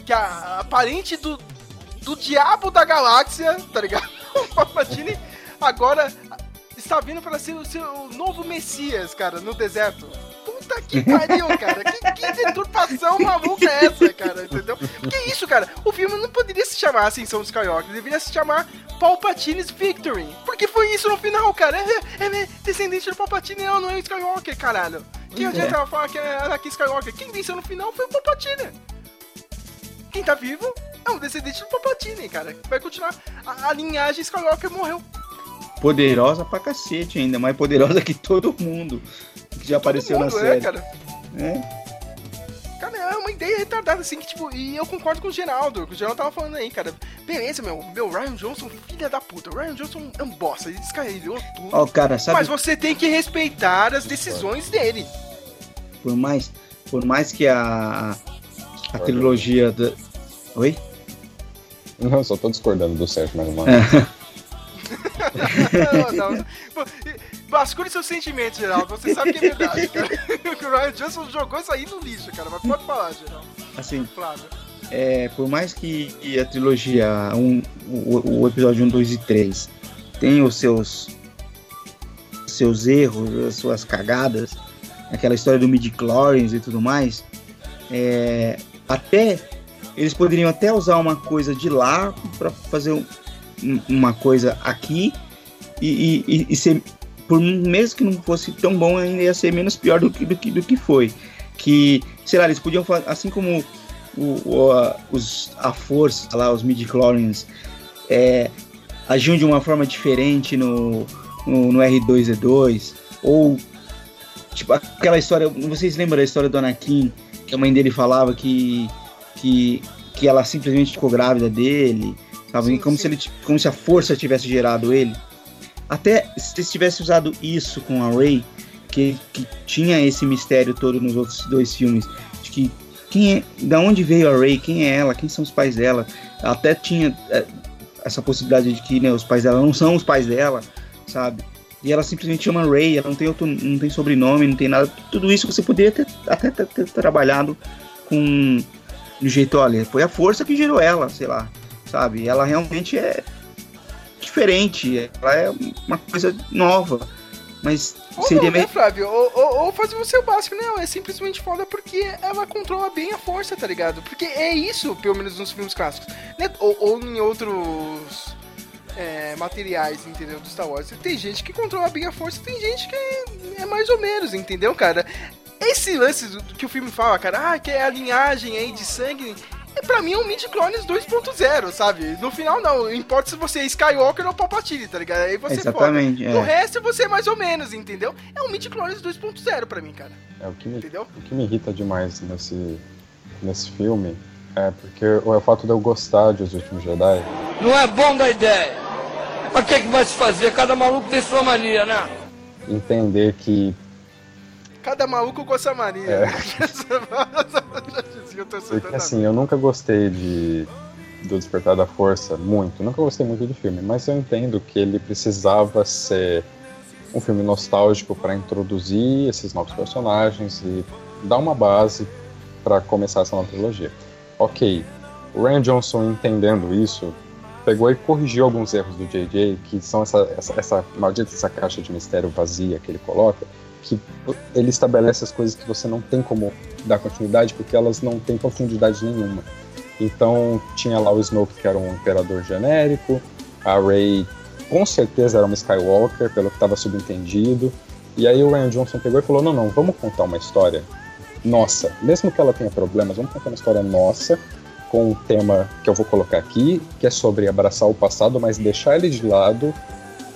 que a, a parente do, do diabo da galáxia, tá ligado? [laughs] O Palpatine agora está vindo para ser o seu novo Messias, cara, no deserto. Puta que pariu, cara. Que, que deturpação maluca é essa, cara? Entendeu? Que isso, cara? O filme não poderia se chamar Ascensão do Skywalker, deveria se chamar Palpatine's Victory. Porque foi isso no final, cara. É, é, é descendente do Palpatine, não, não é o Skywalker, caralho. Quem adianta ela falar que é Anakin Skywalker? Quem venceu no final foi o Palpatine. Quem tá vivo é um descendente do Palpatine, cara. Vai continuar. A, a linhagem Skywalker morreu. poderosa pra cacete ainda, mais poderosa que todo mundo que já apareceu na mundo, série. É, cara. É. Cara, é uma ideia retardada, assim, que, tipo, e eu concordo com o Geraldo, que o Geraldo tava falando aí, cara. Beleza, meu, meu Ryan Johnson, filha da puta. O Ryan Johnson é um bosta, ele descarregou tudo. Ó, cara, sabe, Mas você tem que respeitar as decisões dele. por mais, por mais que a, a trilogia da... Oi? Não, só tô discordando do Sérgio mais uma [laughs] É. vez. [laughs] não, não. Bascule seus sentimentos, Geraldo. Você sabe que é verdade, [laughs] cara. Que [laughs] o Ryan Johnson jogou isso aí no lixo, cara. Mas pode falar, Geraldo. Assim, Flávio. é, por mais que a trilogia, um, o, o episódio 1, 2 e 3, tenha os seus seus erros, as suas cagadas, aquela história do midi-chlorians e tudo mais, é, até eles poderiam até usar uma coisa de lá para fazer um- um- uma coisa aqui e, e- e- e ser por mesmo que não fosse tão bom ainda ia ser menos pior do que do que, do que foi que, sei lá, eles podiam fazer, assim como o, o- a, os, a força, lá, os midi-chlorians, é, agiam de uma forma diferente no, no, no R2-D2, ou tipo aquela história, vocês lembram da história do Anakin, que a mãe dele falava que, que, que ela simplesmente ficou grávida dele, sabe? Sim, como, sim. Se ele, como se a força tivesse gerado ele. Até se eles tivessem usado isso com a Rey, que, que tinha esse mistério todo nos outros dois filmes, de que quem é, da onde veio a Rey, quem é ela, quem são os pais dela, até tinha é, essa possibilidade de que né, os pais dela não são os pais dela, sabe? E ela simplesmente chama Ray, ela não tem, outro, não tem sobrenome, não tem nada. Tudo isso você poderia ter, até ter, ter trabalhado com. Do jeito, olha, foi a força que gerou ela, sei lá, sabe? Ela realmente é diferente, ela é uma coisa nova. Mas Ou seria não, né, meio. Flávio? Ou, ou, ou fazer o seu básico, não, é simplesmente foda porque ela controla bem a força, tá ligado? Porque é isso, pelo menos nos filmes clássicos. Né? Ou, ou em outros é, materiais, entendeu? Do Star Wars. Tem gente que controla bem a força, tem gente que é, é mais ou menos, entendeu, cara? Esse lance do, do que o filme fala, cara, ah, que é a linhagem aí de sangue. É, pra mim é um mid-clones 2.0, sabe? No final não, importa se você é Skywalker ou Palpatine, tá ligado? Aí você Exatamente, foda. No é. resto você é mais ou menos, entendeu? É um mid-clones 2.0 pra mim, cara. É, o, que me, Entendeu? o que me irrita demais nesse, nesse filme é porque o, é o fato de eu gostar de Os Últimos Jedi. Não é bom da ideia. Mas o que, é que vai se fazer? Cada maluco tem sua mania, né? Entender que Cada maluco com essa mania. É. [laughs] [laughs] O torcedor Porque assim, eu nunca gostei de do Despertar da Força muito, nunca gostei muito do filme, mas eu entendo que ele precisava ser um filme nostálgico para introduzir esses novos personagens e dar uma base para começar essa nova trilogia. Ok, o Ryan Johnson entendendo isso, pegou e corrigiu alguns erros do JJ, que são essa, essa, essa maldita essa caixa de mistério vazia que ele coloca, que ele estabelece as coisas que você não tem como dar continuidade, porque elas não têm profundidade nenhuma. Então tinha lá o Snoke que era um imperador genérico, a Rey com certeza era uma Skywalker, pelo que estava subentendido. E aí o Ryan Johnson pegou e falou: não, não, vamos contar uma história nossa, mesmo que ela tenha problemas, vamos contar uma história nossa com um tema que eu vou colocar aqui, que é sobre abraçar o passado, mas deixar ele de lado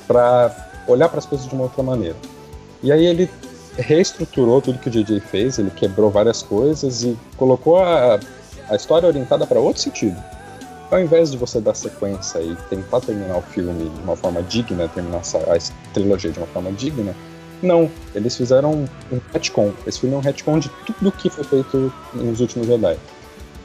para olhar para as coisas de uma outra maneira. E aí ele reestruturou tudo que o JJ fez, ele quebrou várias coisas e colocou a, a história orientada para outro sentido. Ao invés de você dar sequência e tentar terminar o filme de uma forma digna, terminar essa, a trilogia de uma forma digna, não, eles fizeram um retcon. Esse filme é um retcon de tudo que foi feito nos últimos Jedi.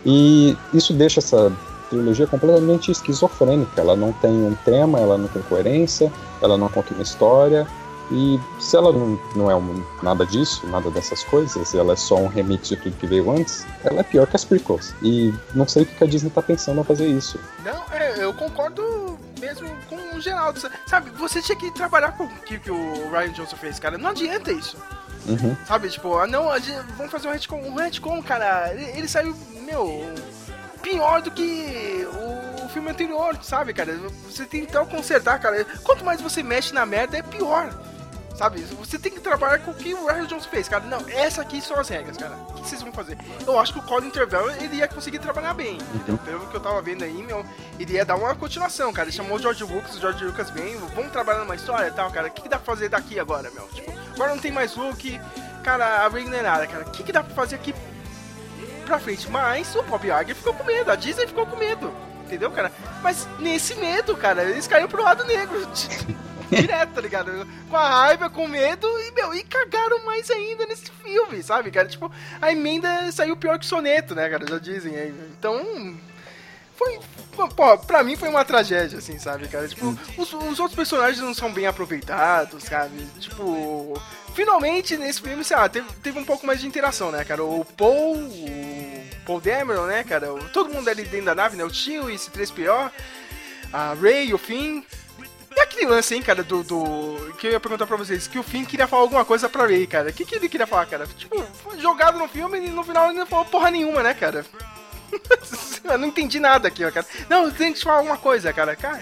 E isso deixa essa trilogia completamente esquizofrênica. Ela não tem um tema, ela não tem coerência, ela não conta uma história. E se ela não, não é um, nada disso, nada dessas coisas, ela é só um remix de tudo que veio antes, ela é pior que as prequels. E não sei o que a Disney tá pensando ao fazer isso. Não, é, eu concordo mesmo com o Geraldo. Sabe, você tinha que trabalhar com o que, que o Ryan Johnson fez, cara. Não adianta isso. Uhum. Sabe, tipo, ah, não, a gente- vamos fazer um retcon. Um retcon, cara, ele, ele saiu, meu, pior do que o, o filme anterior, sabe, cara? Você tem que então consertar, cara. Quanto mais você mexe na merda, é pior. Sabe? Você tem que trabalhar com o que o Ryan Jones fez, cara. Não, essa aqui são as regras, cara. O que vocês vão fazer? Eu acho que o Colin Trevorrow, ele ia conseguir trabalhar bem. Entendeu? Pelo que eu tava vendo aí, meu, ele ia dar uma continuação, cara. Ele chamou o George Lucas, o George Lucas bem, vamos trabalhar numa história e tal, cara. O que, que dá pra fazer daqui agora, meu? Tipo, agora não tem mais Luke, cara, a não é nada, cara. O que, que dá pra fazer aqui pra frente? Mas o Bob Iger ficou com medo, a Disney ficou com medo. Entendeu, cara? Mas nesse medo, cara, eles caíram pro lado negro. [laughs] Direto, tá ligado? Com a raiva, com medo e, meu, e cagaram mais ainda nesse filme, sabe, cara? Tipo, a emenda saiu pior que o soneto, né, cara? Já dizem aí. Então. Foi. Pô, pra mim foi uma tragédia, assim, sabe, cara? Tipo, os, os outros personagens não são bem aproveitados, sabe? Tipo. Finalmente, nesse filme, sei lá, teve, teve um pouco mais de interação, né, cara? O Paul, o Paul Dameron, né, cara? O- todo mundo ali dentro da nave, né? O tio, esse 3PO, a Ray, o Finn. E aquele lance, hein, cara, do, do. Que eu ia perguntar pra vocês, que o Finn queria falar alguma coisa pra Ray, cara. O que, que ele queria falar, cara? Tipo, foi jogado no filme e no final ele não falou porra nenhuma, né, cara? [laughs] eu não entendi nada aqui, ó, cara. Não, tem que te falar alguma coisa, cara. Cara,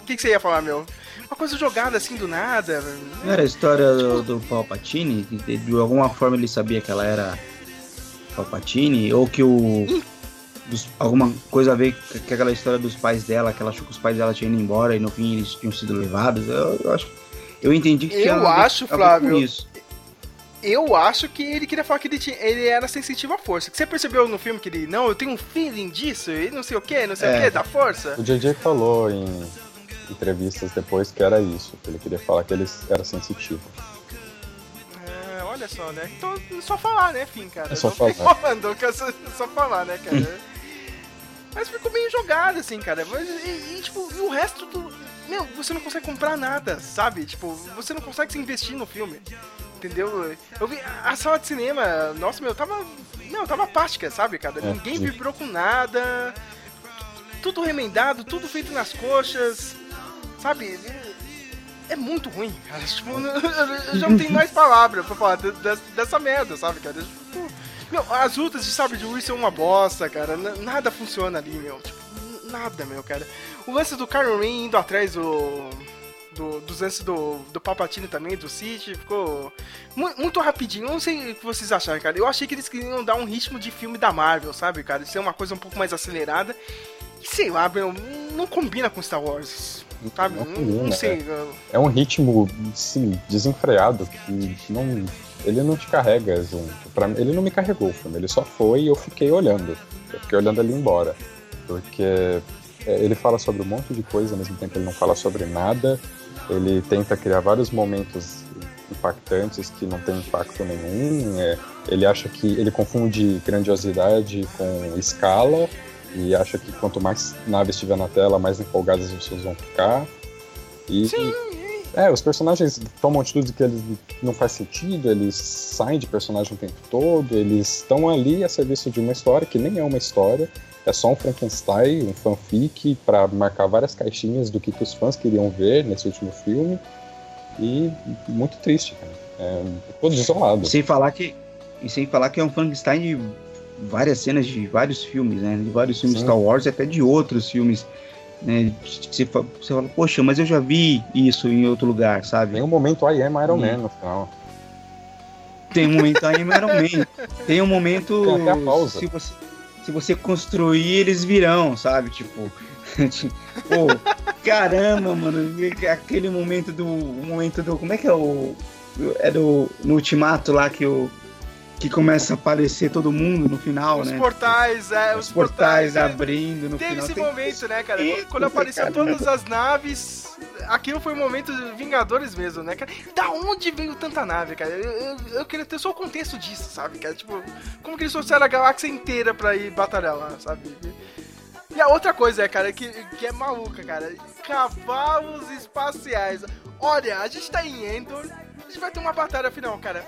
o que, que você ia falar, meu? Uma coisa jogada assim do nada. Não era a história do, do Palpatine? De, de alguma forma ele sabia que ela era Palpatine, ou que o. dos- alguma coisa a ver com com aquela história dos pais dela, que ela achou que os pais dela tinham ido embora e no fim eles tinham sido levados. Eu, eu acho. Eu entendi que Eu acho, ver com Flávio, isso. Eu acho que ele queria falar que ele, tinha, ele era sensitivo à força. Que você percebeu no filme que ele, não, eu tenho um feeling disso, e não sei o que, não sei É. o que, da força. O JJ falou em entrevistas depois que era isso, que ele queria falar que ele era sensitivo. É, olha só, né? Então, só falar, né, fim, cara? É só Não falar. é só, [laughs] só falar, né, cara? Mas ficou meio jogado, assim, cara. E, e, tipo, e o resto do. Meu, você não consegue comprar nada, sabe? Tipo, você não consegue se investir no filme. Entendeu? Eu vi a sala de cinema, nossa, meu, tava. Não, tava apática, sabe, cara? É, Ninguém sim. vibrou com nada. Tudo remendado, tudo feito nas coxas. Sabe? É muito ruim, cara. [laughs] Tipo, eu já não tenho mais palavra pra falar de- de- dessa merda, sabe, cara? Tipo, meu, as lutas de sabre de luz são uma bosta, cara. Nada funciona ali, meu. Tipo, nada, meu, cara. O lance do Kylo Ren indo atrás do. Do, dos lances do, do Palpatine também, do City, ficou mu- muito rapidinho. Eu não sei o que vocês acharam, cara. Eu achei que eles queriam dar um ritmo de filme da Marvel, sabe, cara? Ser uma coisa um pouco mais acelerada. Sei lá, meu, não combina com Star Wars. Sabe? Não combina, não sei. É um ritmo, sim, desenfreado, que não, ele não te carrega junto. Pra, ele não me carregou o filme, ele só foi e eu fiquei olhando. Eu fiquei olhando ele embora. Porque é, ele fala sobre um monte de coisa, ao mesmo tempo ele não fala sobre nada. Ele tenta criar vários momentos impactantes que não tem impacto nenhum. é, ele acha que ele confunde grandiosidade com escala e acha que quanto mais naves estiver na tela, mais empolgadas as pessoas vão ficar. E, é, os personagens tomam atitudes que eles não faz sentido, eles saem de personagem o tempo todo, eles estão ali a serviço de uma história que nem é uma história, é só um Frankenstein, um fanfic para marcar várias caixinhas do que, que os fãs queriam ver nesse último filme. E muito triste, cara. É, todo desolado. Sem falar que. E sem falar que é um Frankenstein várias cenas de vários filmes, né? De vários filmes Sim. Star Wars e até de outros filmes. Né? Você, você fala, poxa, mas eu já vi isso em outro lugar, sabe? Tem um momento I am Iron. Man no final. Tem um momento aí em Iron Man. [laughs] Tem um momento. Tem até pausa. Se você, se você construir, eles virão, sabe? Tipo. [laughs] Pô, caramba, mano. Aquele momento do. Momento do. Como é que é o. É do. No ultimato lá que o. Que começa a aparecer todo mundo no final, Os né? portais, é, os, Os portais é. abrindo no Teve final. esse Tem- momento, né, cara? Eita, Quando apareceu todas as naves, aquilo foi um momento de Vingadores mesmo, né, cara? Da onde veio tanta nave, cara? Eu, eu, eu queria ter só o contexto disso, sabe, cara? Tipo, como que eles trouxeram a galáxia inteira pra ir batalhar lá, sabe? E a outra coisa, é, cara, que, que é maluca, cara. Cavalos espaciais. Olha, a gente tá em Endor, a gente vai ter uma batalha final, cara.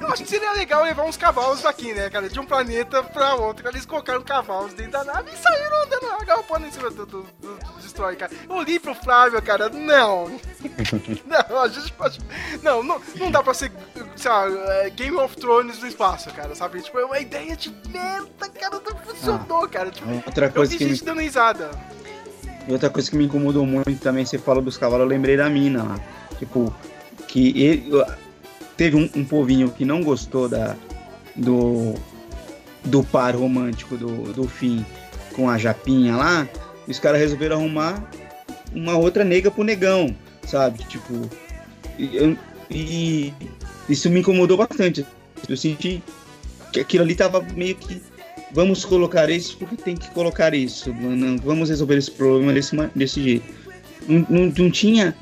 Eu acho que seria legal levar uns cavalos daqui, né, cara? De um planeta pra outro. Eles colocaram cavalos dentro da nave e saíram andando lá, galopando em cima do, do, do, do Destroy, cara. Eu li pro Flávio, cara, não. [laughs] não, a gente pode. Não, não, não dá pra ser, sei lá, é, Game of Thrones no espaço, cara, sabe? Tipo, é uma ideia de merda, cara, não funcionou, cara. Tipo, Outra eu coisa vi que me gente dando risada. E outra coisa que me incomodou muito também, você falou dos cavalos, eu lembrei da mina lá. Tipo, que ele, teve um, um povinho que não gostou da, do, do par romântico do, do fim com a Japinha lá, e os caras resolveram arrumar uma outra nega pro negão, sabe? Tipo, e, e isso me incomodou bastante. Eu senti que aquilo ali tava meio que vamos colocar isso porque tem que colocar isso. Não, vamos resolver esse problema desse, desse jeito. Não, não, não tinha.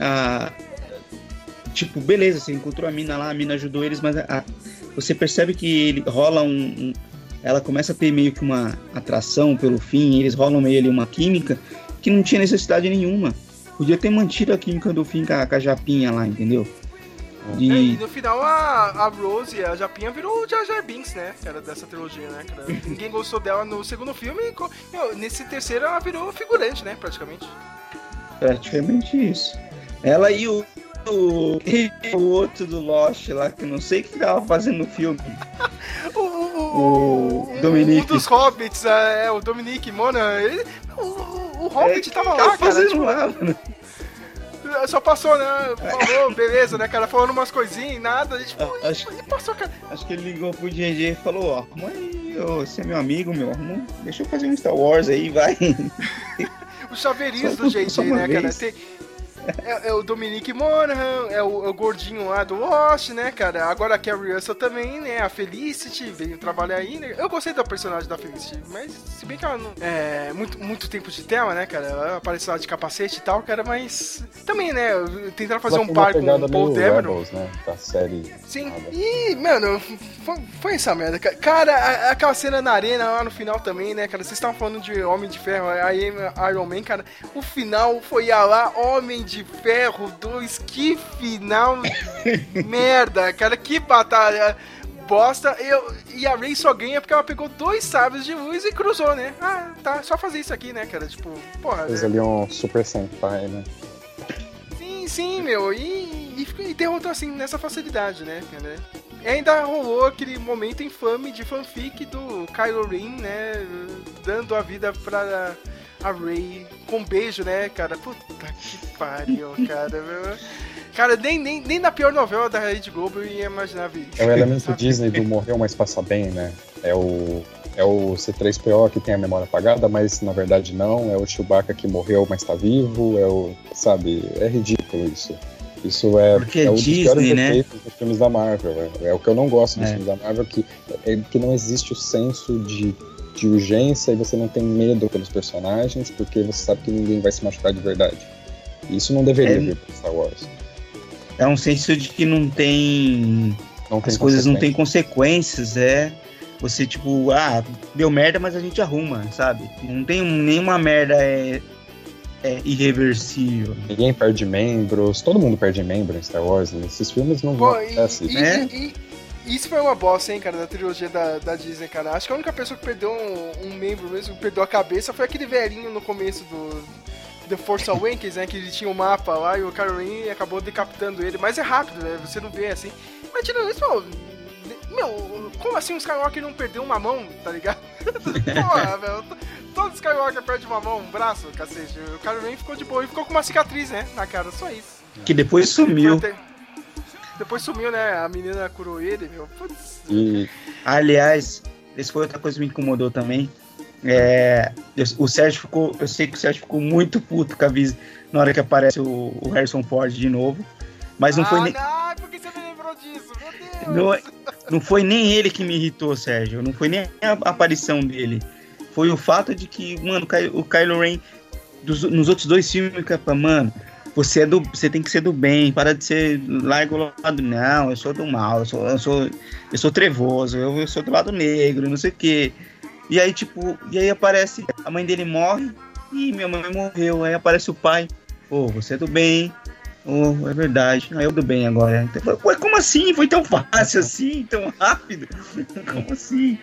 ah, tipo, beleza, você encontrou a mina lá, a mina ajudou eles, mas a- você percebe que ele rola um, um- Ela começa a ter meio que uma atração pelo fim, eles rolam meio ali uma química que não tinha necessidade nenhuma. Podia ter mantido a química do fim com a, com a Japinha lá, entendeu? É, e no final a, a Rose, a Japinha, virou o Jar Jar Binks, né? Cara, dessa trilogia, né? Cara? [laughs] Ninguém gostou dela no segundo filme. e meu, nesse terceiro ela virou figurante, né? Praticamente. praticamente isso. Ela e o, o, e o outro do Lost lá, que eu não sei o que tava fazendo no filme. [laughs] O, o, O Dominique. Um dos Hobbits, é, é, o Dominique Mona. Ele, o, o, o Hobbit É, tava que lá, tava cara. fazendo Tipo, lá, mano. [laughs] Só passou, né? Falou, beleza, né, cara? Falando umas coisinhas, nada. Tipo, Ah, acho- e passou, cara. Acho que ele ligou pro GG e falou, ó, mãe, você é meu amigo, meu, deixa eu fazer um Star Wars aí, vai. [laughs] Os chaveirinhos Só- do uma né, cara? vez. Tem, é, é o Dominique Monaghan, é o, é o gordinho lá do Lost, né, cara? Agora a Carrie Russell também, né? A Felicity veio trabalhar aí, né? Eu gostei da personagem da Felicity, mas se bem que ela não. É. Muito, muito tempo de tela, né, cara? Ela apareceu lá de capacete e tal, cara, mas. Também, né? Tentaram fazer um par com o Paul Dameron. Rebels, né? Da série. Sim, nada. e, mano, foi, foi essa merda. ca- Cara, a- aquela cena na arena lá no final também, né, cara? Vocês estavam falando de Homem de Ferro, aí Iron Man, cara. O final foi a lá, Homem de Ferro 2. Que final [laughs] merda, cara. Que batalha bosta. Eu, e a Rey só ganha porque ela pegou dois sabres de luz e cruzou, né? Ah, tá, só fazer isso aqui, né, cara? Tipo, porra. Fez né? ali um Super Sentai, né? Sim, sim, meu. E, e, e derrotou assim nessa facilidade, né? cara? E ainda rolou aquele momento infame de fanfic do Kylo Ren, né? Dando a vida pra a Rey com um beijo, né, cara? Puta que pariu, cara, meu. Cara, nem, nem, nem na pior novela da Rede Globo eu ia imaginar isso. É o elemento? Disney do morreu, mas passa bem, né? É o, é o C3PO que tem a memória apagada, mas na verdade não. É o Chewbacca que morreu, mas tá vivo. É o. Sabe? É ridículo isso. Isso é, Porque é é um dos Disney, piores né? dos filmes da Marvel. É, é o que eu não gosto dos É. filmes da Marvel, que, é que não existe o senso de, de urgência e você não tem medo pelos personagens, porque você sabe que ninguém vai se machucar de verdade. Isso não deveria É. vir pro Star Wars. É um senso de que não tem. Não tem As coisas não têm consequência. consequências, é. Você, tipo, ah, deu merda, mas a gente arruma, sabe? Não tem um- nenhuma merda é, é irreversível. Ninguém perde membros, todo mundo perde membro em Star Wars. né? Esses filmes não Pô, vão e, acontece. e- né? e- e isso foi uma bosta, hein, cara, da trilogia da, da Disney, cara. Acho que a única pessoa que perdeu um, um membro mesmo, que perdeu a cabeça, foi aquele velhinho no começo do The Force Awakens, né? Que ele tinha um mapa lá e o Kylo Ren acabou decapitando ele. Mas é rápido, né? Você não vê assim. Mas tirando isso, pô, meu, como assim o Skywalker não perdeu uma mão, tá ligado? [laughs] Porra, velho. Todo Skywalker perde uma mão, um braço, cacete. O Kylo Ren ficou de boa e ficou com uma cicatriz, né? Na cara, só isso. Que depois sumiu. Até- Depois sumiu, né? A menina curou ele, meu. Putz. E Aliás, esse foi outra coisa que me incomodou também. É, eu- o Sérgio ficou. Eu sei que o Sérgio ficou muito puto com a Vis na hora que aparece o, o Harrison Ford de novo. Mas não foi ah, nem. não, por que você me lembrou disso? Meu Não, Deus! não foi nem ele que me irritou, Sérgio. Não foi nem a aparição dele. Foi o fato de que, mano, o Ky- o Kylo Ren, dos- nos outros dois filmes, capa, mano, você, é do, você tem que ser do bem, para de ser largo lado. Não, eu sou do mal, eu sou, eu sou, eu sou trevoso, eu, eu sou do lado negro, não sei o quê. E aí, tipo, e aí aparece, a mãe dele morre, e minha mãe morreu. Aí aparece o pai, pô, você é do bem, Oh, é verdade. Eu do bem agora. Então, Ué, como assim? Foi tão fácil assim, tão rápido? [laughs] Como assim?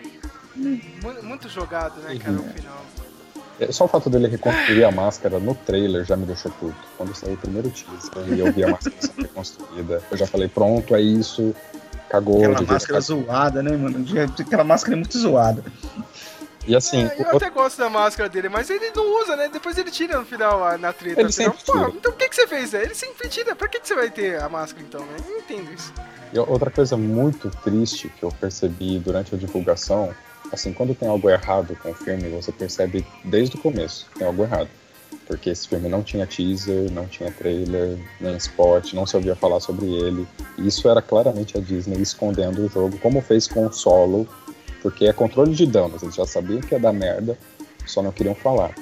Mu- Muito jogado, né, cara, Uhum. o final. É, só o fato dele reconstruir a máscara no trailer já me deixou puto. Quando saiu o primeiro teaser e eu vi a máscara sendo reconstruída, eu já falei, pronto, é isso. Cagou. Aquela máscara ficar- zoada, né, mano? Aquela máscara é muito zoada. E assim, É, eu o- até gosto da máscara dele, mas ele não usa, né? Depois ele tira no final lá, na treta. Ele final. sempre Pô, tira. então por que, que você fez? né? Ele sempre tira. Pra que, que você vai ter a máscara então, né? Eu não entendo isso. E outra coisa muito triste que eu percebi durante a divulgação, assim, quando tem algo errado com o filme, você percebe desde o começo que tem algo errado. Porque esse filme não tinha teaser, não tinha trailer, nem spot, não se ouvia falar sobre ele. E isso era claramente a Disney escondendo o jogo, como fez com o Solo, porque é controle de danos, eles já sabiam que ia dar merda, só não queriam falar.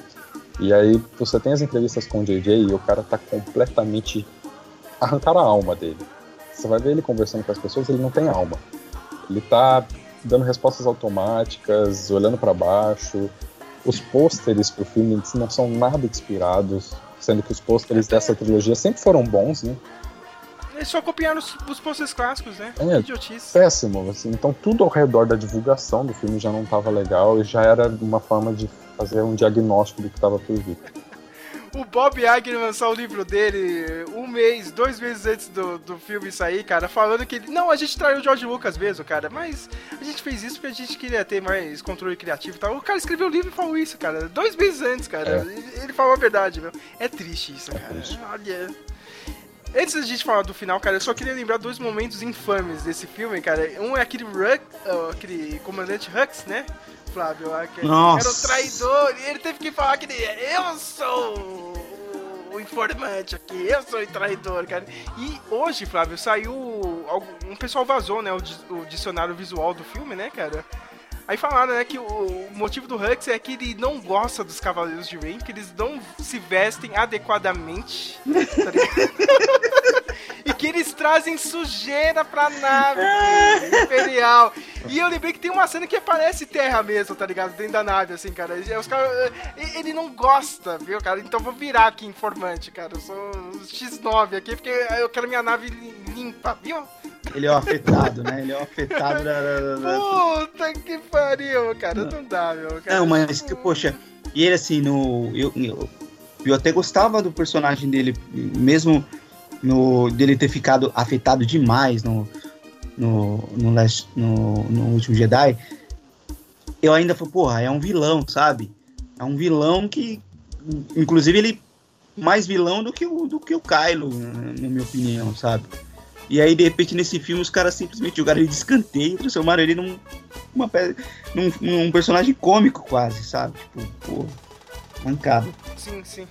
E aí você tem as entrevistas com o JJ e o cara tá completamente arrancar a alma dele. Você vai ver ele conversando com as pessoas, ele não tem alma. Ele tá dando respostas automáticas, olhando pra baixo. Os pôsteres pro filme não são nada inspirados, sendo que os pôsteres dessa trilogia sempre foram bons, né? Eles só copiaram os, os posters clássicos, né? É. Idiotice. Péssimo, assim. Então tudo ao redor da divulgação do filme já não tava legal e já era uma forma de fazer um diagnóstico do que tava por vir. O Bob Iger lançar o livro dele um mês, dois meses antes do, do filme sair, cara, falando que. Não, a gente traiu o George Lucas mesmo, cara, mas a gente fez isso porque a gente queria ter mais controle criativo e tal. O cara escreveu o livro e falou isso, cara, dois meses antes, cara. É. Ele, falou a verdade, meu. É triste isso, É cara. triste. Olha. Antes da gente falar do final, cara, eu só queria lembrar dois momentos infames desse filme, cara. Um é aquele Ruck, aquele comandante Hux, né? Flávio, aquele Nossa. era o traidor, e ele teve que falar que ele, eu sou o- informante aqui, eu sou o traidor, cara. E hoje, Flávio, saiu. Um pessoal vazou, né? O, di- o dicionário visual do filme, né, cara? Aí falaram, né, que o, motivo do Hux é que ele não gosta dos Cavaleiros de Rain, que eles não se vestem adequadamente. tá [laughs] e que eles trazem sujeira pra nave [laughs] imperial. E eu lembrei que tem uma cena que parece terra mesmo, tá ligado? Dentro da nave, assim, cara. Os caras, eh, ele não gosta, viu, cara? Então eu vou virar aqui informante, cara. Eu sou X9 aqui, porque eu quero minha nave li- limpa, viu? Ele é o afetado, né? Ele é o afetado da. da- da- da- Puta que pariu, cara. Não dá, meu. Cara. Não, mas, que, poxa, e ele assim, no. Eu, eu, eu até gostava do personagem dele, mesmo no, dele ter ficado afetado demais no, no, no, Last, no, no último Jedi. Eu ainda falei, porra, é um vilão, sabe? É um vilão que. Inclusive, ele mais vilão do que o, do que o Kylo, na minha opinião, sabe? E aí, de repente, nesse filme, os caras simplesmente jogaram ele de escanteio e transformaram ele num, uma num, num personagem cômico quase, sabe? Tipo, pô, mancada. Sim, sim.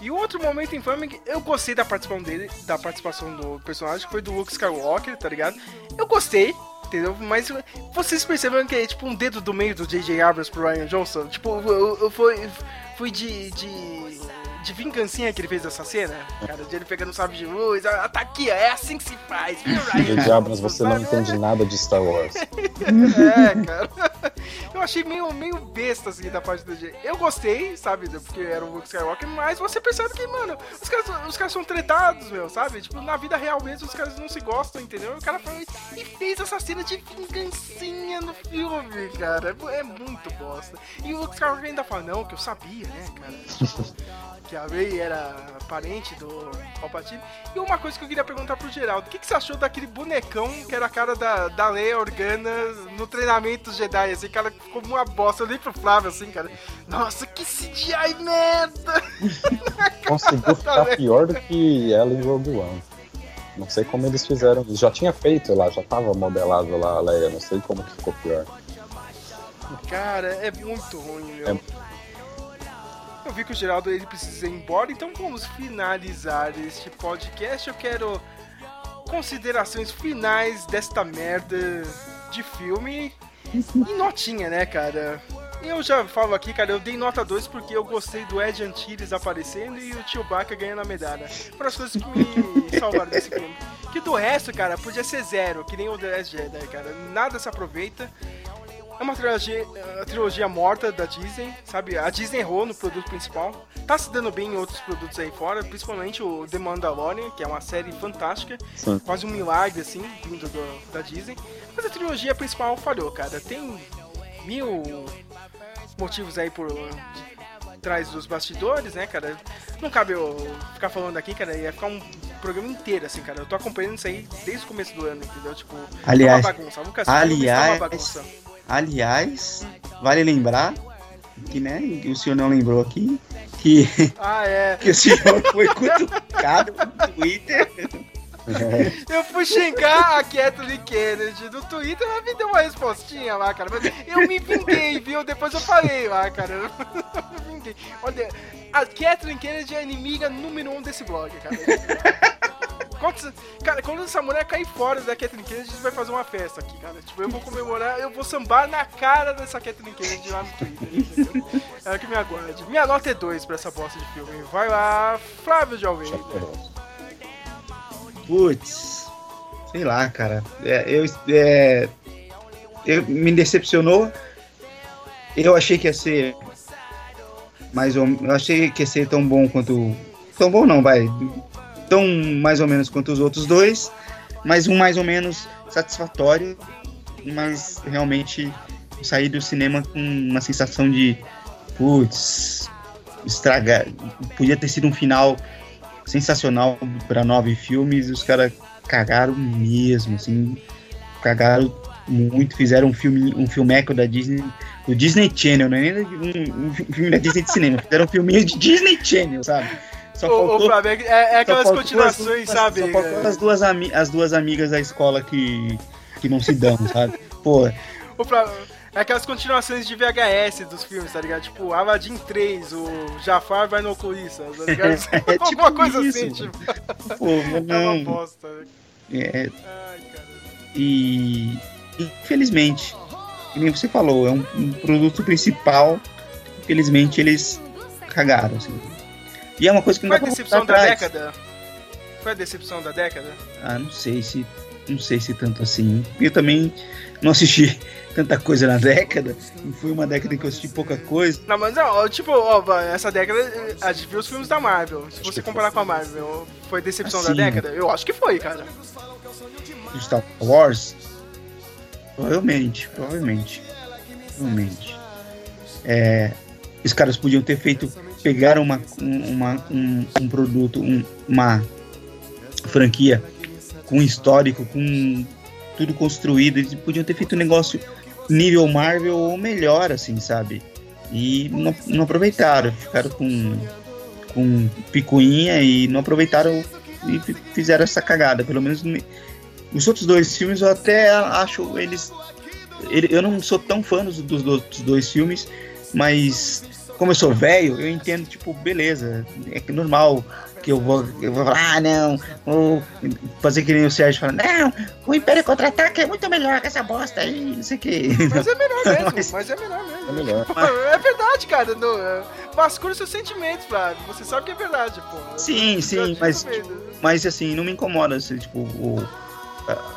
E o outro momento infame que eu gostei da participação dele, da participação do personagem, foi do Luke Skywalker, tá ligado? Eu gostei, entendeu? Mas vocês perceberam que é tipo um dedo do meio do J.J. Abrams pro Ryan Johnson? Tipo, eu, eu foi, foi de, de. De vingancinha que ele fez essa cena, cara, de ele pegando o sabre de luz, ah, tá aqui, é assim que se faz, viu, [laughs] Ryan? Abrams, você não entende nada de Star Wars. É, cara. Eu achei meio, meio besta, assim, da parte do Jay. Eu gostei, sabe, porque era o Luke Skywalker, mas você percebe que, mano, os caras, os caras são tretados, meu, sabe? Tipo, na vida real mesmo, os caras não se gostam, entendeu? O cara foi e fez essa cena de vingancinha no filme, cara. É, é muito bosta. E o Luke Skywalker ainda fala, não, que eu sabia, né, cara? [laughs] que a Rey era parente do Palpatine. E uma coisa que eu queria perguntar pro Geraldo, o que, que você achou daquele bonecão que era a cara da, da Leia Organa no treinamento Jedi, assim, cara, ficou uma bosta. Eu olhei pro Flávio, assim, cara, nossa, que CGI merda! [laughs] Conseguiu ficar pior do que ela em Rogue One. Não sei como eles fizeram. Já tinha feito lá, já tava modelado lá a Leia. Não sei como que ficou pior. Cara, é muito ruim, meu. É. Eu vi que o Geraldo ele precisa ir embora, então vamos finalizar este podcast. Eu quero considerações finais desta merda de filme e notinha, né, cara? Eu já falo aqui, cara, eu dei nota 2 porque eu gostei do Ed Antilles aparecendo e o Chewbacca ganhando a medalha. Foram as coisas que me [laughs] salvaram desse filme. Que do resto, cara, podia ser zero, que nem o The Last Jedi, cara. Nada se aproveita. É uma trilogia, uma trilogia morta da Disney, sabe? A Disney errou no produto principal. Tá se dando bem em outros produtos aí fora, principalmente o The Mandalorian, que é uma série fantástica. Sim. Quase um milagre, assim, vindo do- da Disney. Mas a trilogia principal falhou, cara. Tem mil motivos aí por trás dos bastidores, né, cara? Não cabe eu ficar falando aqui, cara. Ia ficar um programa inteiro, assim, cara. Eu tô acompanhando isso aí desde o começo do ano, entendeu? Tipo, Aliás- tá uma bagunça. A Lucasfilm está uma aliás- bagunça. Aliás, vale lembrar que, né, o senhor não lembrou aqui, que, Ah, é. [laughs] que o senhor foi cutucado no Twitter. [laughs] Eu fui xingar a Kathleen Kennedy no Twitter, ela me deu uma respostinha lá, cara. Mas eu me vinguei, viu? Depois eu falei lá, cara. [laughs] Eu me vinguei. Olha, a Kathleen Kennedy é a inimiga número um desse blog, cara. Quando, cara, quando essa mulher cair fora da Kathleen Kennedy, a gente vai fazer uma festa aqui, cara. Tipo, eu vou comemorar, eu vou sambar na cara dessa Kathleen Kennedy lá no Twitter, entendeu? É o que me aguarde. Minha nota é 2 pra essa bosta de filme. Vai lá, Flávio de Almeida. Putz, sei lá, cara. É, eu, é, eu me decepcionou. Eu achei que ia ser mais ou eu achei que ia ser tão bom quanto tão bom não, vai. Tão mais ou menos quanto os outros dois, mas um mais ou menos satisfatório, mas realmente saí do cinema com uma sensação de putz, estragar, podia ter sido um final sensacional para nove filmes, os caras cagaram mesmo, assim, cagaram muito, fizeram um filme, um filmeco da Disney, do Disney Channel, não é nem um, um filme da Disney de cinema, fizeram um filminho de Disney Channel, sabe? Só Ô, ô, faltou- Flávio, é, é aquelas faltou continuações, as, sabe? Só faltou as duas, as duas amigas da escola que, que não se dão, sabe? Pô, Flávio, é aquelas continuações de VHS dos filmes, tá ligado? Tipo, Aladdin 3, o Jafar vai no oculista, tá [laughs] ligado? É tipo Alguma coisa isso, assim, mano. tipo. pô, mas É uma não. bosta. É, Ai, cara. e infelizmente, nem você falou, é um, um produto principal. Infelizmente eles cagaram, assim. E é uma coisa que não Foi a decepção da atrás. década? Foi a decepção da década? Ah, não sei se. Não sei se tanto assim. Eu também não assisti tanta coisa na década. E foi uma década em que eu assisti pouca coisa. Não, mas não, tipo, ó, essa década a gente viu os filmes da Marvel. Se você comparar com a Marvel, foi decepção da Assim, década? Eu acho que foi, cara. Star Wars? Provavelmente, provavelmente. Provavelmente. É, os caras podiam ter feito. Pegaram uma, um- uma, um, um produto, um- uma franquia com histórico, com tudo construído. Eles podiam ter feito um negócio nível Marvel ou melhor, assim, sabe? E não, não aproveitaram. Ficaram com, com picuinha e não aproveitaram e fi- fizeram essa cagada. Pelo menos os outros dois filmes eu até acho eles. ele- Eu não sou tão fã dos, dos dois filmes, mas como eu sou velho, eu entendo, tipo, beleza, é normal que eu vou, eu vou falar, ah, não, vou fazer que nem o Sérgio fala, não, o Império Contra-Ataque é muito melhor que essa bosta aí, não sei o que. [laughs] Mas é melhor mesmo, Mas- mas é melhor mesmo. É melhor. [laughs] É verdade, cara. No, é, vasculha seus sentimentos, Flávio. Você sabe que é verdade, pô. Sim, Eu sim, já mas, mesmo. mas assim, não me incomoda se, tipo, o-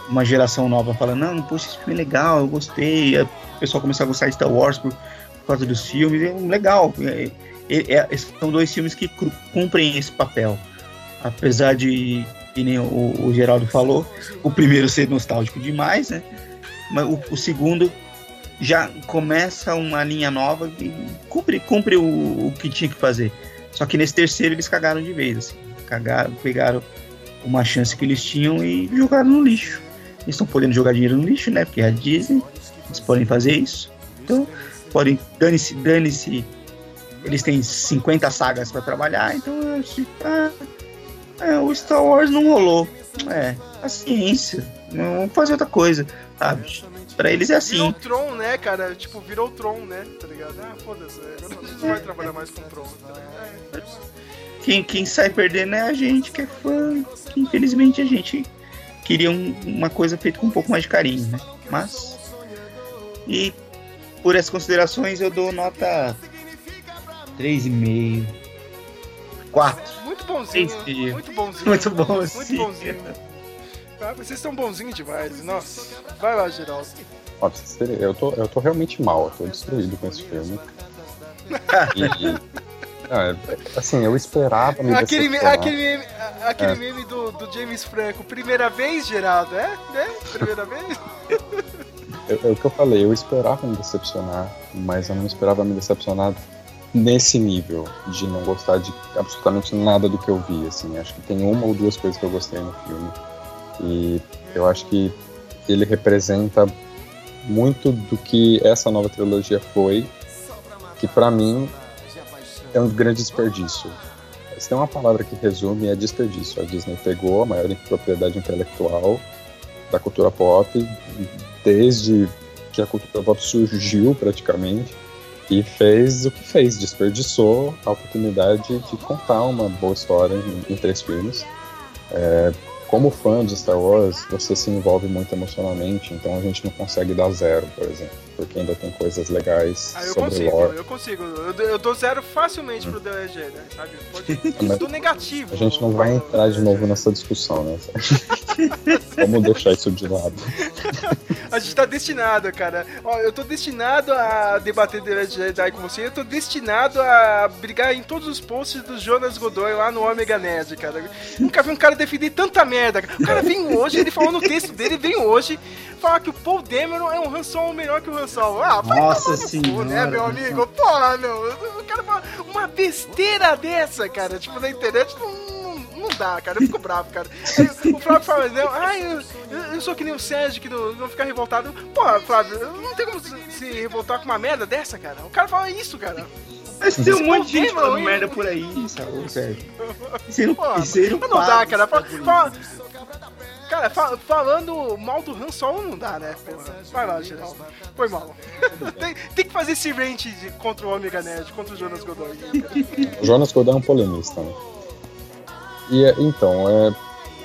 uma geração nova fala, não, poxa, esse filme é legal, eu gostei, o pessoal começar a gostar de Star Wars por, por causa dos filmes, é legal. É, é- são dois filmes que cumprem esse papel. Apesar de, que nem o, o Geraldo falou, o primeiro ser nostálgico demais, né? Mas o, o segundo já começa uma linha nova e cumpre, cumpre o, o que tinha que fazer. Só que nesse terceiro eles cagaram de vez, assim. Cagaram, pegaram uma chance que eles tinham e jogaram no lixo. Eles estão podendo jogar dinheiro no lixo, né? Porque a Disney, eles podem fazer isso. Então, podem, dane-se, dane-se. Eles têm 50 sagas pra trabalhar, então eu acho que, ah, é, o Star Wars não rolou. É, paciência. Vamos fazer outra coisa, sabe? Pra eles é Virou assim. o Tron, né, cara? Tipo, virou o Tron, né? Tá ligado? Ah, foda-se. A gente não vai trabalhar mais com o Tron. Tá ligado? É. Quem, quem sai perdendo é a gente, que é fã. Que infelizmente a gente queria um- uma coisa feita com um pouco mais de carinho, né? Mas. E por essas considerações eu dou nota 3,5. 4. Muito bonzinho. Muito bonzinho. Muito Muito bonzinho. bonzinho. Ah, vocês estão bonzinhos demais. Nossa. Vai lá, Geraldo. Ó, pra vocês terem- eu, tô, eu tô realmente mal, eu tô destruído com esse filme. [laughs] E. ah, é- assim, eu esperava me Aquele, me- decepcionar. aquele, meme, aquele É. meme do, do James Franco. Primeira vez, Geraldo? É? Né? Primeira vez? [laughs] É o que eu falei, eu esperava me decepcionar, mas eu não esperava me decepcionar nesse nível, de não gostar de absolutamente nada do que eu vi, assim. Acho que tem uma ou duas coisas que eu gostei no filme. E eu acho que ele representa muito do que essa nova trilogia foi, que pra mim é um grande desperdício. Se tem uma palavra que resume, é desperdício. A Disney pegou a maior propriedade intelectual da cultura pop, desde que a cultura pop surgiu praticamente, e fez o que fez, desperdiçou a oportunidade de contar uma boa história em, em três filmes. É, como fã de Star Wars, você se envolve muito emocionalmente, então a gente não consegue dar zero, por exemplo, porque ainda tem coisas legais Ah, eu sobre consigo, lore. eu consigo. Eu, dou- eu dou zero facilmente pro The né? Sabe? Pode, [laughs] dou negativo. A gente não vai entrar de novo nessa discussão, né? [laughs] Vamos deixar isso de lado. A gente tá destinado, cara. Ó, eu tô destinado a debater The Jedi com você. Eu tô destinado a brigar em todos os posts do Jonas Godoy lá no Omega Nerd, cara. Nunca vi um cara defender tanta merda. O cara vem hoje, ele falou no texto dele, vem hoje falar que o Paul Dameron é um Han Solo melhor que o Han Ah, vai Nossa tomar no cu, senhora, né, meu amigo? Porra, meu. O cara fala uma besteira dessa, cara. Tipo, na internet não, não, não dá, cara. Eu fico bravo, cara. Aí, o Flávio fala, não, ah, eu, eu, eu sou que nem o Sérgio, que não, não fica revoltado. Porra, Flávio, não tem como se, se revoltar com uma merda dessa, cara. O cara fala isso, cara. Mas tem um monte de gente falando merda por aí, sabe? Isso aí [laughs] não, Pô, não, não dá, cara. Fa- sabe? Cara, fa- falando mal do Han Solo não dá, né? Porra. Vai lá, geral. Foi mal. tem, tem que fazer esse rant de- contra o Omega Nerd, contra o Jonas Godoy. O Jonas Godin é um polemista, né? E é- então, é,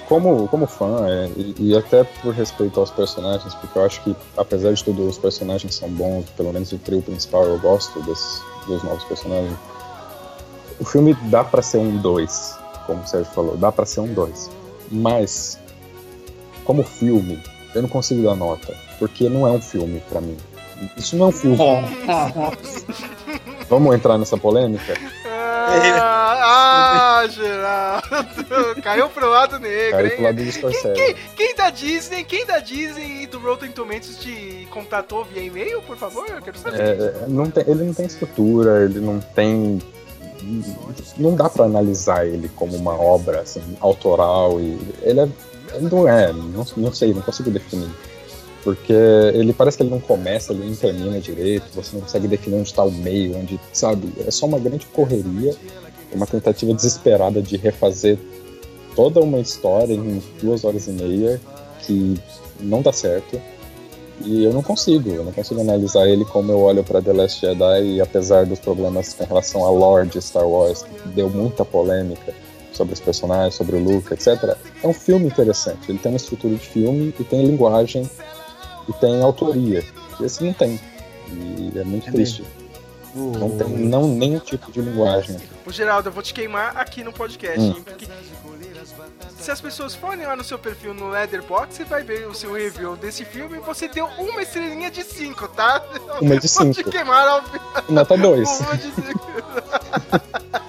como, como fã, é, e, e até por respeito aos personagens, porque eu acho que, apesar de tudo, os personagens são bons, pelo menos o trio principal eu gosto desses dos novos personagens. O filme dá pra ser um 2, como o Sérgio falou, dá pra ser um 2. Mas, como filme, eu não consigo dar nota, porque não é um filme pra mim. Isso não é um filme. [laughs] Vamos entrar nessa polêmica? Ah, ah, Geraldo. Caiu pro lado negro, Caiu pro hein? lado do Scorsese. Quem, quem da Disney, quem da Disney e do Rotten Tomatoes te contatou via e-mail, por favor? Eu quero saber. É, é, não tem- ele não tem estrutura, ele não tem. Não dá pra analisar ele como uma obra assim, autoral. E ele, é, não é, não, não sei, não consigo definir. Porque ele parece que ele não começa, ele não termina direito, você não consegue definir onde está o meio, onde, sabe? É só uma grande correria, uma tentativa desesperada de refazer toda uma história em duas horas e meia que não dá certo. E eu não consigo, eu não consigo analisar ele como eu olho para The Last Jedi, e apesar dos problemas com relação a lore de Star Wars, que deu muita polêmica sobre os personagens, sobre o Luke, etc. É um filme interessante, ele tem uma estrutura de filme e tem linguagem e tem autoria. Esse não tem. E é muito É triste. Não tem não, nenhum tipo de linguagem. Ô, Geraldo, eu vou te queimar aqui no podcast, Hum. hein? Porque se as pessoas forem lá no seu perfil no Letterboxd, você vai ver o seu review desse filme e você deu uma estrelinha de cinco, tá? Uma de Vou te cinco. queimar ao Nota 2. Uma de cinco. [laughs]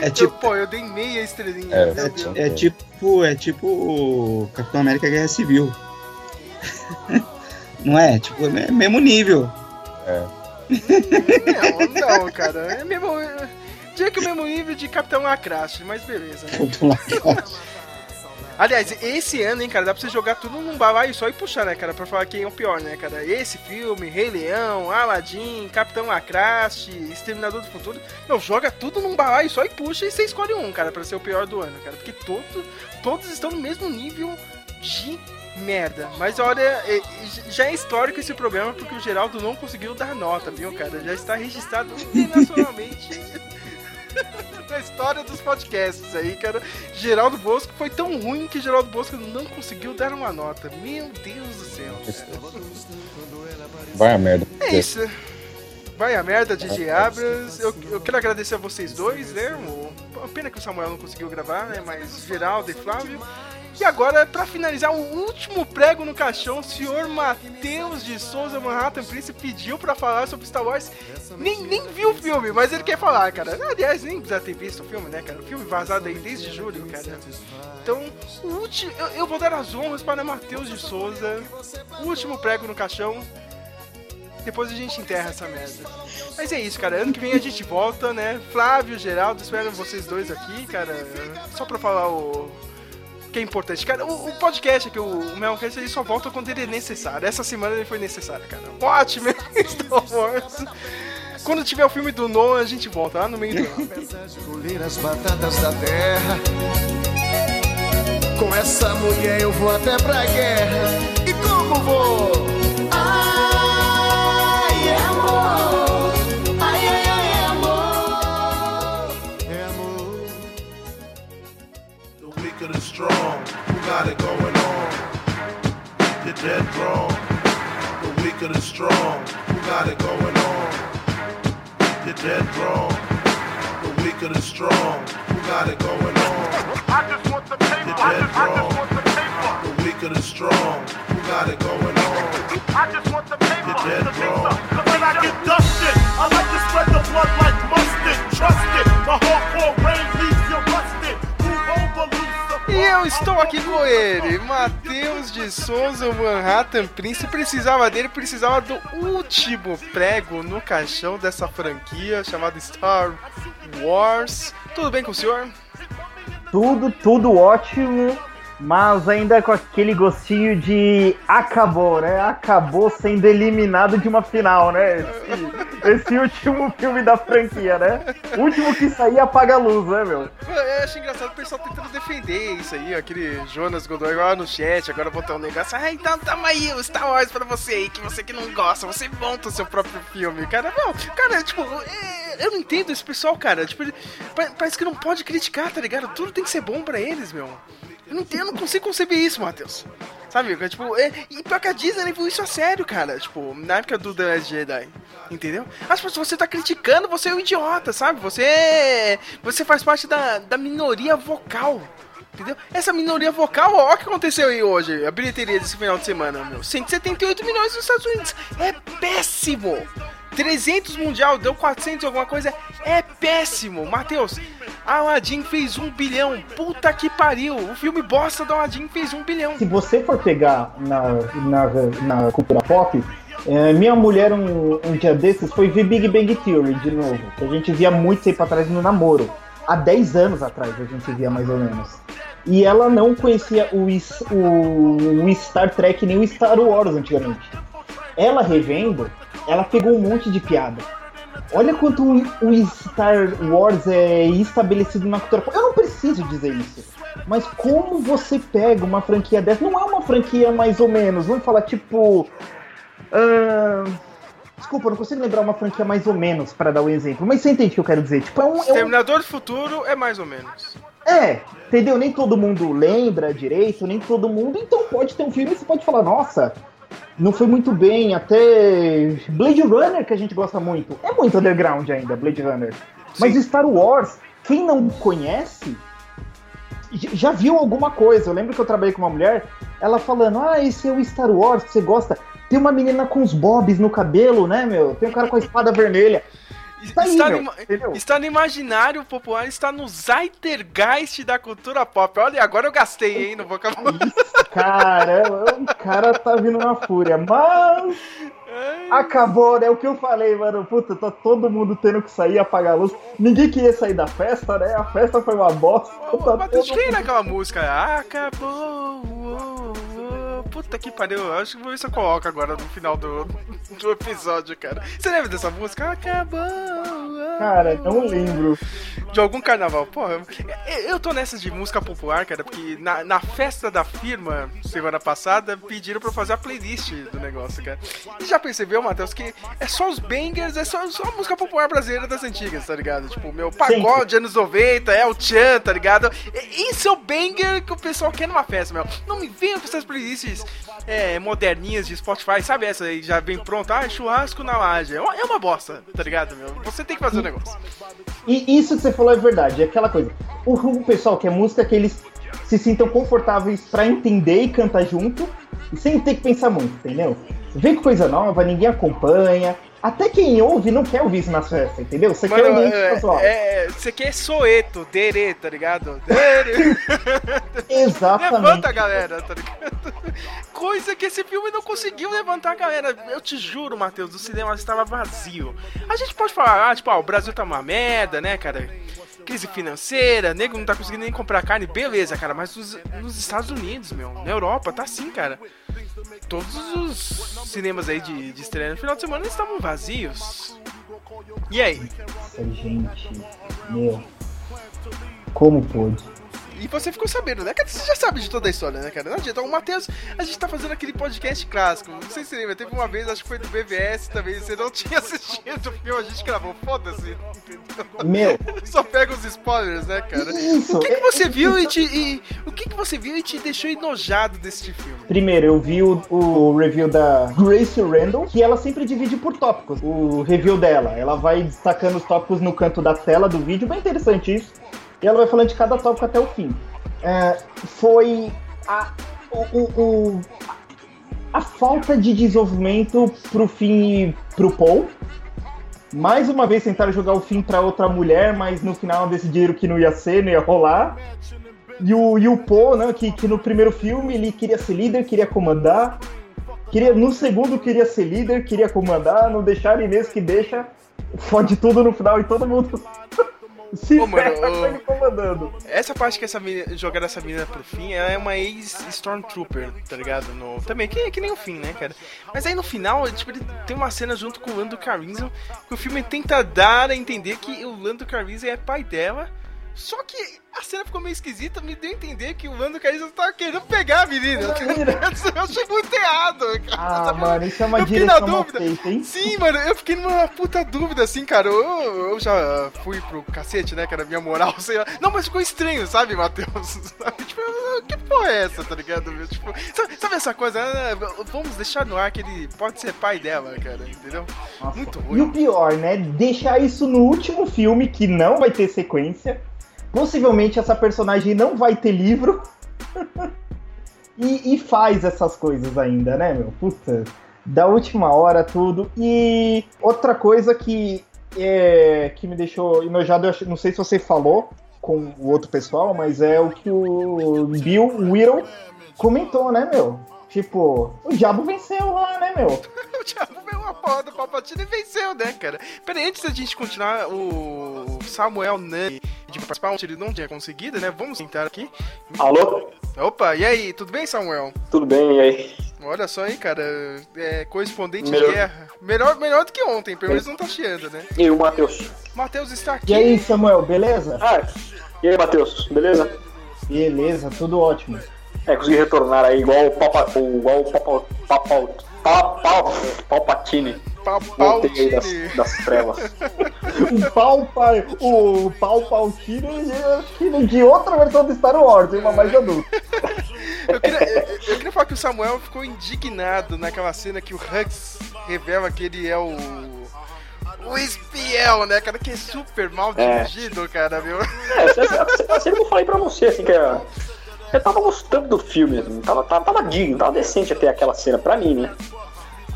É Eu, tipo, pô, eu dei meia estrelinha. É, é, é tipo, é tipo Capitão América Guerra Civil. [laughs] Não é? Tipo, é me- mesmo nível. Não, não, cara. É mesmo. Diria que é o mesmo nível de Capitão Acraste, mas beleza, né? Capitão América. [laughs] Aliás, esse ano, hein, cara, dá pra você jogar tudo num balaio só e puxar, né, cara, pra falar quem é o pior, né, cara? Esse filme, Rei Leão, Aladdin, Capitão Acraste, Exterminador do Futuro. Não, joga tudo num balaio só e puxa e você escolhe um, cara, pra ser o pior do ano, cara. Porque todo, todos estão no mesmo nível de merda. Mas olha, é- já é histórico esse programa porque o Geraldo não conseguiu dar nota, viu, cara? Já está registrado [laughs] internacionalmente. [laughs] Na história dos podcasts aí, cara. Geraldo Bosco foi tão ruim que Geraldo Bosco não conseguiu dar uma nota. Meu Deus do céu. Vai a merda. É isso. Vai a merda, DJ Abras. Eu, eu quero agradecer a vocês dois, né? O, pena que o Samuel não conseguiu gravar, né? Mas Geraldo e Flávio. E agora, pra finalizar, o último prego no caixão, o senhor Matheus de Souza Manhattan Prince pediu pra falar sobre Star Wars. Nem, nem viu o filme, mas ele quer falar, cara. Aliás, nem precisa ter visto o filme, né, cara? O filme vazado aí desde julho, cara. Então, o último, eu, eu vou dar as honras para Matheus de Souza. O último prego no caixão. Depois a gente enterra essa merda. Mas é isso, cara. Ano que vem a gente volta, né? Flávio, Geraldo, espero vocês dois aqui, cara. Só pra falar o. Que é importante, cara. O, o podcast aqui, o, o Melcast, ele só volta quando ele é necessário. Essa semana ele foi necessário, cara. Ótimo, [laughs] Star Wars. Quando tiver o filme do Nolan, a gente volta lá no meio do as batatas da terra. Com essa mulher eu vou até pra guerra. E como vou? Ai, got it going on? You're dead wrong. The weak and the strong, who got it going on? You're dead wrong. The weak and the strong, who got it going on? I just want the paper. You're dead wrong. The weak and the strong, who got it going on? I just want the paper. You're dead wrong. When I get dusted, I like to spread the blood like mustard. E eu estou aqui com ele, Matheus de Souza, Manhattan Prince. Precisava dele, precisava do último prego no caixão dessa franquia chamada Star Wars. Tudo bem com o senhor? Tudo, tudo ótimo. Mas ainda com aquele gostinho de acabou, né? Acabou sendo eliminado de uma final, né? Esse, esse último filme da franquia, né? O último que sair apaga a luz, né, meu? Eu acho engraçado o pessoal tentando defender isso aí, ó, aquele Jonas Godoy lá no chat, agora botar um negócio, ah, então tamo aí, o Star Wars pra você aí, que você que não gosta, você monta o seu próprio filme, cara, não, cara, tipo, é, eu não entendo esse pessoal, cara, tipo, pa- parece que não pode criticar, tá ligado? Tudo tem que ser bom pra eles, meu. Eu não, entendo, não consigo conceber isso, Matheus. Sabe, tipo, é, e pior que a Disney levou isso a sério, cara. Tipo, na época do The Last Jedi. Entendeu? Mas se você tá criticando, você é um idiota, sabe? Você. Você faz parte da, da minoria vocal. Entendeu? Essa minoria vocal, ó, o que aconteceu aí hoje, a bilheteria desse final de semana, meu. 178 milhões nos Estados Unidos. É péssimo! 300 mundial, deu 400 e alguma coisa. É péssimo, Matheus. Aladdin fez um bilhão. Puta que pariu. O filme bosta do Aladdin fez um bilhão. Se você for pegar na, na, na cultura pop, é, minha mulher um, um dia desses foi ver Big Bang Theory de novo, que a gente via muito tempo atrás no namoro. Há 10 anos atrás a gente via mais ou menos. E ela não conhecia o, o, o Star Trek nem o Star Wars antigamente. Ela revendo, ela pegou um monte de piada. Olha quanto o, Star Wars é estabelecido na cultura. Eu não preciso dizer isso. Mas como você pega uma franquia dessa? Não é uma franquia mais ou menos. Vamos falar tipo. ahn, Desculpa, eu não consigo lembrar uma franquia mais ou menos para dar um exemplo. Mas você entende o que eu quero dizer? Tipo, é um. É, um- Exterminador do Futuro é mais ou menos. é, entendeu? Nem todo mundo lembra direito, nem todo mundo. Então pode ter um filme e você pode falar, nossa, não foi muito bem. Até Blade Runner, que a gente gosta muito, é muito underground ainda, Blade Runner. Mas Star Wars, quem não conhece, já viu alguma coisa. Eu lembro que eu trabalhei com uma mulher, ela falando, ah, esse é o Star Wars que você gosta. Tem uma menina com os bobs no cabelo, né, meu? Tem um cara com a espada vermelha. Tá aí, está, meu, no, ima- está no imaginário popular, está no Zeitgeist da cultura pop. Olha, agora eu gastei, hein, no vocabulário. Caramba, o cara tá vindo na fúria, mas acabou, né? O que eu falei, mano. Puta, tá todo mundo tendo que sair, apagar a luz. Ninguém queria sair da festa, né? A festa foi uma bosta. Tá Matheus, todo quem mundo- naquela música? Acabou. Puta que pariu. eu Acho que vou ver se eu coloco agora no final do, do episódio, cara. Você lembra dessa música? Acabou. Cara, não lembro. De algum carnaval. Pô, eu, tô nessa de música popular, cara, porque na, na festa da firma, semana passada, pediram pra eu fazer a playlist do negócio, cara. E já percebeu, Matheus, que é só os bangers, é só, só a música popular brasileira das antigas, tá ligado? Tipo, meu pagode anos 90, é o Tchan, tá ligado? Esse é o banger que o pessoal quer numa festa, meu. Não me venham com essas playlists é, moderninhas de Spotify, sabe essa aí, já vem pronta? Ah, churrasco na laje. É uma, é uma bosta, tá ligado, meu? Você tem que fazer o negócio. E isso que você falou é verdade, é aquela coisa. O, o pessoal quer música que eles se sintam confortáveis pra entender e cantar junto, sem ter que pensar muito, entendeu? Vem com coisa nova, ninguém acompanha. Até quem ouve não quer ouvir isso nas festas, entendeu? Você quer ouvir é, pessoal. é, você quer soeto, dere, tá ligado? [laughs] Exatamente. Levanta a galera, tá ligado? Coisa que esse filme não conseguiu levantar a galera. Eu te juro, Matheus, o cinema estava vazio. A gente pode falar, ah, tipo, ah, o Brasil tá uma merda, né, cara? Crise financeira, nego não tá conseguindo nem comprar carne, beleza, cara, mas nos, nos Estados Unidos, meu, na Europa, tá assim, cara. Todos os cinemas aí de, de estreia no final de semana estavam vazios. E aí? Gente, meu. Como pôde? E você ficou sabendo, né? Cara, você já sabe de toda a história, né, cara? Não adianta. O Matheus, a gente tá fazendo aquele podcast clássico. Não sei se você lembra, teve uma vez, acho que foi do BVS também. Você não [laughs] tinha assistido o filme, a gente gravou. Foda-se. Meu. [laughs] Só pega os spoilers, né, cara? Isso, O que, que você viu e te. e- o que, que você viu e te deixou enojado desse filme? Primeiro, eu vi o, o review da Grace Randall, que ela sempre divide por tópicos. O review dela, ela vai destacando os tópicos no canto da tela do vídeo, bem interessante isso. E ela vai falando de cada tópico até o fim. É, foi a, o, o- a falta de desenvolvimento pro fim e pro Paul. Mais uma vez tentaram jogar o fim pra outra mulher, mas no final decidiram que não ia ser, não ia rolar. E o, e o Poe, né, que, que no primeiro filme ele queria ser líder, queria comandar. Queria, no segundo queria ser líder, queria comandar. Não deixar Inês que deixa. Fode tudo no final e todo mundo. [laughs] Se Ô, mano, com ele comandando. Essa parte que essa menina, jogaram essa menina pro fim, ela é uma ex-Stormtrooper, tá ligado? No, também, que, que nem o fim, né, cara? Mas aí no final, tipo, ele tem uma cena junto com o Lando Calrissian, que o filme tenta dar a entender que o Lando Calrissian é pai dela, só que a cena ficou meio esquisita, me deu a entender que o Lando Calrissian tava querendo pegar a menina. [laughs] Eu achei muito errado, cara. Ah, mano, isso é uma Eu fiquei na direção mal dúvida. feita, hein? Sim, mano, eu fiquei numa puta dúvida, assim, cara. Eu, eu já fui pro cacete, né, que era minha moral, [laughs] sei lá. Não, mas ficou estranho, sabe, Matheus? Sabe? [laughs] Tipo, que porra é essa, tá ligado? Tipo, sabe, sabe essa coisa? Ah, vamos deixar no ar que ele pode ser pai dela, cara, entendeu? Muito E ruim. o pior, né? Deixar isso no último filme, que não vai ter sequência. Possivelmente essa personagem não vai ter livro. [laughs] e, e faz essas coisas ainda, né, meu? Puta. Da última hora, tudo. E outra coisa que, é, que me deixou enojado, eu não sei se você falou com o outro pessoal, mas é o que o Bill Whittle comentou, né, meu? Tipo, o diabo venceu lá, né, meu? [laughs] o diabo veio a porra do Palpatine e venceu, né, cara? Peraí, antes da gente continuar, o Samuel Nani de participar, ele não tinha conseguido, né? Vamos sentar aqui. Alô? Opa, e aí, tudo bem, Samuel? Tudo bem, e aí? Olha só aí, cara, é correspondente Melhor. de guerra. Melhor, melhor do que ontem, pelo menos não tá chiando, né? E aí, o Matheus? Matheus está aqui. E aí, Samuel, beleza? Ah, e aí, Matheus? Beleza? Beleza, tudo ótimo. É, consegui retornar aí igual o Papa. o- Igual o Papa. Papa. Papa. Palpatine. Voltei aí das, das trevas. O pau, pai, o acho que de outra versão do Star Wars, uma mais adulta. Eu queria, eu, eu queria falar que o Samuel ficou indignado naquela cena que o Hux revela que ele é o. O espião, né, cara? Que é super mal É. dirigido, cara, viu? É, você, eu falei pra você, assim, que é, eu tava gostando do filme, assim, tava, tava, tava digno, tava decente até aquela cena, pra mim, né?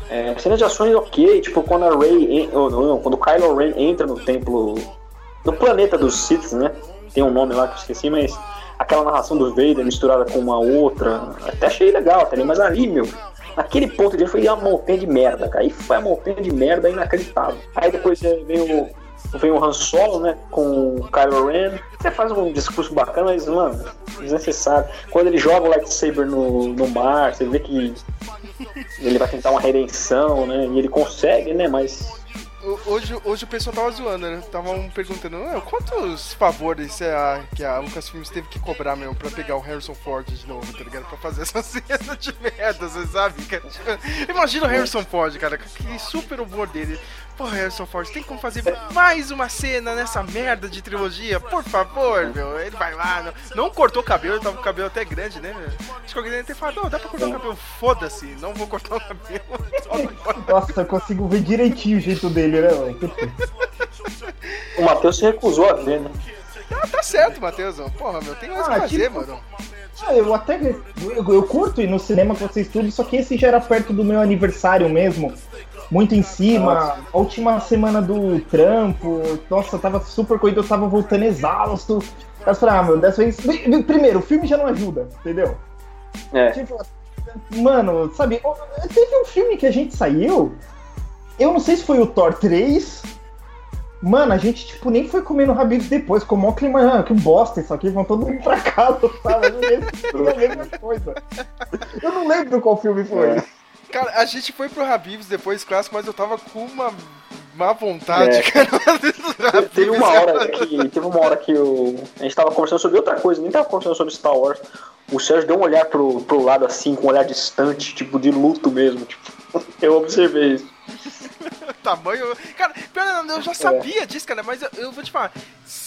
É, cena de ações ok, tipo quando a en- ou não, quando o Kylo Ren entra no templo, no planeta dos Sith, né? Tem um nome lá que eu esqueci, mas aquela narração do Vader misturada com uma outra, até achei legal, ligado? Mas ali, meu, naquele ponto dele foi uma montanha de merda, cara. Aí foi uma montanha de merda inacreditável. Aí depois é, vem o, Han Solo, né, com o Kylo Ren. Você faz um discurso bacana, mas, mano, desnecessário. Quando ele joga o lightsaber no, no mar, você vê que ele vai tentar uma redenção, né, e ele consegue, né, mas... Hoje, hoje o pessoal tava zoando, né? Estavam perguntando "Ah, quantos favores a, que a Lucasfilmes teve que cobrar, meu, pra pegar o Harrison Ford de novo, tá ligado? Pra fazer essa [laughs] cena de merda, você sabe? cara? Imagina o Harrison Ford, cara, aquele super humor dele. Pô, Harrison Ford, tem como fazer mais uma cena nessa merda de trilogia? Por favor, meu. Ele vai lá, não, não cortou o cabelo, ele tava com o cabelo até grande, né, meu? Acho que alguém deve ter falado, "Não, dá pra cortar o cabelo, foda-se, não vou cortar o cabelo. [laughs] Nossa, eu consigo ver direitinho o jeito dele, né. O Matheus se recusou a ver, né? Ah, tá certo, Matheus. Porra, meu, tem mais o Ah, que fazer, tipo- mano. Ah, Eu até. Eu, eu curto ir no cinema com vocês tudo, só que esse já era perto do meu aniversário mesmo. Muito em cima. A última semana do trampo. Nossa, tava super corrido, eu tava voltando exausto. Eu falei, ah, meu, dessa vez. [laughs] Primeiro, o filme já não ajuda, entendeu? É. Tipo, mano, sabe, teve um filme que a gente saiu. Eu não sei se foi o Thor 3. Mano, a gente, tipo, nem foi comer no Habib's depois, com o maior clima, ah, que bosta isso aqui, vão todo mundo pra casa, sabe? Eu não lembro a mesma coisa. Eu não lembro qual filme foi. Cara, a gente foi pro Habibs depois clássico, mas eu tava com uma má vontade, É. cara. [laughs] Te- Teve uma hora que. Teve uma hora que o. A gente tava conversando sobre outra coisa, nem tava conversando sobre Star Wars. O Sérgio deu um olhar pro, pro lado assim, com um olhar distante, tipo, de luto mesmo. Tipo, [laughs] eu observei isso. Tamanho. Cara, pior, eu já sabia disso, cara, mas eu, eu vou te falar.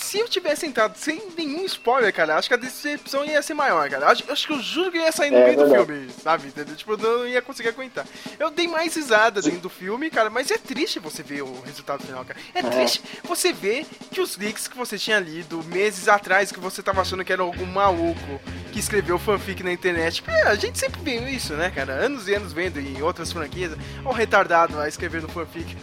Se eu tivesse entrado sem nenhum spoiler, cara, acho que a decepção ia ser maior, cara. Acho, acho que eu juro que eu ia sair no É, meio do filme, sabe? Entendeu? Tipo, eu não ia conseguir aguentar. Eu dei mais risada dentro do filme, cara, mas é triste você ver o resultado final, cara. É triste você ver que os leaks que você tinha lido meses atrás, que você tava achando que era algum maluco que escreveu fanfic na internet. É, a gente sempre vê isso, né, cara? Anos e anos vendo em outras franquias. Ó, o retardado lá escrevendo fanfic.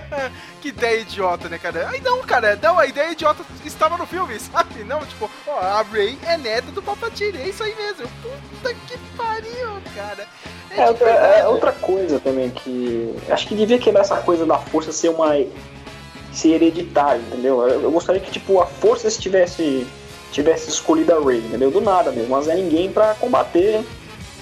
[laughs] que ideia idiota, né, cara? Aí não, cara, não, a ideia idiota estava no filme, [laughs] sabe? Não, tipo, ó, a Ray é neta do Palpatine, é isso aí mesmo. Puta que pariu, cara. É, outra, é outra coisa também que. Acho que devia quebrar essa coisa da força ser uma. ser hereditário, entendeu? Eu, eu gostaria que, tipo, a força tivesse, tivesse escolhido a Rey, entendeu? Do nada mesmo, mas é ninguém pra combater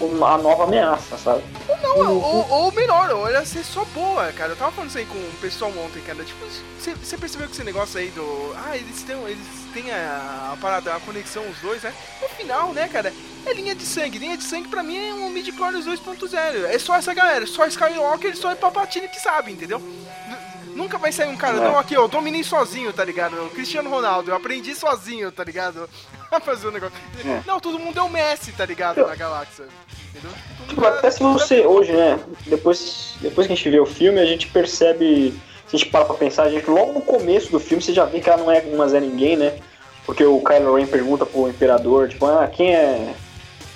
uma, a nova ameaça, sabe? Ou não, ou, ou melhor, ou ela ser só boa, cara. Eu tava falando isso aí com o pessoal ontem, cara. Tipo, você- percebeu que esse negócio aí do. Ah, eles têm, eles têm a, a parada, a conexão, os dois, né? No final, né, cara? É linha de sangue. Linha de sangue pra mim é um midi-clones 2.0. É só essa galera, só Skywalker e só Palpatine que sabe, entendeu? Nunca vai sair um cara, É. não, aqui, eu dominei sozinho, tá ligado? O Cristiano Ronaldo, eu aprendi sozinho, tá ligado? A [laughs] fazer o negócio. É. Não, todo mundo é o Messi, tá ligado? Na galáxia. Entendeu? Tipo, até se você hoje, né? Depois, depois que a gente vê o filme, a gente percebe. Se a gente para pra pensar, a gente logo no começo do filme você já vê que ela não é uma Zé Ninguém, né? Porque o Kylo Ren pergunta pro Imperador, tipo, ah, quem é.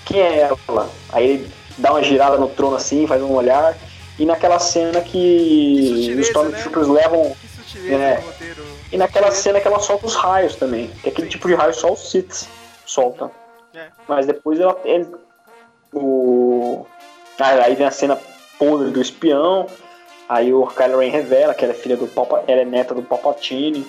Quem é ela? Aí ele dá uma girada no trono assim, faz um olhar. E naquela cena que os Stormtroopers levam. É, e naquela cena que ela solta os raios também. Que é aquele tipo de raio só os Sith soltam. É. Mas depois ela, ele, o. Aí vem a cena podre do espião. Aí o Kylo Ren revela que ela é filha do Palpa, ela é neta do Palpatine.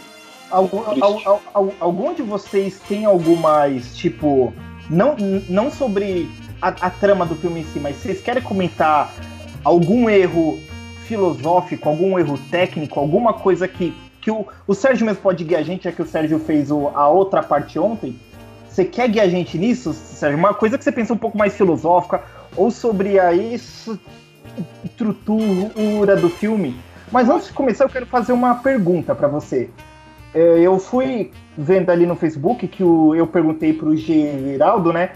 Algum, al- al- al- algum de vocês tem algo mais, tipo, não, não sobre a, a trama do filme em si, mas vocês querem comentar algum erro filosófico, algum erro técnico, alguma coisa que, que o, o Sérgio mesmo pode guiar a gente, já que o Sérgio fez o- a outra parte ontem? Você quer guiar a gente nisso, Sérgio? Uma coisa que você pensa um pouco mais filosófica, ou sobre a estrutura do filme. Mas antes de começar, eu quero fazer uma pergunta pra você. É, eu fui vendo ali no Facebook que o- eu perguntei pro Geraldo, né?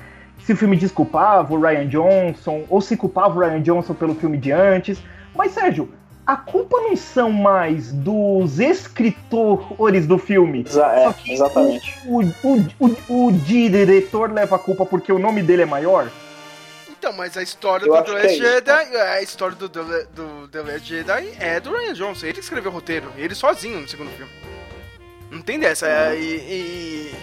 Se o filme desculpava o Ryan Johnson, ou se culpava o Ryan Johnson pelo filme de antes. Mas, Sérgio, a culpa não são mais dos escritores do filme. é, Só que exatamente. O, o, o, o diretor leva a culpa porque o nome dele é maior? Então, mas a história Eu do The é Last isso. Jedi, a história do, do The Last Jedi é do Ryan Johnson. Ele que escreveu o roteiro, ele sozinho no segundo filme. Não tem dessa. é, e, e-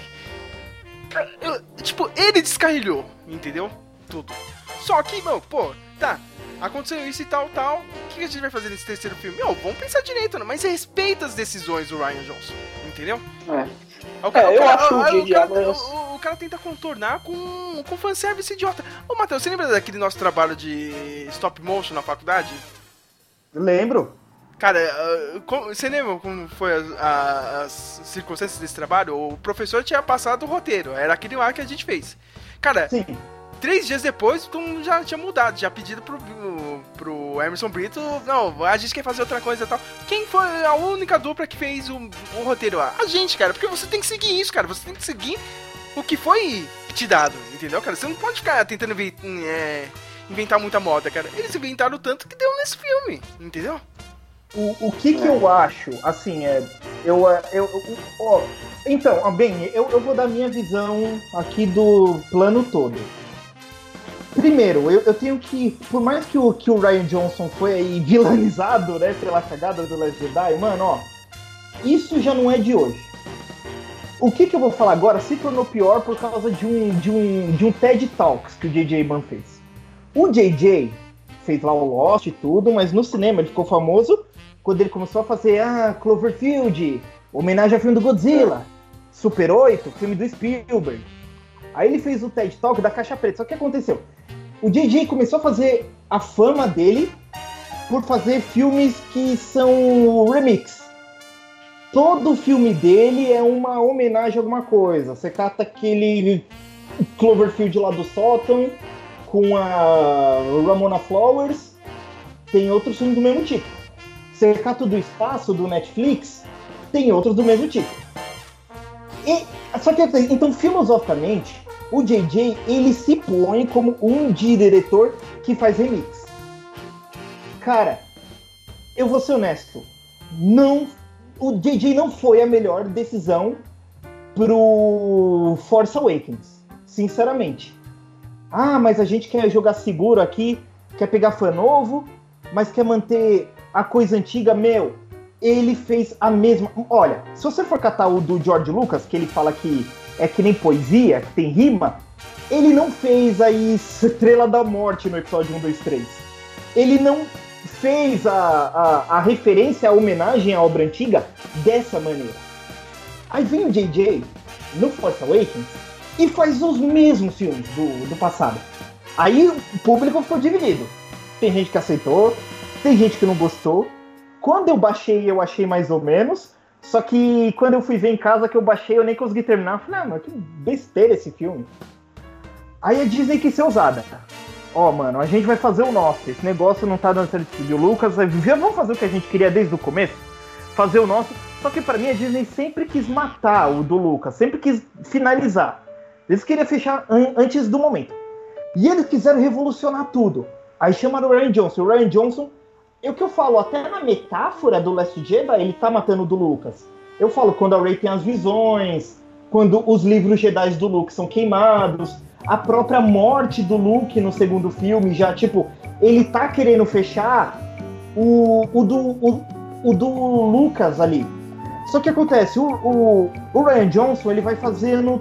tipo, ele descarrilhou, entendeu? Tudo. Só que, meu, pô, tá. Aconteceu isso e tal, tal. O que a gente vai fazer nesse terceiro filme? Meu, vamos pensar direito, né? Mas respeita as decisões do Ryan Johnson, entendeu? É. O cara- É, o eu cara- acho o cara- o- o- o cara tenta contornar com, com fanservice idiota. Ô, Matheus, você lembra daquele nosso trabalho de stop motion na faculdade? Lembro. Cara, ah, você lembra como foi as, circunstâncias desse trabalho? O professor tinha passado o roteiro, era aquele lá que a gente fez. Cara, três dias depois, todo mundo já tinha mudado, já pedido pro, pro Emerson Brito, não, a gente quer fazer outra coisa e tal. Quem foi a única dupla que fez o, o roteiro lá? A gente, cara, porque você tem que seguir isso, cara, você tem que seguir o que foi te dado, entendeu, cara? Você não pode ficar tentando é, inventar muita moda, cara. Eles inventaram tanto que deu nesse filme, entendeu? O, o que que eu acho, assim, é. Eu. é, eu, eu- ó, então, bem, eu, eu vou dar minha visão aqui do plano todo. Primeiro, eu, eu tenho que. Por mais que o, que o Ryan Johnson foi aí [laughs] vilanizado, né, pela cagada do Last Jedi, mano, ó. Isso já não é de hoje. O que que eu vou falar agora se tornou pior por causa de um, de um, de um TED Talks que o J.J. Abrams fez. O J.J. fez lá o Lost e tudo, mas no cinema ele ficou famoso quando ele começou a fazer ah, Cloverfield, homenagem ao filme do Godzilla, Super 8, filme do Spielberg. Aí ele fez o TED Talk da Caixa Preta. Só que aconteceu? O JJ começou a fazer a fama dele por fazer filmes que são remix. Todo filme dele é uma homenagem a alguma coisa. Você cata aquele Cloverfield lá do sótão com a Ramona Flowers. Tem outros filmes do mesmo tipo. Você cata o espaço do Netflix. Tem outros do mesmo tipo. E, só que então filosoficamente o JJ ele se põe como um diretor que faz remix. Cara, eu vou ser honesto, não o JJ não foi a melhor decisão pro Force Awakens, sinceramente. Ah, mas a gente quer jogar seguro aqui, quer pegar fã novo, mas quer manter a coisa antiga, meu. Ele fez a mesma. Olha, se você for catar o do George Lucas, que ele fala que é que nem poesia, que tem rima, ele não fez aí Estrela da Morte no episódio 1, 2, 3. Ele não fez a, a, a referência, a homenagem à obra antiga dessa maneira. Aí vem o JJ no Force Awakens e faz os mesmos filmes do, do passado. Aí o público ficou dividido. Tem gente que aceitou, tem gente que não gostou. Quando eu baixei, eu achei mais ou menos. Só que quando eu fui ver em casa que eu baixei, eu nem consegui terminar. Eu falei, ah, mas que besteira esse filme. Aí a Disney quis ser usada. Ó, oh, mano, a gente vai fazer o nosso. Esse negócio não tá dando certo de Lucas. Vamos fazer o que a gente queria desde o começo? Fazer o nosso. Só que para mim a Disney sempre quis matar o do Lucas, sempre quis finalizar. Eles queriam fechar an antes do momento. E eles quiseram revolucionar tudo. Aí chamaram o Ryan Johnson. O Ryan Johnson, o que eu falo, até na metáfora do Last Jedi, ele tá matando do Lucas. Eu falo quando a Rey tem as visões, quando os livros Jedi do Luke são queimados, a própria morte do Luke no segundo filme, já, tipo, ele tá querendo fechar o, o, do, o, o do Lucas ali. Só que acontece, o, o, o Ryan Johnson ele vai fazendo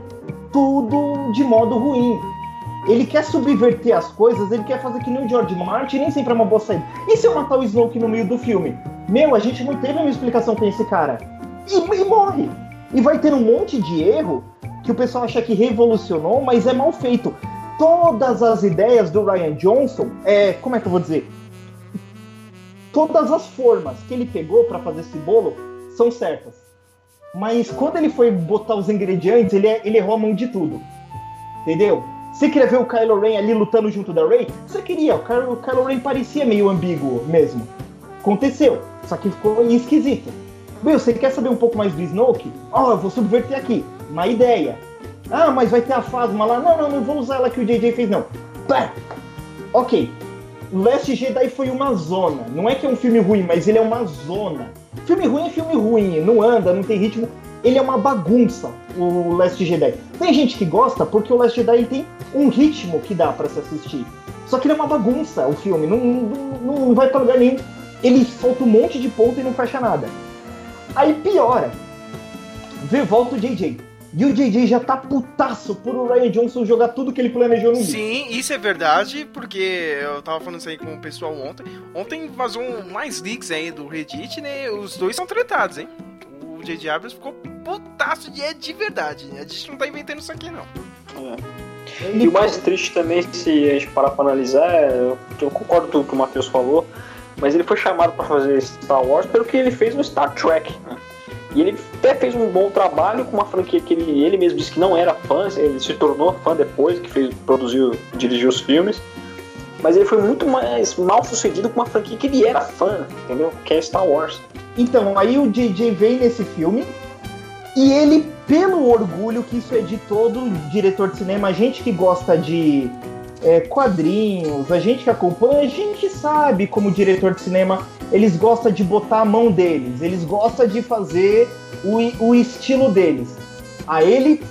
tudo de modo ruim. Ele quer subverter as coisas, ele quer fazer que nem o George Martin, nem sempre é uma boa saída. E se eu matar o Snoke no meio do filme? Meu, a gente não teve uma explicação com esse cara. E, e morre. E vai ter um monte de erro que o pessoal acha que revolucionou, mas é mal feito. Todas as ideias do Ryan Johnson, é, como é que eu vou dizer? Todas as formas que ele pegou para fazer esse bolo são certas. Mas quando ele foi botar os ingredientes, ele, ele errou a mão de tudo. Entendeu? Você queria ver o Kylo Ren ali lutando junto da Rey? Você queria, o Kylo, o Kylo Ren parecia meio ambíguo mesmo. Aconteceu, só que ficou esquisito. Meu, você quer saber um pouco mais do Snoke? Ó, oh, eu vou subverter aqui. Uma ideia. Ah, mas vai ter a Fasma lá. Não, não, não vou usar ela que o JJ fez, não. Pá! Ok. Last Jedi foi uma zona. Não é que é um filme ruim, mas ele é uma zona. Filme ruim é filme ruim, não anda, não tem ritmo. Ele é uma bagunça, o Last Jedi. Tem gente que gosta porque o Last Jedi tem um ritmo que dá para se assistir. Só que ele é uma bagunça, o filme. Não, não, não vai pra lugar nenhum. Ele solta um monte de ponto e não fecha nada. Aí piora. Vê, volta o JJ. E o JJ já tá putaço por o Ryan Johnson jogar tudo que ele planejou no Sim, isso é verdade, porque eu tava falando isso aí com o pessoal ontem. Ontem vazou mais leaks aí do Reddit, né? Os dois são tratados, hein? O JJ Abrams ficou putaço de, é de verdade. A gente não tá inventando isso aqui, não. É. E o mais triste também, se a gente parar pra analisar, é, eu concordo com o que o Matheus falou, mas ele foi chamado para fazer Star Wars pelo que ele fez no Star Trek. Né? E ele até fez um bom trabalho com uma franquia que ele, ele mesmo disse que não era fã, ele se tornou fã depois, que fez, produziu, dirigiu os filmes. Mas ele foi muito mais mal sucedido com uma franquia que ele era fã, entendeu? Que é Star Wars. Então, aí o JJ vem nesse filme e ele, pelo orgulho que isso é de todo diretor de cinema, a gente que gosta de é, quadrinhos, a gente que acompanha, a gente sabe como diretor de cinema eles gostam de botar a mão deles, eles gostam de fazer o, o estilo deles. Aí ele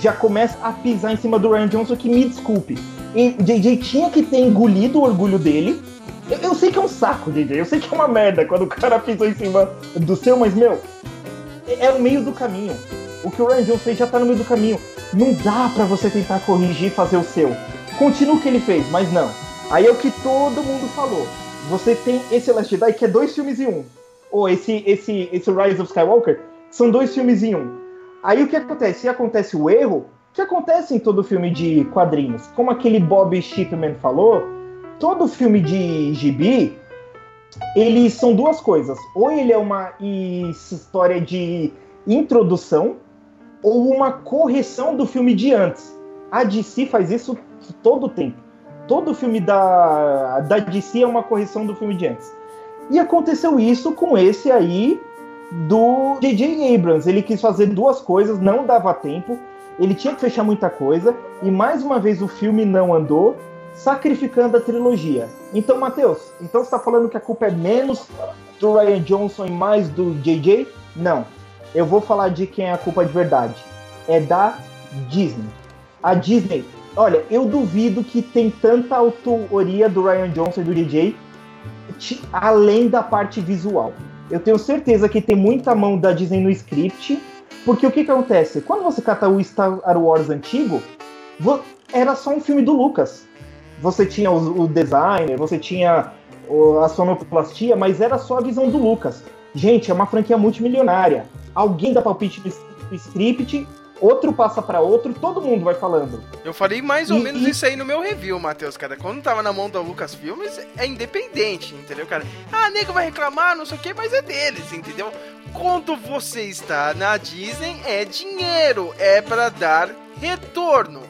já começa a pisar em cima do Ryan Johnson, que me desculpe. E JJ tinha que ter engolido o orgulho dele. Eu, eu, sei que é um saco, JJ, eu sei que é uma merda quando o cara pisou em cima do seu, mas meu, é, é o meio do caminho. O que o Ryan Johnson fez já tá no meio do caminho. Não dá para você tentar corrigir e fazer o seu. Continua o que ele fez, mas não. Aí é o que todo mundo falou você tem esse Last Jedi que é dois filmes em um. Ou esse, esse, esse Rise of Skywalker são dois filmes em um. Aí o que acontece? Se acontece o erro, que acontece em todo filme de quadrinhos. Como aquele Bob Shipman falou, todo filme de gibi, eles são duas coisas. Ou ele é uma história de introdução, ou uma correção do filme de antes. A DC faz isso todo o tempo todo filme da, da DC é uma correção do filme de antes. E aconteceu isso com esse aí do J.J. Abrams. Ele quis fazer duas coisas, não dava tempo, ele tinha que fechar muita coisa, e mais uma vez o filme não andou, sacrificando a trilogia. Então, Matheus, então você está falando que a culpa é menos do Ryan Johnson e mais do J.J.? Não. Eu vou falar de quem é a culpa de verdade. É da Disney. A Disney Olha, eu duvido que tem tanta autoria do Ryan Johnson e do DJ além da parte visual. Eu tenho certeza que tem muita mão da Disney no script, porque o que, que acontece? Quando você cata o Star Wars antigo, era só um filme do Lucas. Você tinha o, o designer, você tinha o- a sonoplastia, mas era só a visão do Lucas. Gente, é uma franquia multimilionária. Alguém dá palpite no script, outro passa pra outro, todo mundo vai falando. Eu falei mais ou E- menos e- isso aí no meu review, Matheus, cara. Quando tava na mão da Lucas Filmes, é independente, entendeu, cara? Ah, nego vai reclamar, não sei o que, mas é deles, entendeu? Quando você está na Disney, é dinheiro, é pra dar retorno.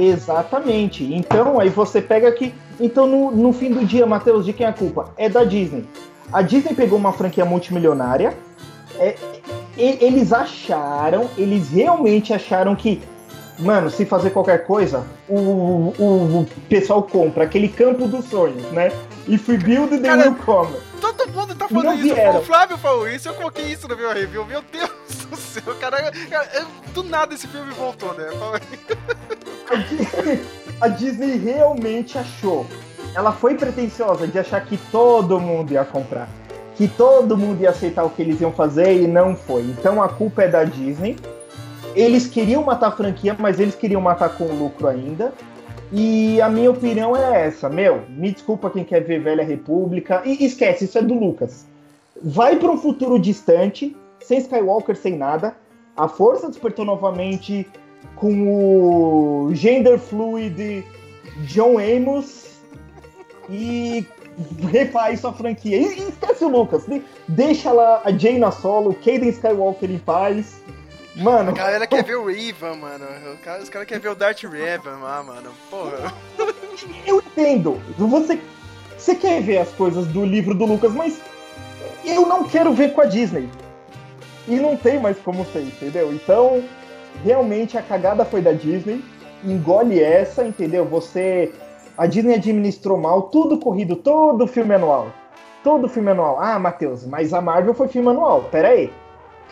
Exatamente. Então, aí você pega aqui. Então, no, no fim do dia, Matheus, de quem é a culpa? É da Disney. A Disney pegou uma franquia multimilionária. é, e- eles acharam, eles realmente acharam que, mano, se fazer qualquer coisa, o, o, o pessoal compra aquele campo dos sonhos, né? If we build, they will come. Todo mundo tá falando Não isso. vieram. O Flávio falou isso, eu coloquei isso no meu review. Meu Deus [laughs] do céu, cara. cara, do nada esse filme voltou, né? A Disney realmente achou. Ela foi pretensiosa de achar que todo mundo ia comprar. Que todo mundo ia aceitar o que eles iam fazer e não foi. Então a culpa é da Disney. Eles queriam matar a franquia, mas eles queriam matar com lucro ainda. E a minha opinião é essa, meu, me desculpa quem quer ver Velha República. E esquece, isso é do Lucas. Vai para um futuro distante, sem Skywalker, sem nada. A força despertou novamente com o gender fluid John Amos e refaz sua franquia. E, e esquece o Lucas, de- deixa lá a Jaina Solo, Kaden Skywalker em paz. Mano, A galera quer ver o Revan, mano. Os caras querem ver o Darth Revan lá, mano. Porra. eu entendo. Você, você quer ver as coisas do livro do Lucas, mas eu não quero ver com a Disney. E não tem mais como ser, entendeu? Então, realmente a cagada foi da Disney. Engole essa, entendeu? Você. A Disney administrou mal tudo corrido, todo filme anual. Todo filme anual. Ah, Matheus, mas a Marvel foi filme anual. Pera aí.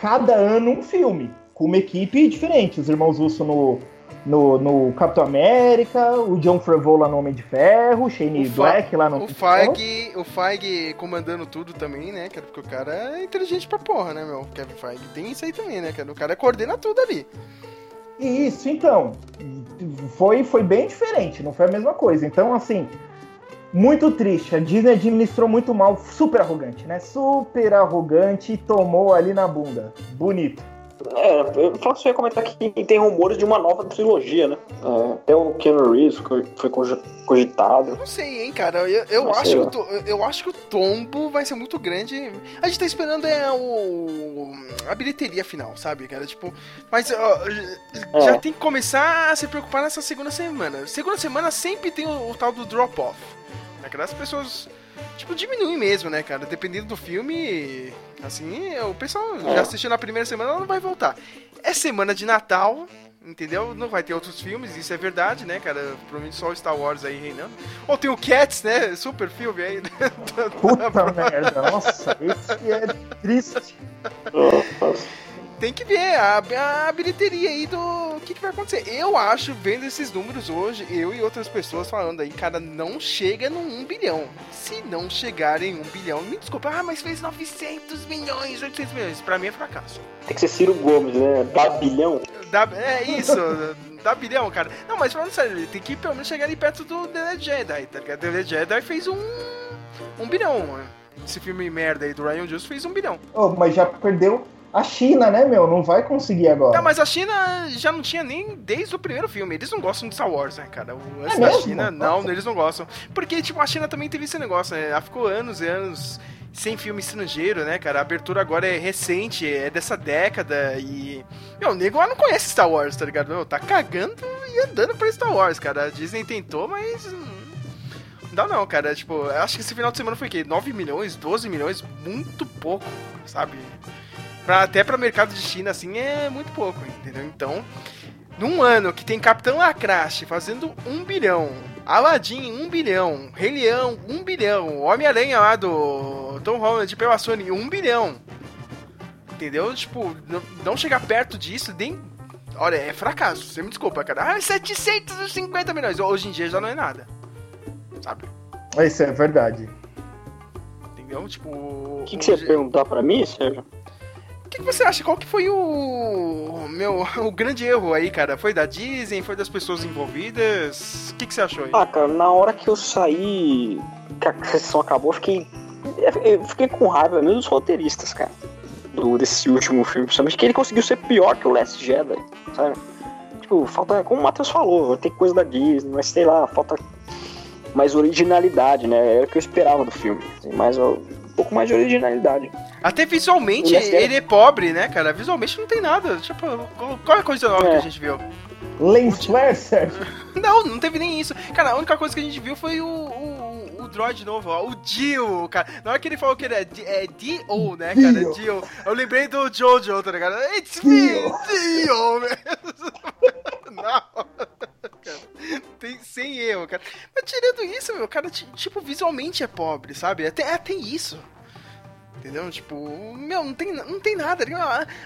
Cada ano um filme. Com uma equipe diferente. Os irmãos Russo no, no, no Capitão América, o John Favreau lá no Homem de Ferro, o Shane O Black lá no O. Feige, o Feige comandando tudo também, né, cara? Porque o cara é inteligente pra porra, né, meu? Kevin Feige. Tem isso aí também, né, cara? O cara coordena tudo ali. Isso, então. Foi, foi bem diferente, não foi a mesma coisa. Então, assim, muito triste. A Disney administrou muito mal, super arrogante, né? Super arrogante e tomou ali na bunda. Bonito. É, eu só ia comentar que tem rumores de uma nova trilogia, né? É, até o Keanu Reeves foi, foi cogi- cogitado. Não sei, hein, cara. Eu, eu acho sei, que to- eu acho que o tombo vai ser muito grande. A gente tá esperando é o a bilheteria final, sabe, cara? Tipo, mas ó, É. já tem que começar a se preocupar nessa segunda semana. Segunda semana sempre tem o, o tal do drop off. Né, cara? As pessoas tipo diminuem mesmo, né, cara? Dependendo do filme, assim, o pessoal É. já assistiu na primeira semana, ela não vai voltar. É semana de Natal, entendeu? Não vai ter outros filmes, isso é verdade, né, cara? Provavelmente só o Star Wars aí reinando. Ou tem o Cats, né? Super filme aí. Puta merda, nossa, esse é triste. [laughs] Tem que ver a, a bilheteria aí do o que, que vai acontecer. Eu acho, vendo esses números hoje, eu e outras pessoas falando aí, cara, não chega no 1 bilhão. Se não chegar em 1 bilhão, me desculpa, ah, mas fez 900 milhões, 800 milhões. Pra mim é fracasso. Tem que ser Ciro Gomes, né? Dá bilhão. Dá, é isso, [laughs] dá bilhão, cara. Não, mas falando sério, ele tem que pelo menos chegar ali perto do The Jedi, tá ligado? The Jedi fez um, um bilhão. Esse filme merda aí do Ryan Johnson fez um bilhão. Oh, mas já perdeu a China, né, meu? Não vai conseguir agora. Tá, mas a China já não tinha nem desde o primeiro filme. Eles não gostam de Star Wars, né, cara? O antes É da? China, não, eles não gostam. Porque, tipo, a China também teve esse negócio, né? Ela ficou anos e anos sem filme estrangeiro, né, cara? A abertura agora é recente, é dessa década e. Meu, o nego lá não conhece Star Wars, tá ligado? Meu, tá cagando e andando pra Star Wars, cara. A Disney tentou, mas. hum, Não dá não, cara. Tipo, eu acho que esse final de semana foi o quê? 9 milhões, 12 milhões? Muito pouco, sabe? Pra, até pra mercado de China, assim, é muito pouco, entendeu? Então, num ano que tem Capitão Lacraste fazendo um bilhão, Aladdin, um bilhão, Rei Leão, um bilhão, Homem-Aranha lá do Tom Holland pela Sony, um bilhão. Entendeu? Tipo, não, não chegar perto disso, nem. Olha, é fracasso, você me desculpa, cara. Ah, 750 milhões. Hoje em dia já não é nada. Sabe? Isso é verdade. Entendeu? Tipo. O que, que você ia perguntar pra mim, Sérgio? Que, você acha? Qual que foi o meu [laughs] o grande erro aí, cara? Foi da Disney? Foi das pessoas envolvidas? O que, que você achou aí? Ah, cara, na hora que eu saí que a sessão acabou, eu fiquei. Eu fiquei com raiva mesmo dos roteiristas, cara. Do, desse último filme, principalmente que ele conseguiu ser pior que o Last Jedi, sabe? Tipo, falta, como o Matheus falou, tem coisa da Disney, mas sei lá, falta mais originalidade, né? Era o que eu esperava do filme. Assim, mais, um pouco mais de originalidade. Até visualmente, Ele é é pobre, né, cara? Visualmente não tem nada. Tipo, qual é a coisa nova que a gente viu? Lens [laughs] flare? Não, não teve nem isso. Cara, a única coisa que a gente viu foi o, o droid novo, ó, o Dio, cara. Na hora que ele falou que ele é, é D.O., né, cara? Dio. Dio. Eu lembrei do Jojo, tá ligado? It's me, Dio, mesmo. [laughs] Não. Cara, tem, sem erro, cara. Mas tirando isso, meu, cara, ti- tipo, visualmente é pobre, sabe? Até, até isso. Entendeu? Tipo, meu, não tem, não tem nada.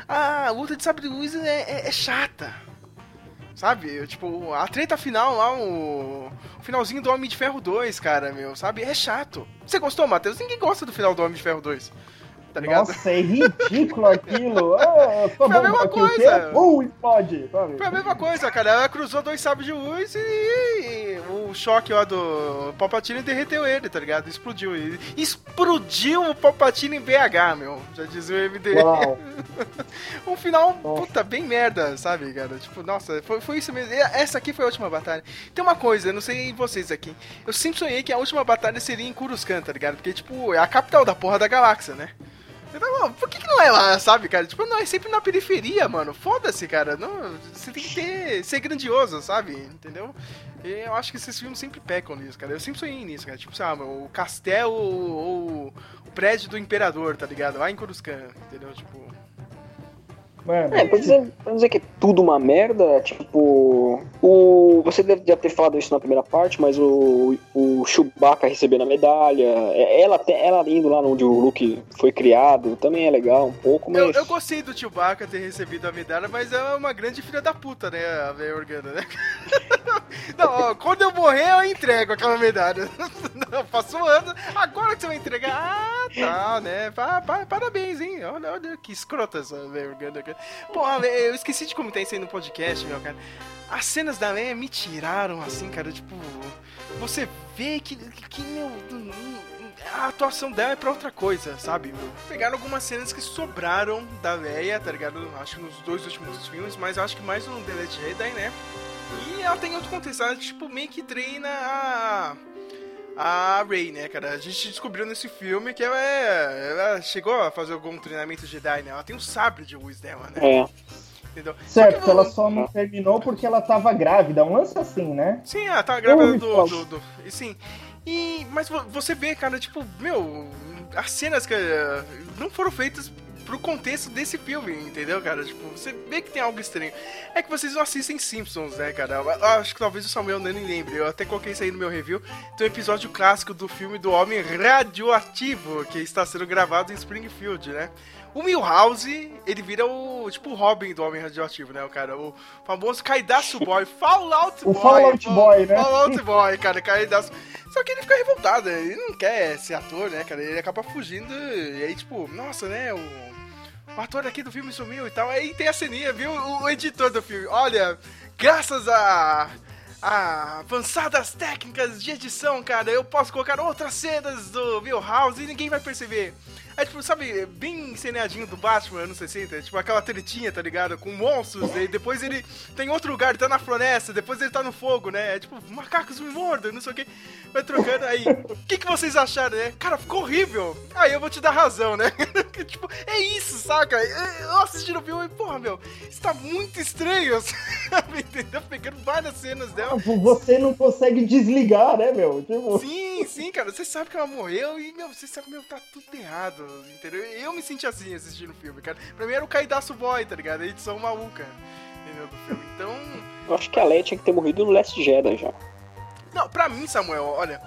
A, a luta de sabre de luz é, é- é chata. Sabe? Tipo, a treta final lá, o, o finalzinho do Homem de Ferro 2, cara, meu, sabe? É chato. Você gostou, Matheus? Ninguém gosta do final do Homem de Ferro 2. Tá ligado? Nossa, é ridículo aquilo. [laughs] Ah, Foi a mesma coisa. Uh, explode. sabe? Foi a mesma coisa, cara. Ela cruzou dois sabres de luz e, e o choque lá do Palpatine derreteu ele, tá ligado? Explodiu. E- Explodiu o Palpatine em BH, meu. Já dizia o MD. [laughs] Um final, puta, bem merda, sabe, cara? Tipo, nossa, foi, foi isso mesmo. E Essa aqui foi a última batalha. Tem uma coisa, eu não sei vocês aqui. Eu sempre sonhei que a última batalha seria em Coruscant, tá ligado? Porque, tipo, é a capital da porra da galáxia, né? Então, mano, por que, que não é lá, sabe, cara? Tipo, não, é sempre na periferia, mano. Foda-se, cara. Não, você tem que ter, ser grandioso, sabe? Entendeu? E eu acho que esses filmes sempre pecam nisso, cara. Eu sempre sonhei nisso, cara. Tipo, sabe, o castelo ou o prédio do imperador, tá ligado? Lá em Coruscant, entendeu? Tipo... Mano, É, pra dizer, pra dizer que é tudo uma merda, tipo. O, você deve já ter falado isso na primeira parte, mas o, o Chewbacca recebendo a medalha, é- ela, ela indo lá onde o Luke foi criado, também é legal um pouco, mas. Eu, eu gostei do Chewbacca ter recebido a medalha, mas é uma grande filha da puta, né, a velha Organa, né? [laughs] Não, ó, quando eu morrer, eu entrego aquela medalha. [laughs] Não, passou anos, agora que você vai entregar. Ah, tá, né? Pa- pa- parabéns, hein? Olha, olha que escrota essa velha Organa. Cara. Porra, eu esqueci de comentar isso aí no podcast, meu, cara. As cenas da Leia me tiraram, assim, cara, tipo... Você vê que, que meu... A atuação dela é pra outra coisa, sabe? Pegaram algumas cenas que sobraram da Leia, tá ligado? Acho que nos dois últimos filmes, mas acho que mais no The Last Jedi, né? E ela tem outro contexto, ela, tipo, meio que treina a... A Rey, né, cara? A gente descobriu nesse filme que ela é... Ela chegou a fazer algum treinamento Jedi, né? Ela tem o sabre de luz dela, né? É. Entendeu? certo, ela só não terminou porque ela tava grávida. Um lance assim, né? Sim, ela tá grávida do, do, do- e Sim. E, mas vo- você vê, cara, tipo, meu, as cenas que eh, não foram feitas pro contexto desse filme, entendeu, cara? Tipo, você vê que tem algo estranho. É que vocês não assistem Simpsons, né, cara? Eu- acho que talvez o Samuel não lembre. Eu até coloquei isso aí no meu review. Tem um episódio clássico do filme do Homem Radioativo, que está sendo gravado em Springfield, né? O Milhouse, ele vira o, tipo, o Robin do Homem Radioativo, né, o cara? O famoso Caidaço Boy, [laughs] Fallout O Boy. Fallout Fall- Boy, né? Fallout [laughs] Boy, cara, Caidaço. Só que ele fica revoltado, ele não quer ser ator, né, cara? Ele acaba fugindo e aí, tipo, nossa, né, o, o ator aqui do filme sumiu e tal. Aí tem a ceninha, viu? O, editor do filme. Olha, graças a, a avançadas técnicas de edição, cara, eu posso colocar outras cenas do Milhouse e ninguém vai perceber. É tipo, sabe, bem ceneadinho do Batman, anos 60, tipo aquela tretinha, tá ligado? Com monstros, e depois ele tem outro lugar, ele tá na floresta, depois ele tá no fogo, né? É tipo, macacos me mordam, não sei o que. Vai trocando aí. O que, que vocês acharam, né? Cara, ficou horrível. Aí eu vou te dar razão, né? [laughs] tipo, é isso, saca? Eu assisti no filme e, porra, meu, isso tá muito estranho, [laughs] sabe? Entendeu? Pegando várias cenas dela. Você não consegue desligar, né, meu? Tipo... Sim, sim, cara. Você sabe que ela morreu e, meu, você sabe, meu, tá tudo errado, entendeu? Eu me senti assim assistindo o filme, cara. Pra mim era o Caidaço Boy, tá ligado? A edição maluca, entendeu? Do filme. Então, Eu acho que a Leia tinha que ter morrido no Last Jedi já. não, pra mim, Samuel, olha.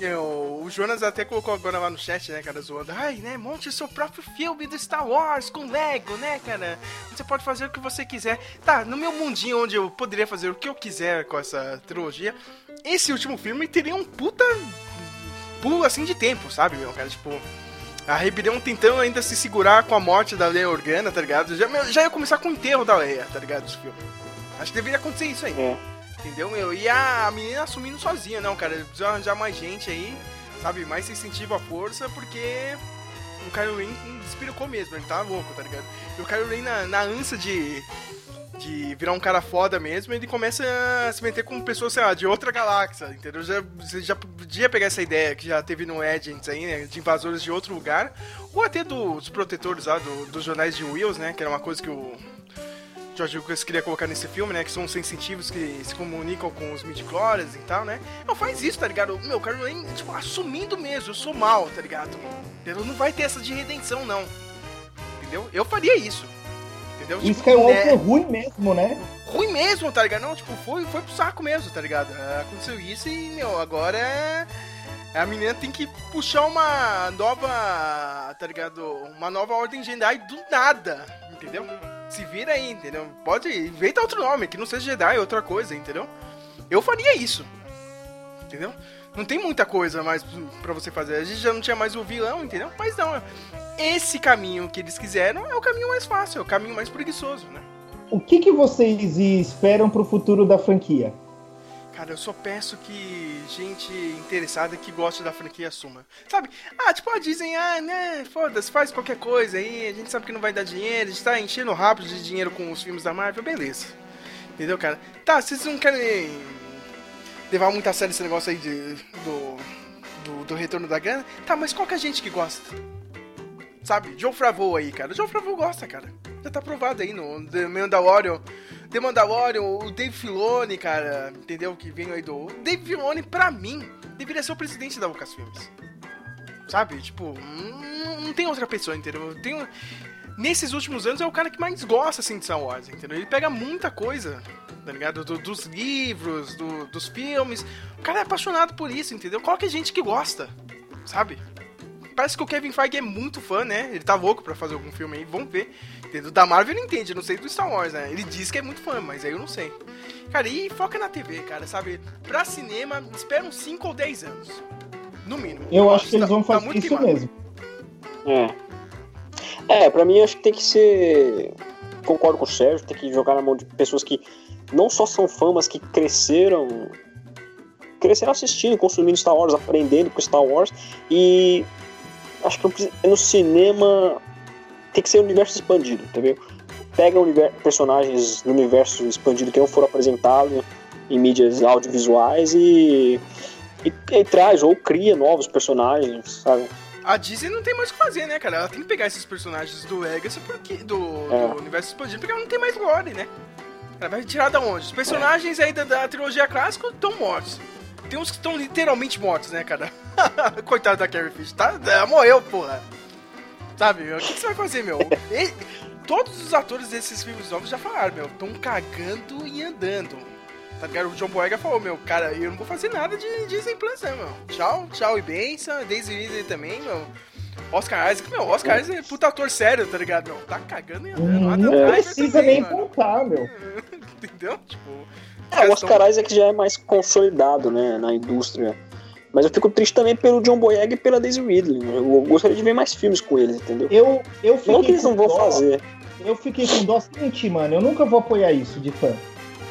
eu- o Jonas até colocou agora lá no chat, né, cara, zoando. Ai, né, monte seu próprio filme do Star Wars com Lego, né, cara? Você pode fazer o que você quiser. Tá, no meu mundinho onde eu poderia fazer o que eu quiser com essa trilogia, esse último filme teria um puta pulo assim de tempo, sabe, meu, cara? Tipo, a Rebelião tentando ainda se segurar com a morte da Leia Organa, tá ligado? Já, já ia começar com o enterro da Leia, tá ligado? Esse filme. Acho que deveria acontecer isso aí. É. Entendeu, meu? E a menina assumindo sozinha, não, cara. Precisa arranjar mais gente aí. sabe? Mais sensitivo à força, porque o Kylo Ren despirocou mesmo, ele tava louco, tá ligado? E o Kylo Ren, na, na ânsia de, de virar um cara foda mesmo, ele começa a se meter com pessoas, sei lá, de outra galáxia, entendeu? Já, você já podia pegar essa ideia que já teve no Agents aí, né? De invasores de outro lugar, ou até dos protetores lá, do- dos jornais de Wills, né? Que era uma coisa que o George Lucas queria colocar nesse filme, né? Que são sensitivos que se comunicam com os midichlorians e tal, né? Não, faz isso, tá ligado? Meu, o Ren, tipo, assumindo mesmo, eu sou mal, tá ligado? Entendeu? Não vai ter essa de redenção, não. Entendeu? Eu faria isso. Entendeu? Isso Tipo, que é né? ruim mesmo, né? ruim mesmo, tá ligado? Não, tipo, foi, foi pro saco mesmo, tá ligado? É, Aconteceu isso e, meu, agora é. A menina tem que puxar uma nova. Tá ligado? Uma nova ordem Jedi do nada, entendeu? Se vira aí, entendeu? Pode. Inventa outro nome, que não seja Jedi, outra coisa, entendeu? Eu faria isso. Entendeu? Não tem muita coisa mais pra você fazer. A gente já não tinha mais o vilão, entendeu? Mas não, esse caminho que eles quiseram é o caminho mais fácil, é o caminho mais preguiçoso, né? O que, que vocês esperam pro futuro da franquia? Cara, eu só peço que gente interessada que gosta da franquia assuma. Sabe? Ah, tipo a Disney, ah, né, foda-se, faz qualquer coisa aí, a gente sabe que não vai dar dinheiro, a gente tá enchendo rápido de dinheiro com os filmes da Marvel, beleza. Entendeu, cara? Tá, vocês não querem levar muito a sério esse negócio aí de, do, do, do retorno da grana? Tá, mas qual que é a gente que gosta? Sabe? Joe Favreau aí, cara. Joe Favreau gosta, cara. Já tá provado aí no The Mandalorian. The Mandalorian, o Dave Filoni, cara, entendeu? Que veio aí do... Dave Filoni, pra mim, deveria ser o presidente da Lucasfilmes. Sabe? Tipo, não, tem outra pessoa, entendeu? Tem, nesses últimos anos é o cara que mais gosta, assim, de Star Wars, entendeu? Ele pega muita coisa, tá ligado? Do- dos livros, do- dos filmes. O cara é apaixonado por isso, entendeu? Qualquer gente que gosta, sabe? Parece que o Kevin Feige é muito fã, né? Ele tá louco pra fazer algum filme aí, vamos ver. Entendeu? Da Marvel ele entende, eu não sei do Star Wars, né? Ele diz que é muito fã, mas aí eu não sei. Cara, e foca na TV, cara, sabe? Pra cinema, espera uns 5 ou 10 anos. No mínimo. Eu acho que eles tá- vão tá fazer muito isso queimado. mesmo. É. É, pra mim acho que tem que ser. Concordo com o Sérgio, tem que jogar na mão de pessoas que não só são fãs, mas que cresceram. Cresceram assistindo, consumindo Star Wars, aprendendo com Star Wars. E acho que no cinema tem que ser um universo expandido, entendeu? Pega univer- personagens do universo expandido que não foram apresentados em mídias audiovisuais e, e, e traz ou cria novos personagens, sabe? A Disney não tem mais o que fazer, né, cara? Ela tem que pegar esses personagens do Legacy porque, do, É. do universo expandido, porque ela não tem mais lore, né? Ela vai tirar da onde? Os personagens aí da, da trilogia clássica estão mortos. Tem uns que estão literalmente mortos, né, cara? [laughs] Coitado da Carrie Fisher, tá? Ela morreu, porra. Sabe? O que, você vai fazer, meu? Todos os atores desses filmes novos já falaram, meu, estão cagando e andando. Tá ligado? O John Boyega falou, meu, cara, eu não vou fazer nada de Plus, não, meu. Tchau, tchau e benção. Daisy Ridley também, meu. Oscar Isaac, meu, Oscar Isaac é puta ator sério, tá ligado, meu? Tá cagando e andando. Não precisa também, nem contar, meu. [laughs] Entendeu? Tipo, É, o Oscar Isaac já é mais consolidado, né, na indústria. Mas eu fico triste também pelo John Boyega e pela Daisy Ridley. né? Eu gostaria de ver mais filmes com eles, entendeu? Eu, eu fiquei Não que eles não com vão dó. fazer. Eu fiquei com dó seguinte, mano. Eu nunca vou apoiar isso de fã.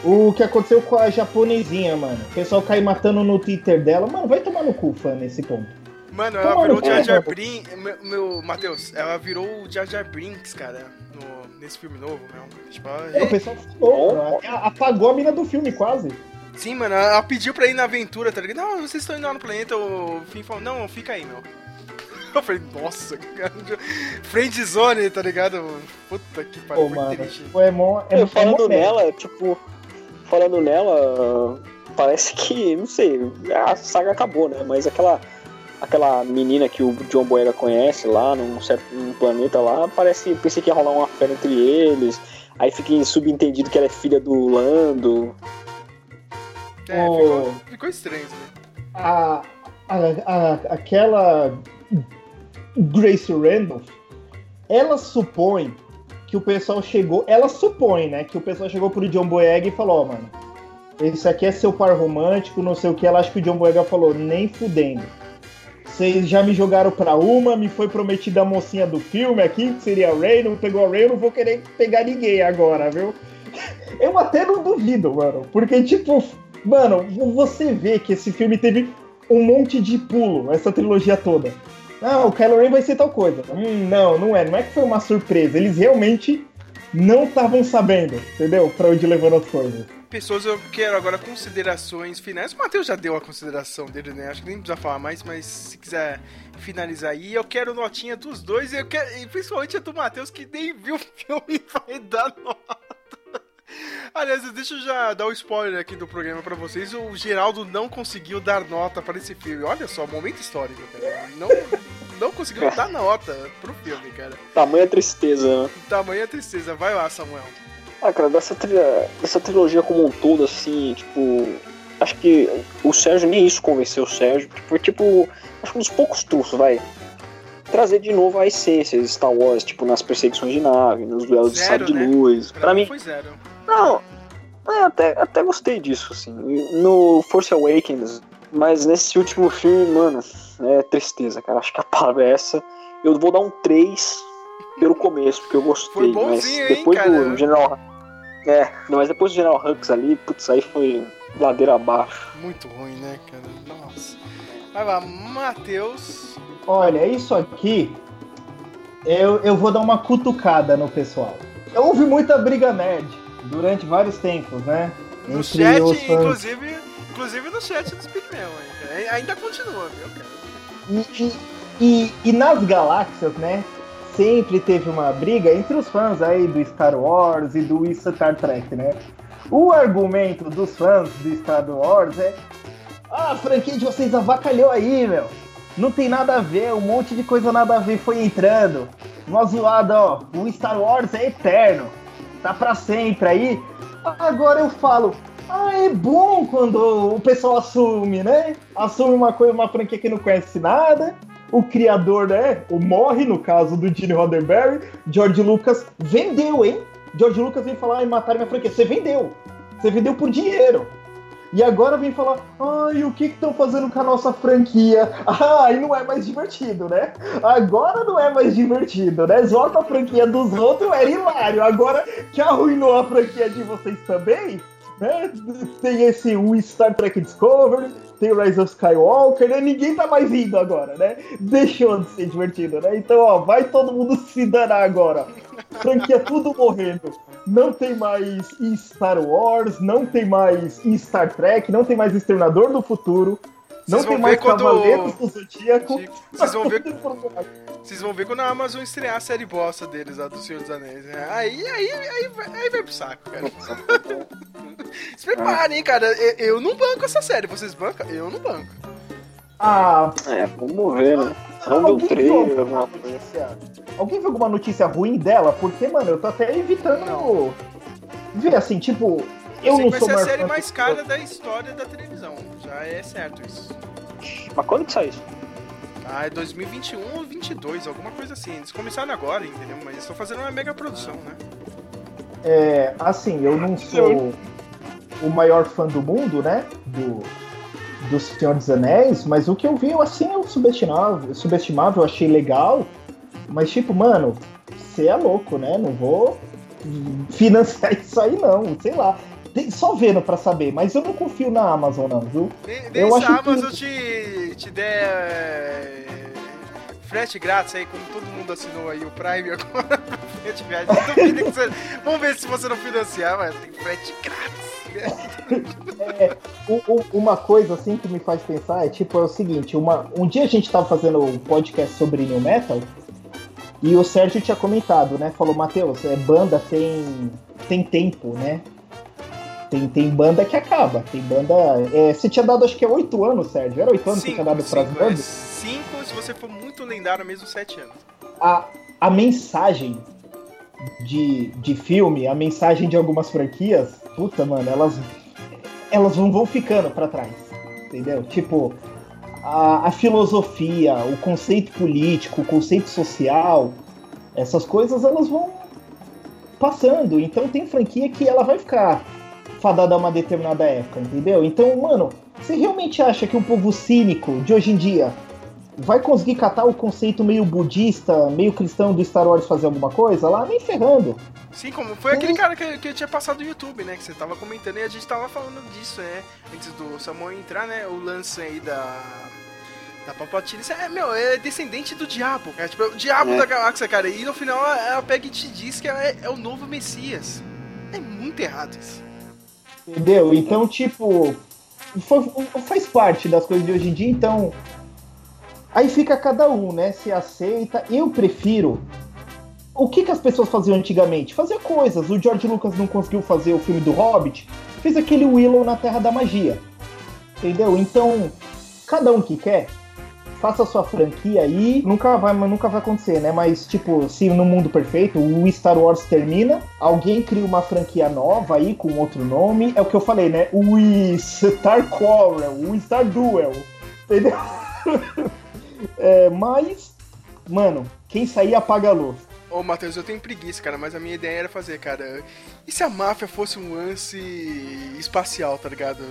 O que aconteceu com a japonesinha, mano. O pessoal cai matando no Twitter dela. Mano, vai tomar no cu, fã, nesse ponto. Mano, ela virou o Jar cu, Jar mano. Brinks. Meu, meu Matheus, ela virou o Jar Jar Brinks, cara, no, nesse filme novo, meu. Tipo, ela- É, o pessoal mano. A- Apagou a mina do filme, quase. Sim, mano, ela pediu pra ir na aventura, tá ligado? Não, vocês estão indo lá no planeta, o Finn falou, não, fica aí, meu. [laughs] Eu falei, nossa, cara. [laughs] Friendzone, tá ligado? Puta que pariu, foi mano. triste. Pô, é mó, é, Eu é falando mó merda. nela, tipo, falando nela, parece que, não sei, a saga acabou, né? Mas aquela aquela menina que o John Boyega conhece lá num certo num planeta lá, parece, pensei que ia rolar uma fera entre eles. Aí fiquei subentendido que ela é filha do Lando. É, Ô. ficou, ficou estranho, né? a, a, a- aquela Grace Randolph, ela supõe que o pessoal chegou, ela supõe, né, que o pessoal chegou pro John Boyega e falou, ó, mano, esse aqui é seu par romântico, não sei o que, ela acha que o John Boyega falou, nem fudendo. Vocês já me jogaram pra uma, me foi prometida a mocinha do filme aqui, que seria a Ray, não pegou a Ray, eu não vou querer pegar ninguém agora, viu? [laughs] Eu até não duvido, mano, porque, tipo, mano, você vê que esse filme teve um monte de pulo, essa trilogia toda. Não, o Kylo Ren vai ser tal coisa. Hum, não, não é. Não é que foi uma surpresa. Eles realmente não estavam sabendo, entendeu? Pra onde levando as coisas. Pessoas, eu quero agora considerações finais. O Matheus já deu a consideração dele, né? Acho que nem precisa falar mais, mas se quiser finalizar aí, eu quero notinha dos dois e, eu quero, e principalmente a do Matheus, que nem viu o filme vai dar nota. Aliás, deixa eu já dar um spoiler aqui do programa pra vocês. O Geraldo não conseguiu dar nota para esse filme. Olha só, momento histórico, cara. Não, não conseguiu dar nota pro filme, cara. Tamanha tristeza, né? Tamanha tristeza. Vai lá, Samuel. Ah, cara, dessa, trilha, dessa trilogia como um todo, assim, tipo. Acho que o Sérgio, nem isso convenceu o Sérgio. Foi tipo. Acho que um dos poucos trunfos, vai. Trazer de novo a essência de Star Wars, tipo, nas perseguições de nave, nos duelos Zero, de sabre né? de luz. Pra, Pra, mim mim. foi zero. Não. É, até, até gostei disso, assim. No Force Awakens. Mas nesse último filme, mano, é tristeza, cara. Acho que a palavra é essa. Eu vou dar um 3 pelo começo, porque eu gostei. Foi mas bonzinho, hein, depois cara? do General. É, não, mas depois do General Hux ali, putz, aí foi ladeira abaixo. Muito ruim, né, cara? Nossa. Vai lá, Matheus. Olha, isso aqui. Eu, eu vou dar uma cutucada no pessoal. Houve muita briga nerd durante vários tempos, né? No Entre chat, inclusive, inclusive no chat do Speakman, cara. Ainda continua, viu, cara? E, e, e, nas galáxias, né? Sempre teve uma briga entre os fãs aí do Star Wars e do Star Trek, né? O argumento dos fãs do Star Wars é: ah, a franquia de vocês avacalhou aí, meu. Não tem nada a ver, um monte de coisa nada a ver foi entrando. Uma zoada, ó. O Star Wars é eterno. Tá pra sempre aí. Agora eu falo, ah, é bom quando o pessoal assume, né? Assume uma coisa, uma franquia que não conhece nada. O criador, né? O morre, no caso do Gene Roddenberry. George Lucas vendeu, hein? George Lucas vem falar, ai, mataram minha franquia. Você vendeu. Você vendeu por dinheiro. E agora vem falar, ai, o que estão fazendo com a nossa franquia? [laughs] Ah, não é mais divertido, né? Agora não é mais divertido, né? Zoar a franquia dos outros era hilário. Agora que arruinou a franquia de vocês também, né? Tem esse Star Trek Discovery, tem o Rise of Skywalker, né? Ninguém tá mais rindo agora, né? Deixou de ser divertido, né? Então, ó, vai todo mundo se danar agora. Franquia tudo morrendo. Não tem mais Star Wars, não tem mais Star Trek, não tem mais Exterminador do Futuro. Não Vocês tem vão mais ver quando- Cavaleiros do Zodíaco. Vocês vão ver. [laughs] Vocês vão ver quando a Amazon estrear a série bosta deles, a do Senhor dos Anéis. né? Aí, aí, aí, vai, aí vai pro saco, cara. [laughs] Se preparem, hein, cara. Eu, eu não banco essa série. Vocês bancam? Eu não banco. Ah, É, vamos ver, né? Alguém o trailer, viu alguma coisa. notícia? Alguém viu alguma notícia ruim dela? Porque, mano, eu tô até evitando ver assim, tipo, eu Eu sei não que vai sou ser a série mais cara da história da televisão. Já é certo isso. Mas quando que sai isso? Ah, é 2021 ou 22, alguma coisa assim. Eles começaram agora, entendeu? Mas estão fazendo uma mega produção, né? É, assim, eu não sou o maior fã do mundo, né? Do, do Senhor dos Anéis, mas o que eu vi, assim, é o subestimável, subestimável, eu achei legal. Mas, tipo, mano, você é louco, né? Não vou financiar [laughs] isso aí, não. Sei lá. Só vendo pra saber, mas eu não confio na Amazon, não, viu? Nem, nem Eu se acho a que- Amazon te, te der é, frete grátis aí, como todo mundo assinou aí o Prime [laughs] agora, frete grátis. Duvido que você- Vamos ver se você não financiar, mas tem frete grátis. É, uma coisa assim que me faz pensar é tipo é o seguinte, uma, um dia a gente tava fazendo um podcast sobre New Metal e o Sérgio tinha comentado, né? Falou, Matheus, é, banda tem, tem tempo, né? Tem, tem banda que acaba, tem banda. é, você tinha dado acho que é oito anos, Sérgio. Era oito anos que você tinha dado pras cinco, é bandas? cinco, se você for muito lendário mesmo, sete anos. a, a mensagem de, de filme, a mensagem de algumas franquias, puta, mano, elas, elas vão, vão ficando pra trás. Entendeu? Tipo, a, a filosofia, o conceito político, o conceito social, essas coisas elas vão passando. Então tem franquia que ela vai ficar fadada a uma determinada época, entendeu? Então, mano, você realmente acha que o povo cínico de hoje em dia vai conseguir catar o conceito meio budista, meio cristão do Star Wars fazer alguma coisa lá? Nem ferrando. Sim, como foi aquele cara que, que tinha passado no YouTube, né? Que você tava comentando e a gente tava falando disso, né? Antes do Samuel entrar, né? O lance aí da. Da Palpatine. Isso é, meu, é descendente do diabo, cara. Tipo, é o diabo É. da galáxia, cara. E no final ela pega e te diz que é, é o novo Messias. É muito errado isso. Entendeu? Então, tipo, faz parte das coisas de hoje em dia, então. Aí fica cada um, né? Se aceita. Eu prefiro. O que, que as pessoas faziam antigamente? Fazia coisas. O George Lucas não conseguiu fazer o filme do Hobbit, fez aquele Willow na Terra da Magia. Entendeu? Então, cada um que quer, faça sua franquia aí. Nunca vai, nunca vai acontecer, né? Mas, tipo, se no mundo perfeito o Star Wars termina, alguém cria uma franquia nova aí com outro nome. É o que eu falei, né? O Star Quarrel, o Star Duel. Entendeu? [laughs] É, mas, mano, quem sair apaga a luz. Ô, Matheus, eu tenho preguiça, cara, mas a minha ideia era fazer, cara. E se a máfia fosse um lance espacial, tá ligado?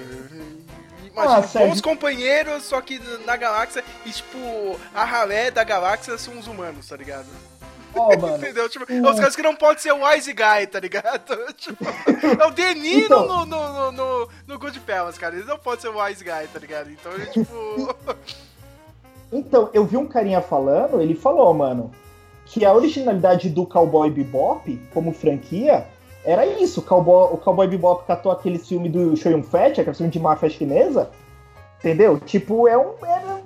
Imagina, Ah, bons companheiros, só que na galáxia, e tipo, a ralé da galáxia são os humanos, tá ligado? Ó, [laughs] mano. Entendeu? Tipo, é os caras que não podem ser o Wise Guy, tá ligado? [laughs] Tipo, é o Denino Então. no, no, no, no, no Goodfellas, cara. Eles não podem ser o Wise Guy, tá ligado? Então, é, tipo... [laughs] Então, eu vi um carinha falando, ele falou, mano, que a originalidade do Cowboy Bebop, como franquia, era isso. O Cowboy, o Cowboy Bebop catou aquele filme do Shoyun Fett, aquele filme de máfia chinesa, entendeu? Tipo, é um, era,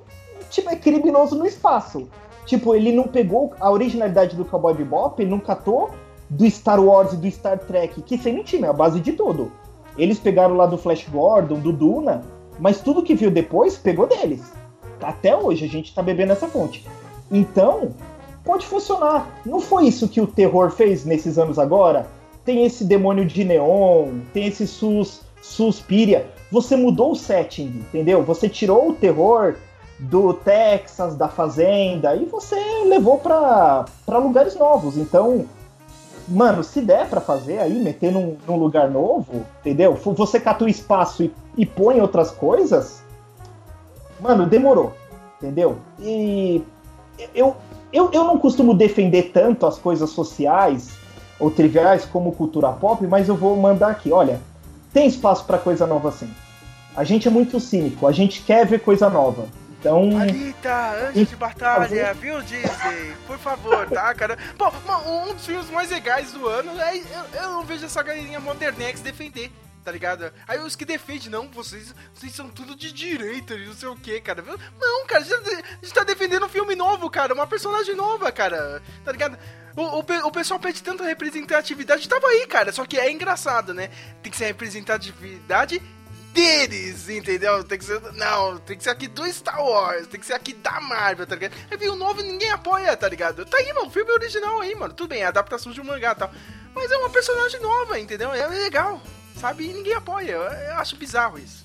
tipo, é criminoso no espaço. Tipo, ele não pegou a originalidade do Cowboy Bebop, ele não catou do Star Wars e do Star Trek, que sem mentir, é a base de tudo. Eles pegaram lá do Flash Gordon, do Duna, mas tudo que viu depois pegou deles. Até hoje a gente tá bebendo essa fonte. Então, pode funcionar. Não foi isso que o terror fez nesses anos agora? Tem esse demônio de neon, tem esse sus, suspiria. Você mudou o setting, entendeu? Você tirou o terror do Texas, da fazenda, e você levou pra lugares novos. Então, mano, se der pra fazer aí, meter num, num lugar novo, entendeu? Você cata o espaço e, e põe outras coisas, mano, demorou, entendeu? E eu, eu, eu não costumo defender tanto as coisas sociais ou triviais como cultura pop, mas eu vou mandar aqui, olha, tem espaço pra coisa nova sim. A gente é muito cínico, a gente quer ver coisa nova. Então, Alita, anjo de batalha, viu, Disney? Por favor, tá, cara? Ma- um dos filmes mais legais do ano, é, eu, eu não vejo essa galerinha Modernex defender, tá ligado? Aí os que defendem, não, vocês, vocês são tudo de direita, não sei o que, cara. Não, cara, a gente, gente tá defendendo um filme novo, cara, uma personagem nova, cara, tá ligado? O, o, o pessoal pede tanta representatividade, tava aí, cara, só que é engraçado, né? Tem que ser representatividade deles, entendeu? Tem que ser. Não, tem que ser aqui do Star Wars, tem que ser aqui da Marvel, tá ligado? Aí vem o novo e ninguém apoia, tá ligado? Tá aí, mano, filme original aí, mano. Tudo bem, é adaptação de um mangá e tal. Mas é uma personagem nova, entendeu? É legal, sabe? E ninguém apoia. Eu, eu acho bizarro isso.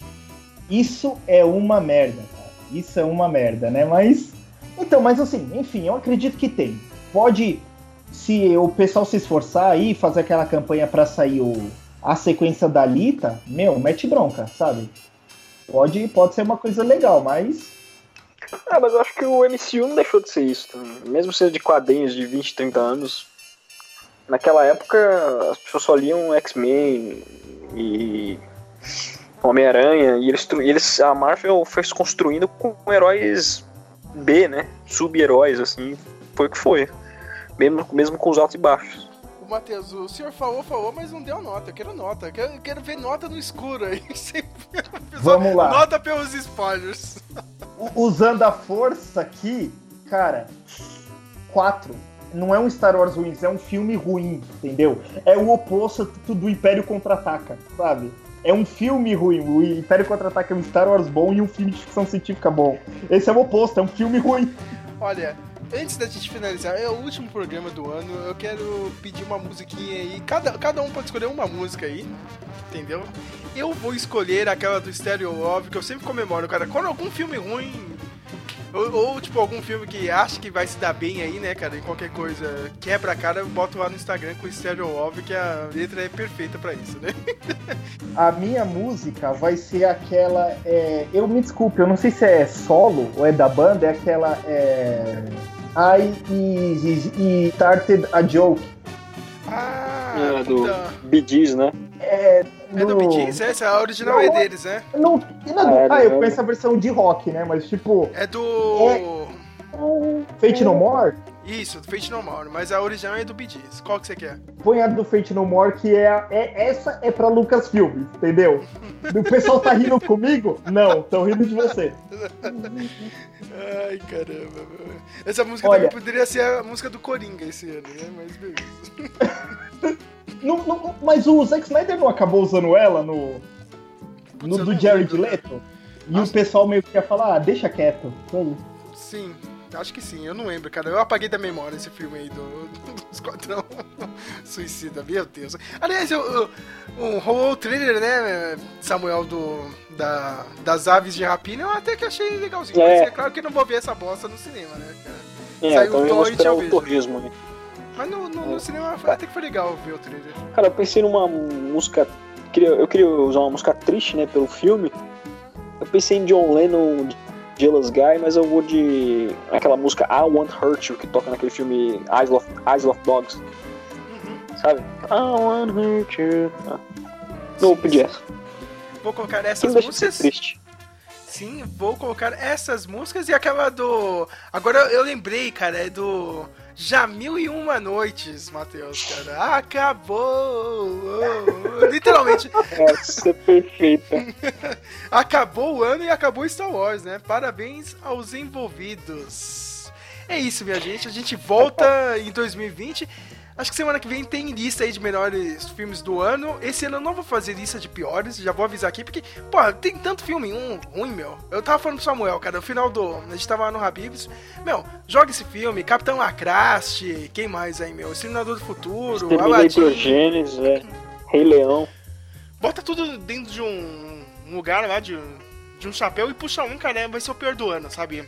isso é uma merda, cara. Isso é uma merda, né? Mas. Então, mas assim, enfim, eu acredito que tem. Pode, se o pessoal se esforçar aí, fazer aquela campanha pra sair o, a sequência da Lita, meu, mete bronca, sabe? Pode, pode ser uma coisa legal, mas. Ah, mas eu acho que o MCU não deixou de ser isso. também. Mesmo sendo de quadrinhos de 20, 30 anos, naquela época as pessoas só liam X-Men e Homem-Aranha, e eles, eles, a Marvel foi se construindo com heróis B, né? Sub-heróis, assim, foi o que foi. Mesmo, mesmo com os altos e baixos. O Matheus, o senhor falou, falou, mas não deu nota. Eu quero nota. Eu quero, eu quero ver nota no escuro aí. [laughs] Vamos lá. Nota pelos spoilers. Usando a força aqui, cara, 4. Não é um Star Wars ruim, é um filme ruim, entendeu? É o oposto do Império Contra-Ataca, sabe? É um filme ruim. O Império Contra-Ataca é um Star Wars bom e um filme de ficção científica bom. Esse é o oposto, é um filme ruim. Olha, antes da gente finalizar, é o último programa do ano. Eu quero pedir uma musiquinha aí. Cada, cada um pode escolher uma música aí, entendeu? Eu vou escolher aquela do Stereo Love, que eu sempre comemoro, cara. Quando algum filme ruim Ou, ou, tipo, algum filme que acha que vai se dar bem aí, né, cara? Em qualquer coisa, quebra a cara, eu boto lá no Instagram com o Stereo Off, que a letra é perfeita pra isso, né? [laughs] A minha música vai ser aquela. é, eu me desculpe, eu não sei se é solo ou é da banda, é aquela. É, I is, is, started a joke. Ah, É, do Bee Gees, né? É, É do Bee Gees, essa a original é deles, né? Não, e não é Ah, é ah, eu conheço a versão de rock, né? Mas tipo. É do. Fate No More? Isso, do Fate No More, mas a original é do Bee Gees. Qual que você quer? Põe a do Fate No More, que é, a- é essa é pra Lucas Filmes, entendeu? [laughs] O pessoal tá rindo comigo? Não, tão rindo de você. Ai, caramba, meu. Essa música Olha- também poderia ser a música do Coringa esse ano, né? Mas beleza. [laughs] Não- não- mas o Zack Snyder não acabou usando ela no. No do Jared lembro, Leto? E o pessoal meio que ia falar, ah, deixa quieto. Sabe? Sim, acho que sim, eu não lembro, cara. Eu apaguei da memória esse filme aí do, do Esquadrão [laughs] Suicida, meu Deus. Aliás, eu, eu, rolou o trailer, né, Samuel, do, da, das aves de rapina, eu até que achei legalzinho. É. Mas é claro que eu não vou ver essa bosta no cinema, né, cara? É, Saiu então eu eu o vejo. torresmo, né? Mas no, no, no cinema foi- até que foi legal ver o trailer. Cara, eu pensei numa música. Eu queria usar uma música triste, né, pelo filme. Eu pensei em John Lennon, Jealous Guy, mas eu vou de. aquela música I Won't Hurt You, que toca naquele filme Eyes of, Eyes of Dogs. Sabe? I Won't Hurt You. Ah. Não, vou pedir essa. Vou colocar essas músicas. triste. Sim, vou colocar essas músicas e aquela do. Agora eu lembrei, cara, é do. Já Mil e Uma Noites, Matheus, cara. Acabou! Literalmente, [laughs] Essa é perfeita. [laughs] acabou o ano e acabou Star Wars, né? Parabéns aos envolvidos. É isso, minha gente. A gente volta em 2020. Acho que semana que vem tem lista aí de melhores filmes do ano. Esse ano eu não vou fazer lista de piores, já vou avisar aqui, porque, pô, tem tanto filme um, ruim, meu. Eu tava falando pro Samuel, cara, no final do. A gente tava lá no Habibs. Meu, joga esse filme, Capitão Lacraste, quem mais aí, meu? Exterminador do Futuro, Aladdin. Gênesis, é. Rei Leão. Bota tudo dentro de um, um lugar lá, de, de um chapéu e puxa um, cara, vai ser o pior do ano, sabe?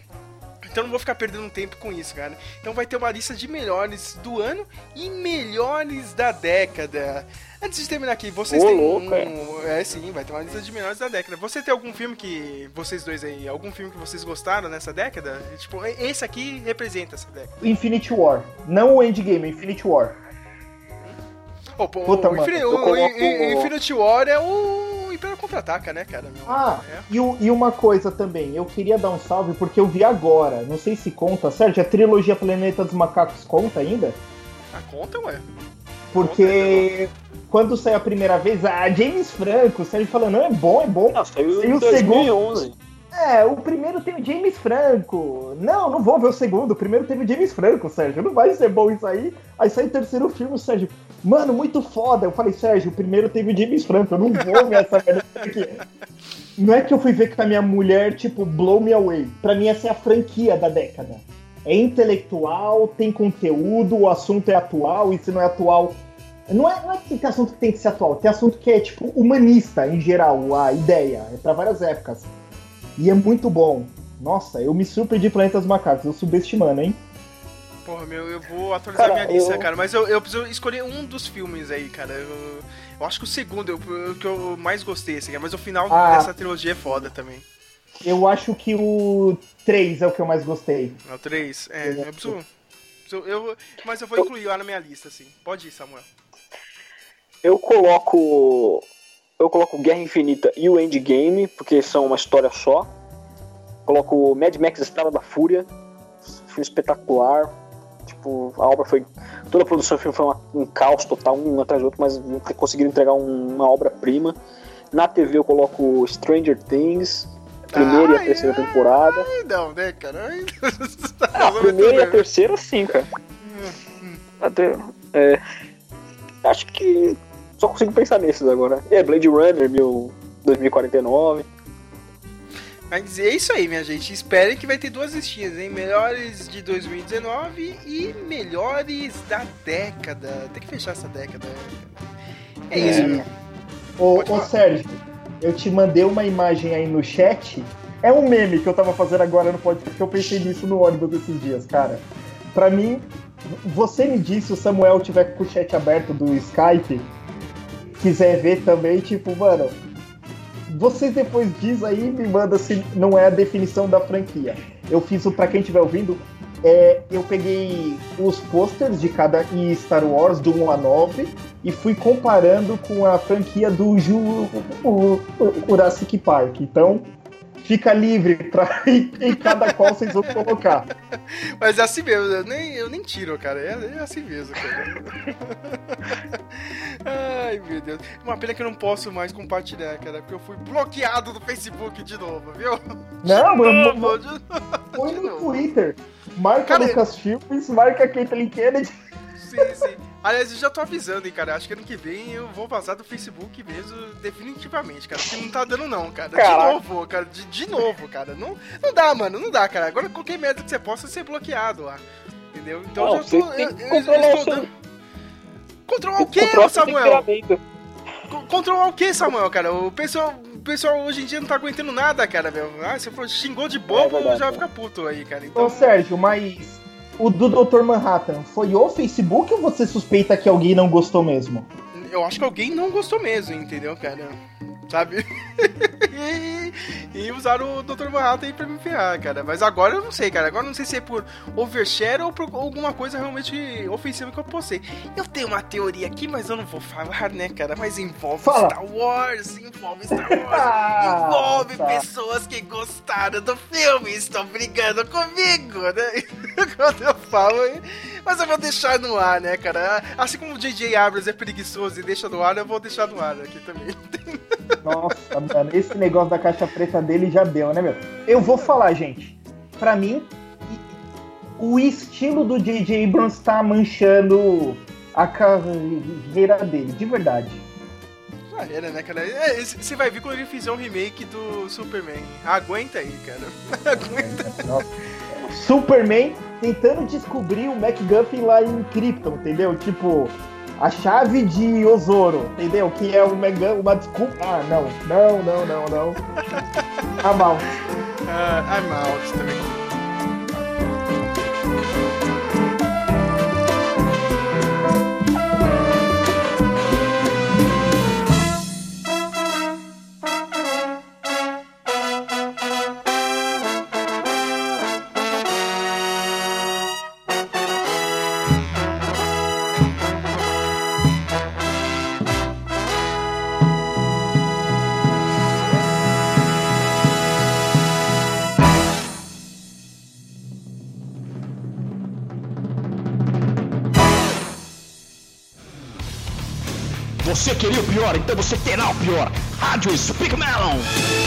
Então não vou ficar perdendo tempo com isso, cara. Então vai ter uma lista de melhores do ano e melhores da década. Antes de terminar aqui, vocês Ô, têm louco, um... É, sim, vai ter uma lista de melhores da década. Você tem algum filme que... Vocês dois aí, algum filme que vocês gostaram nessa década? Tipo, esse aqui representa essa década. Infinity War. Não o Endgame, Infinity War. Pô, Puta, o, mano, o coloco- In- Infinity War é o Império Contra-Ataca, né, cara? meu? Ah, É. e, e uma coisa também, eu queria dar um salve porque eu vi agora, não sei se conta, Sérgio, a trilogia Planeta dos Macacos conta ainda? A conta, ué. Porque quando saiu a primeira vez, a James Franco, o Sérgio falando, não, é bom, é bom. Não, saiu em o segundo. 2011. É, o primeiro tem o James Franco. Não, não vou ver o segundo. O primeiro teve o James Franco, Sérgio. Não vai ser bom isso aí. Aí sai o terceiro filme, Sérgio. Mano, muito foda. Eu falei, Sérgio, o primeiro teve o James Franco. Eu não vou ver essa merda aqui. Não é que eu fui ver com a minha mulher, tipo, blow me away. Pra mim, essa é a franquia da década. É intelectual, tem conteúdo, o assunto é atual, e se não é atual. Não é, não é que tem assunto que tem que ser atual, tem assunto que é, tipo, humanista em geral, a ideia. É pra várias épocas. E é muito bom. Nossa, eu me surpreendi Planeta dos Macacos, eu subestimando, hein? Porra, meu, eu vou atualizar Cara, minha lista, eu- cara. Mas eu, eu preciso escolher um dos filmes aí, cara. Eu, eu acho que o segundo é o que eu mais gostei, assim. Mas o final Ah. dessa trilogia é foda também. Eu acho que o 3 é o que eu mais gostei. É o 3. É, eu preciso. preciso- eu, mas eu vou incluir lá na minha lista, assim. Pode ir, Samuel. Eu coloco. Eu coloco Guerra Infinita e o Endgame, porque são uma história só. Coloco Mad Max Estrada da Fúria. Filme espetacular. Tipo, a obra foi. Toda a produção do filme foi uma- um caos total, um atrás do outro, mas conseguiram entregar um- uma obra-prima. Na TV eu coloco Stranger Things, primeira e a Ai, terceira temporada. Ai, não, né, cara? Ai, [laughs] Ah, a primeira e a terceira, sim, cara. Até, é, acho que só consigo pensar nesses agora. É, Blade Runner, meu 2049. Mas é isso aí, minha gente. Esperem que vai ter duas listinhas, hein? Melhores de 2019 e melhores da década. Tem que fechar essa década. É, isso, meu. Ô, ô Sérgio, eu te mandei uma imagem aí no chat é um meme que eu tava fazendo agora no podcast, que eu pensei nisso no ônibus esses dias, cara. Pra mim, você me disse, se o Samuel tiver com o chat aberto do Skype, quiser ver também, tipo, mano, vocês depois diz aí me manda se não é a definição da franquia. Eu fiz o pra quem estiver ouvindo, é, eu peguei os posters de cada Star Wars do 1 a 9 e fui comparando com a franquia do Ju, o, o Jurassic Park. Então, fica livre pra [laughs] em, em cada qual vocês vão colocar. Mas é assim mesmo, eu nem, eu nem tiro, cara. É, é assim mesmo, cara. [laughs] Ai, meu Deus. Uma pena que eu não posso mais compartilhar, cara, porque eu fui bloqueado do Facebook de novo, viu? Não, de mano, novo, de- de no. Twitter. Marca Cara, Lucas Filmes, marca Caitlyn Kennedy. Sim, sim. Aliás, eu já tô avisando, hein, cara. Acho que ano que vem eu vou vazar do Facebook mesmo, definitivamente, cara. Porque não tá dando, não, cara. Caraca. De novo, cara. De, de novo, cara. Não, não dá, mano. Não dá, cara. Agora qualquer merda que você possa ser bloqueado lá. Entendeu? Então Não, eu já tô. Eu, eu, controlar eu estou dando. Controlar o quê, Samuel? Controlar o que, Samuel, cara? O pessoal, o pessoal hoje em dia não tá aguentando nada, cara, meu. Ah, você falou, xingou de bobo, É verdade, já é. fica puto aí, cara. Então, Ô Sérgio, mas o do Dr. Manhattan foi o Facebook ou você suspeita que alguém não gostou mesmo? eu acho que alguém não gostou mesmo, entendeu, cara? Sabe? [laughs] e, usaram o Dr. Manhattan aí pra me ferrar, cara. Mas agora eu não sei, cara. Agora eu não sei se é por overshare ou por alguma coisa realmente ofensiva que eu postei. Eu tenho uma teoria aqui, mas eu não vou falar, né, cara? Mas envolve Fala. Star Wars, envolve Star Wars, Ah, [laughs] envolve tá. pessoas que gostaram do filme, estão brigando comigo, né? [laughs] Quando eu falo, mas eu vou deixar no ar, né, cara? Assim como o J.J. Abrams é preguiçoso e deixa no ar, eu vou deixar no ar aqui também. [laughs] Nossa, mano, esse negócio da caixa preta dele já deu, né, meu? Eu vou falar, gente. Pra mim, o estilo do J.J. Abrams tá manchando a carreira dele, de verdade. Já era, né, cara? É, Você vai ver quando ele fizer um remake do Superman. Aguenta aí, cara. [laughs] Aguenta. Superman tentando descobrir o MacGuffin lá em Krypton, entendeu? Tipo, a chave de Osoro, entendeu? Que é uma, uma desculpa. Ah, não, não, não, não, não. Ah, [laughs] mal. Ah, I'm out também. Então você terá o pior. Rádio Speak Melon.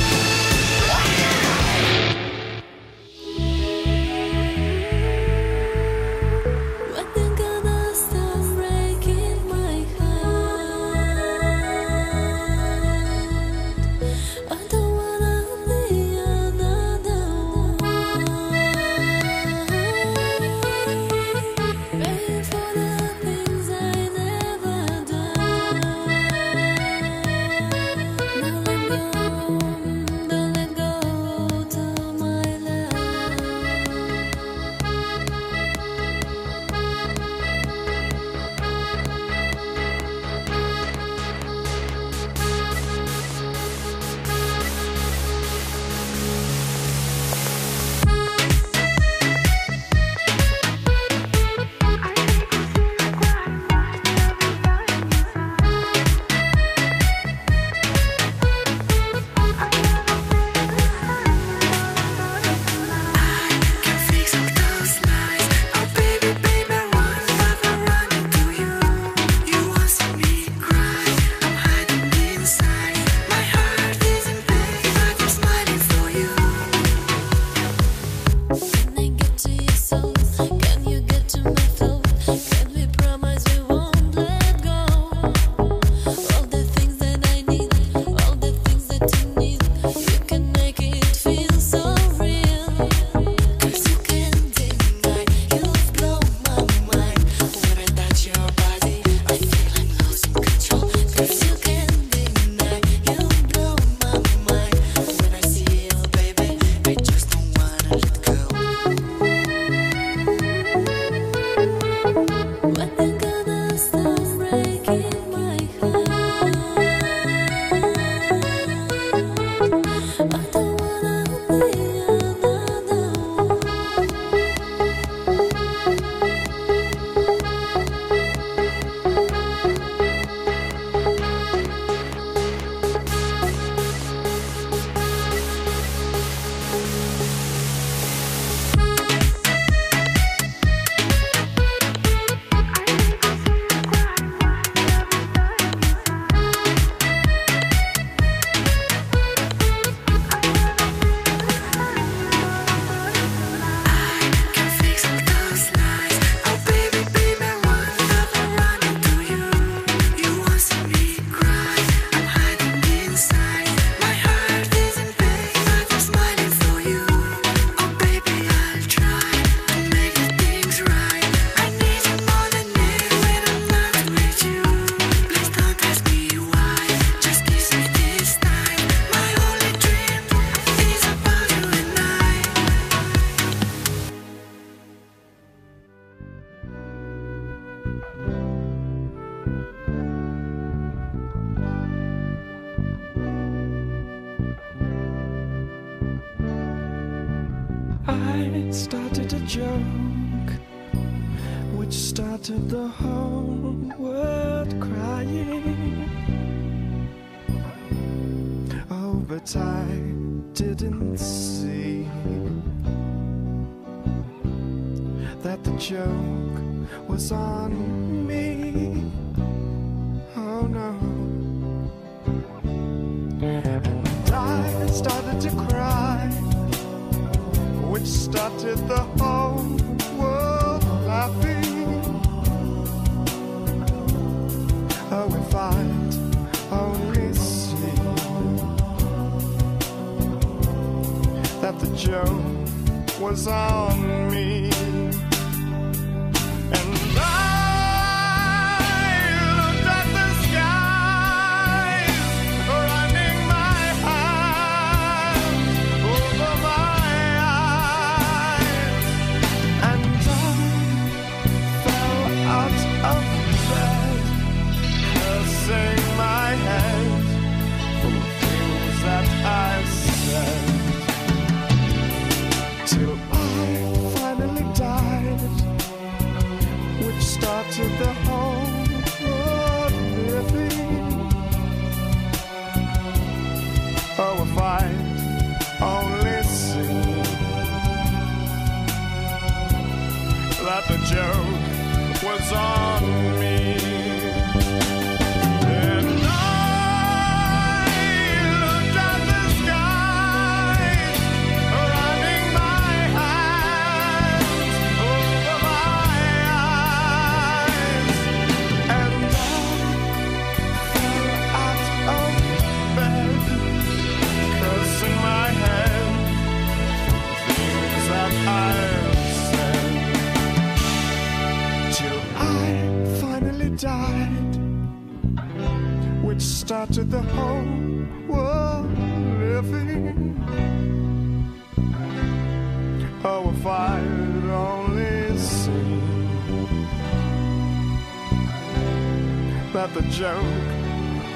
Joke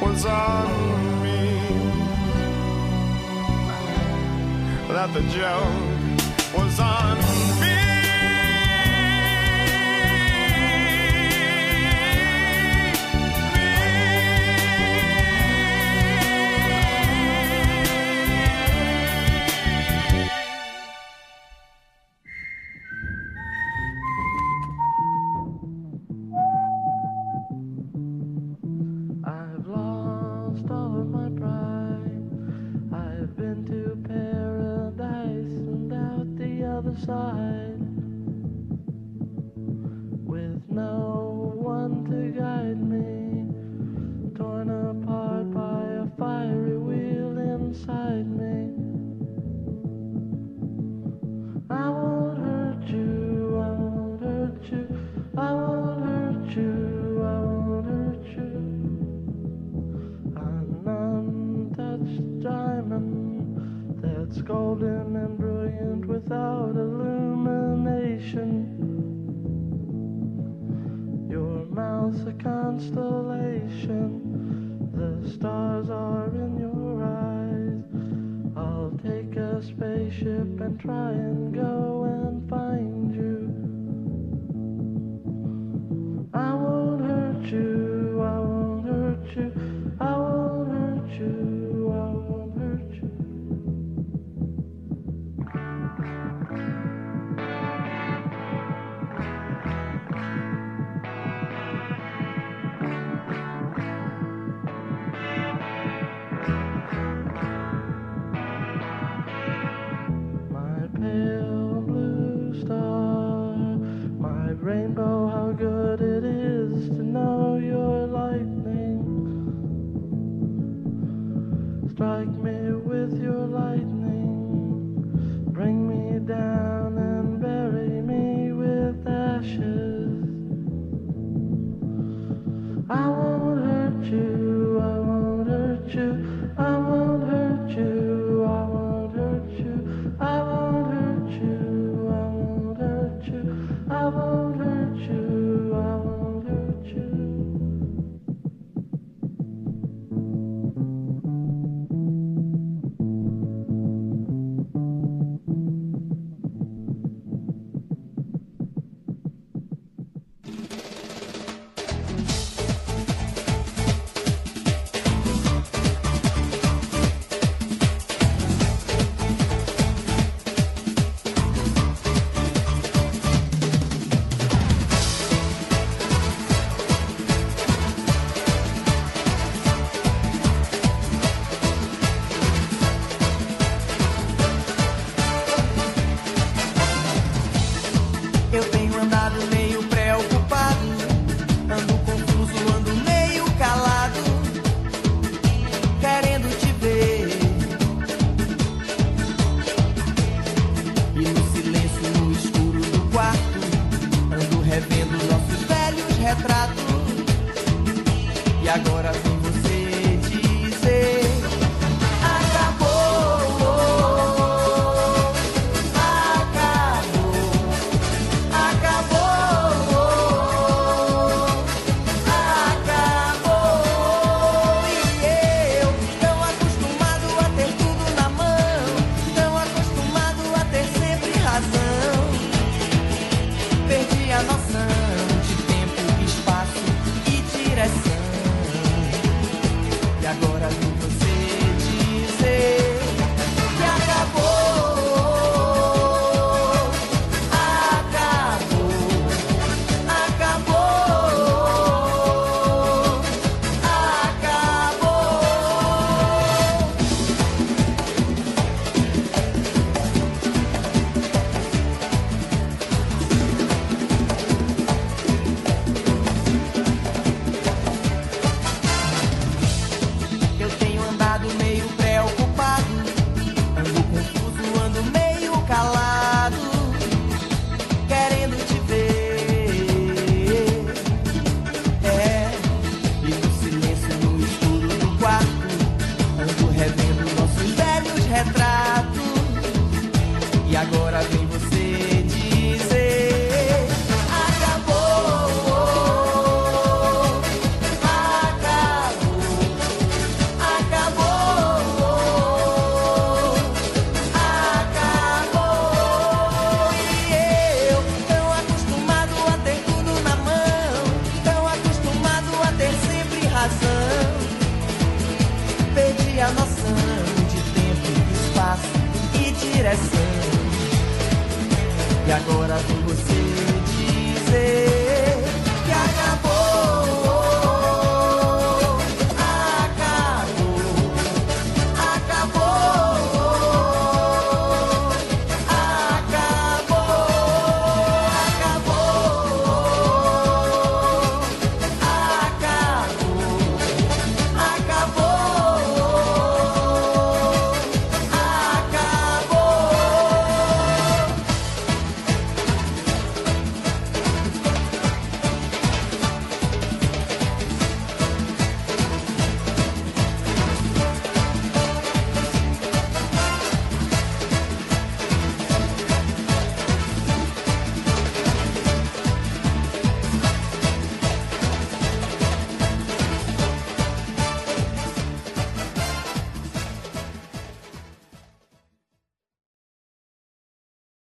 was on me, that the joke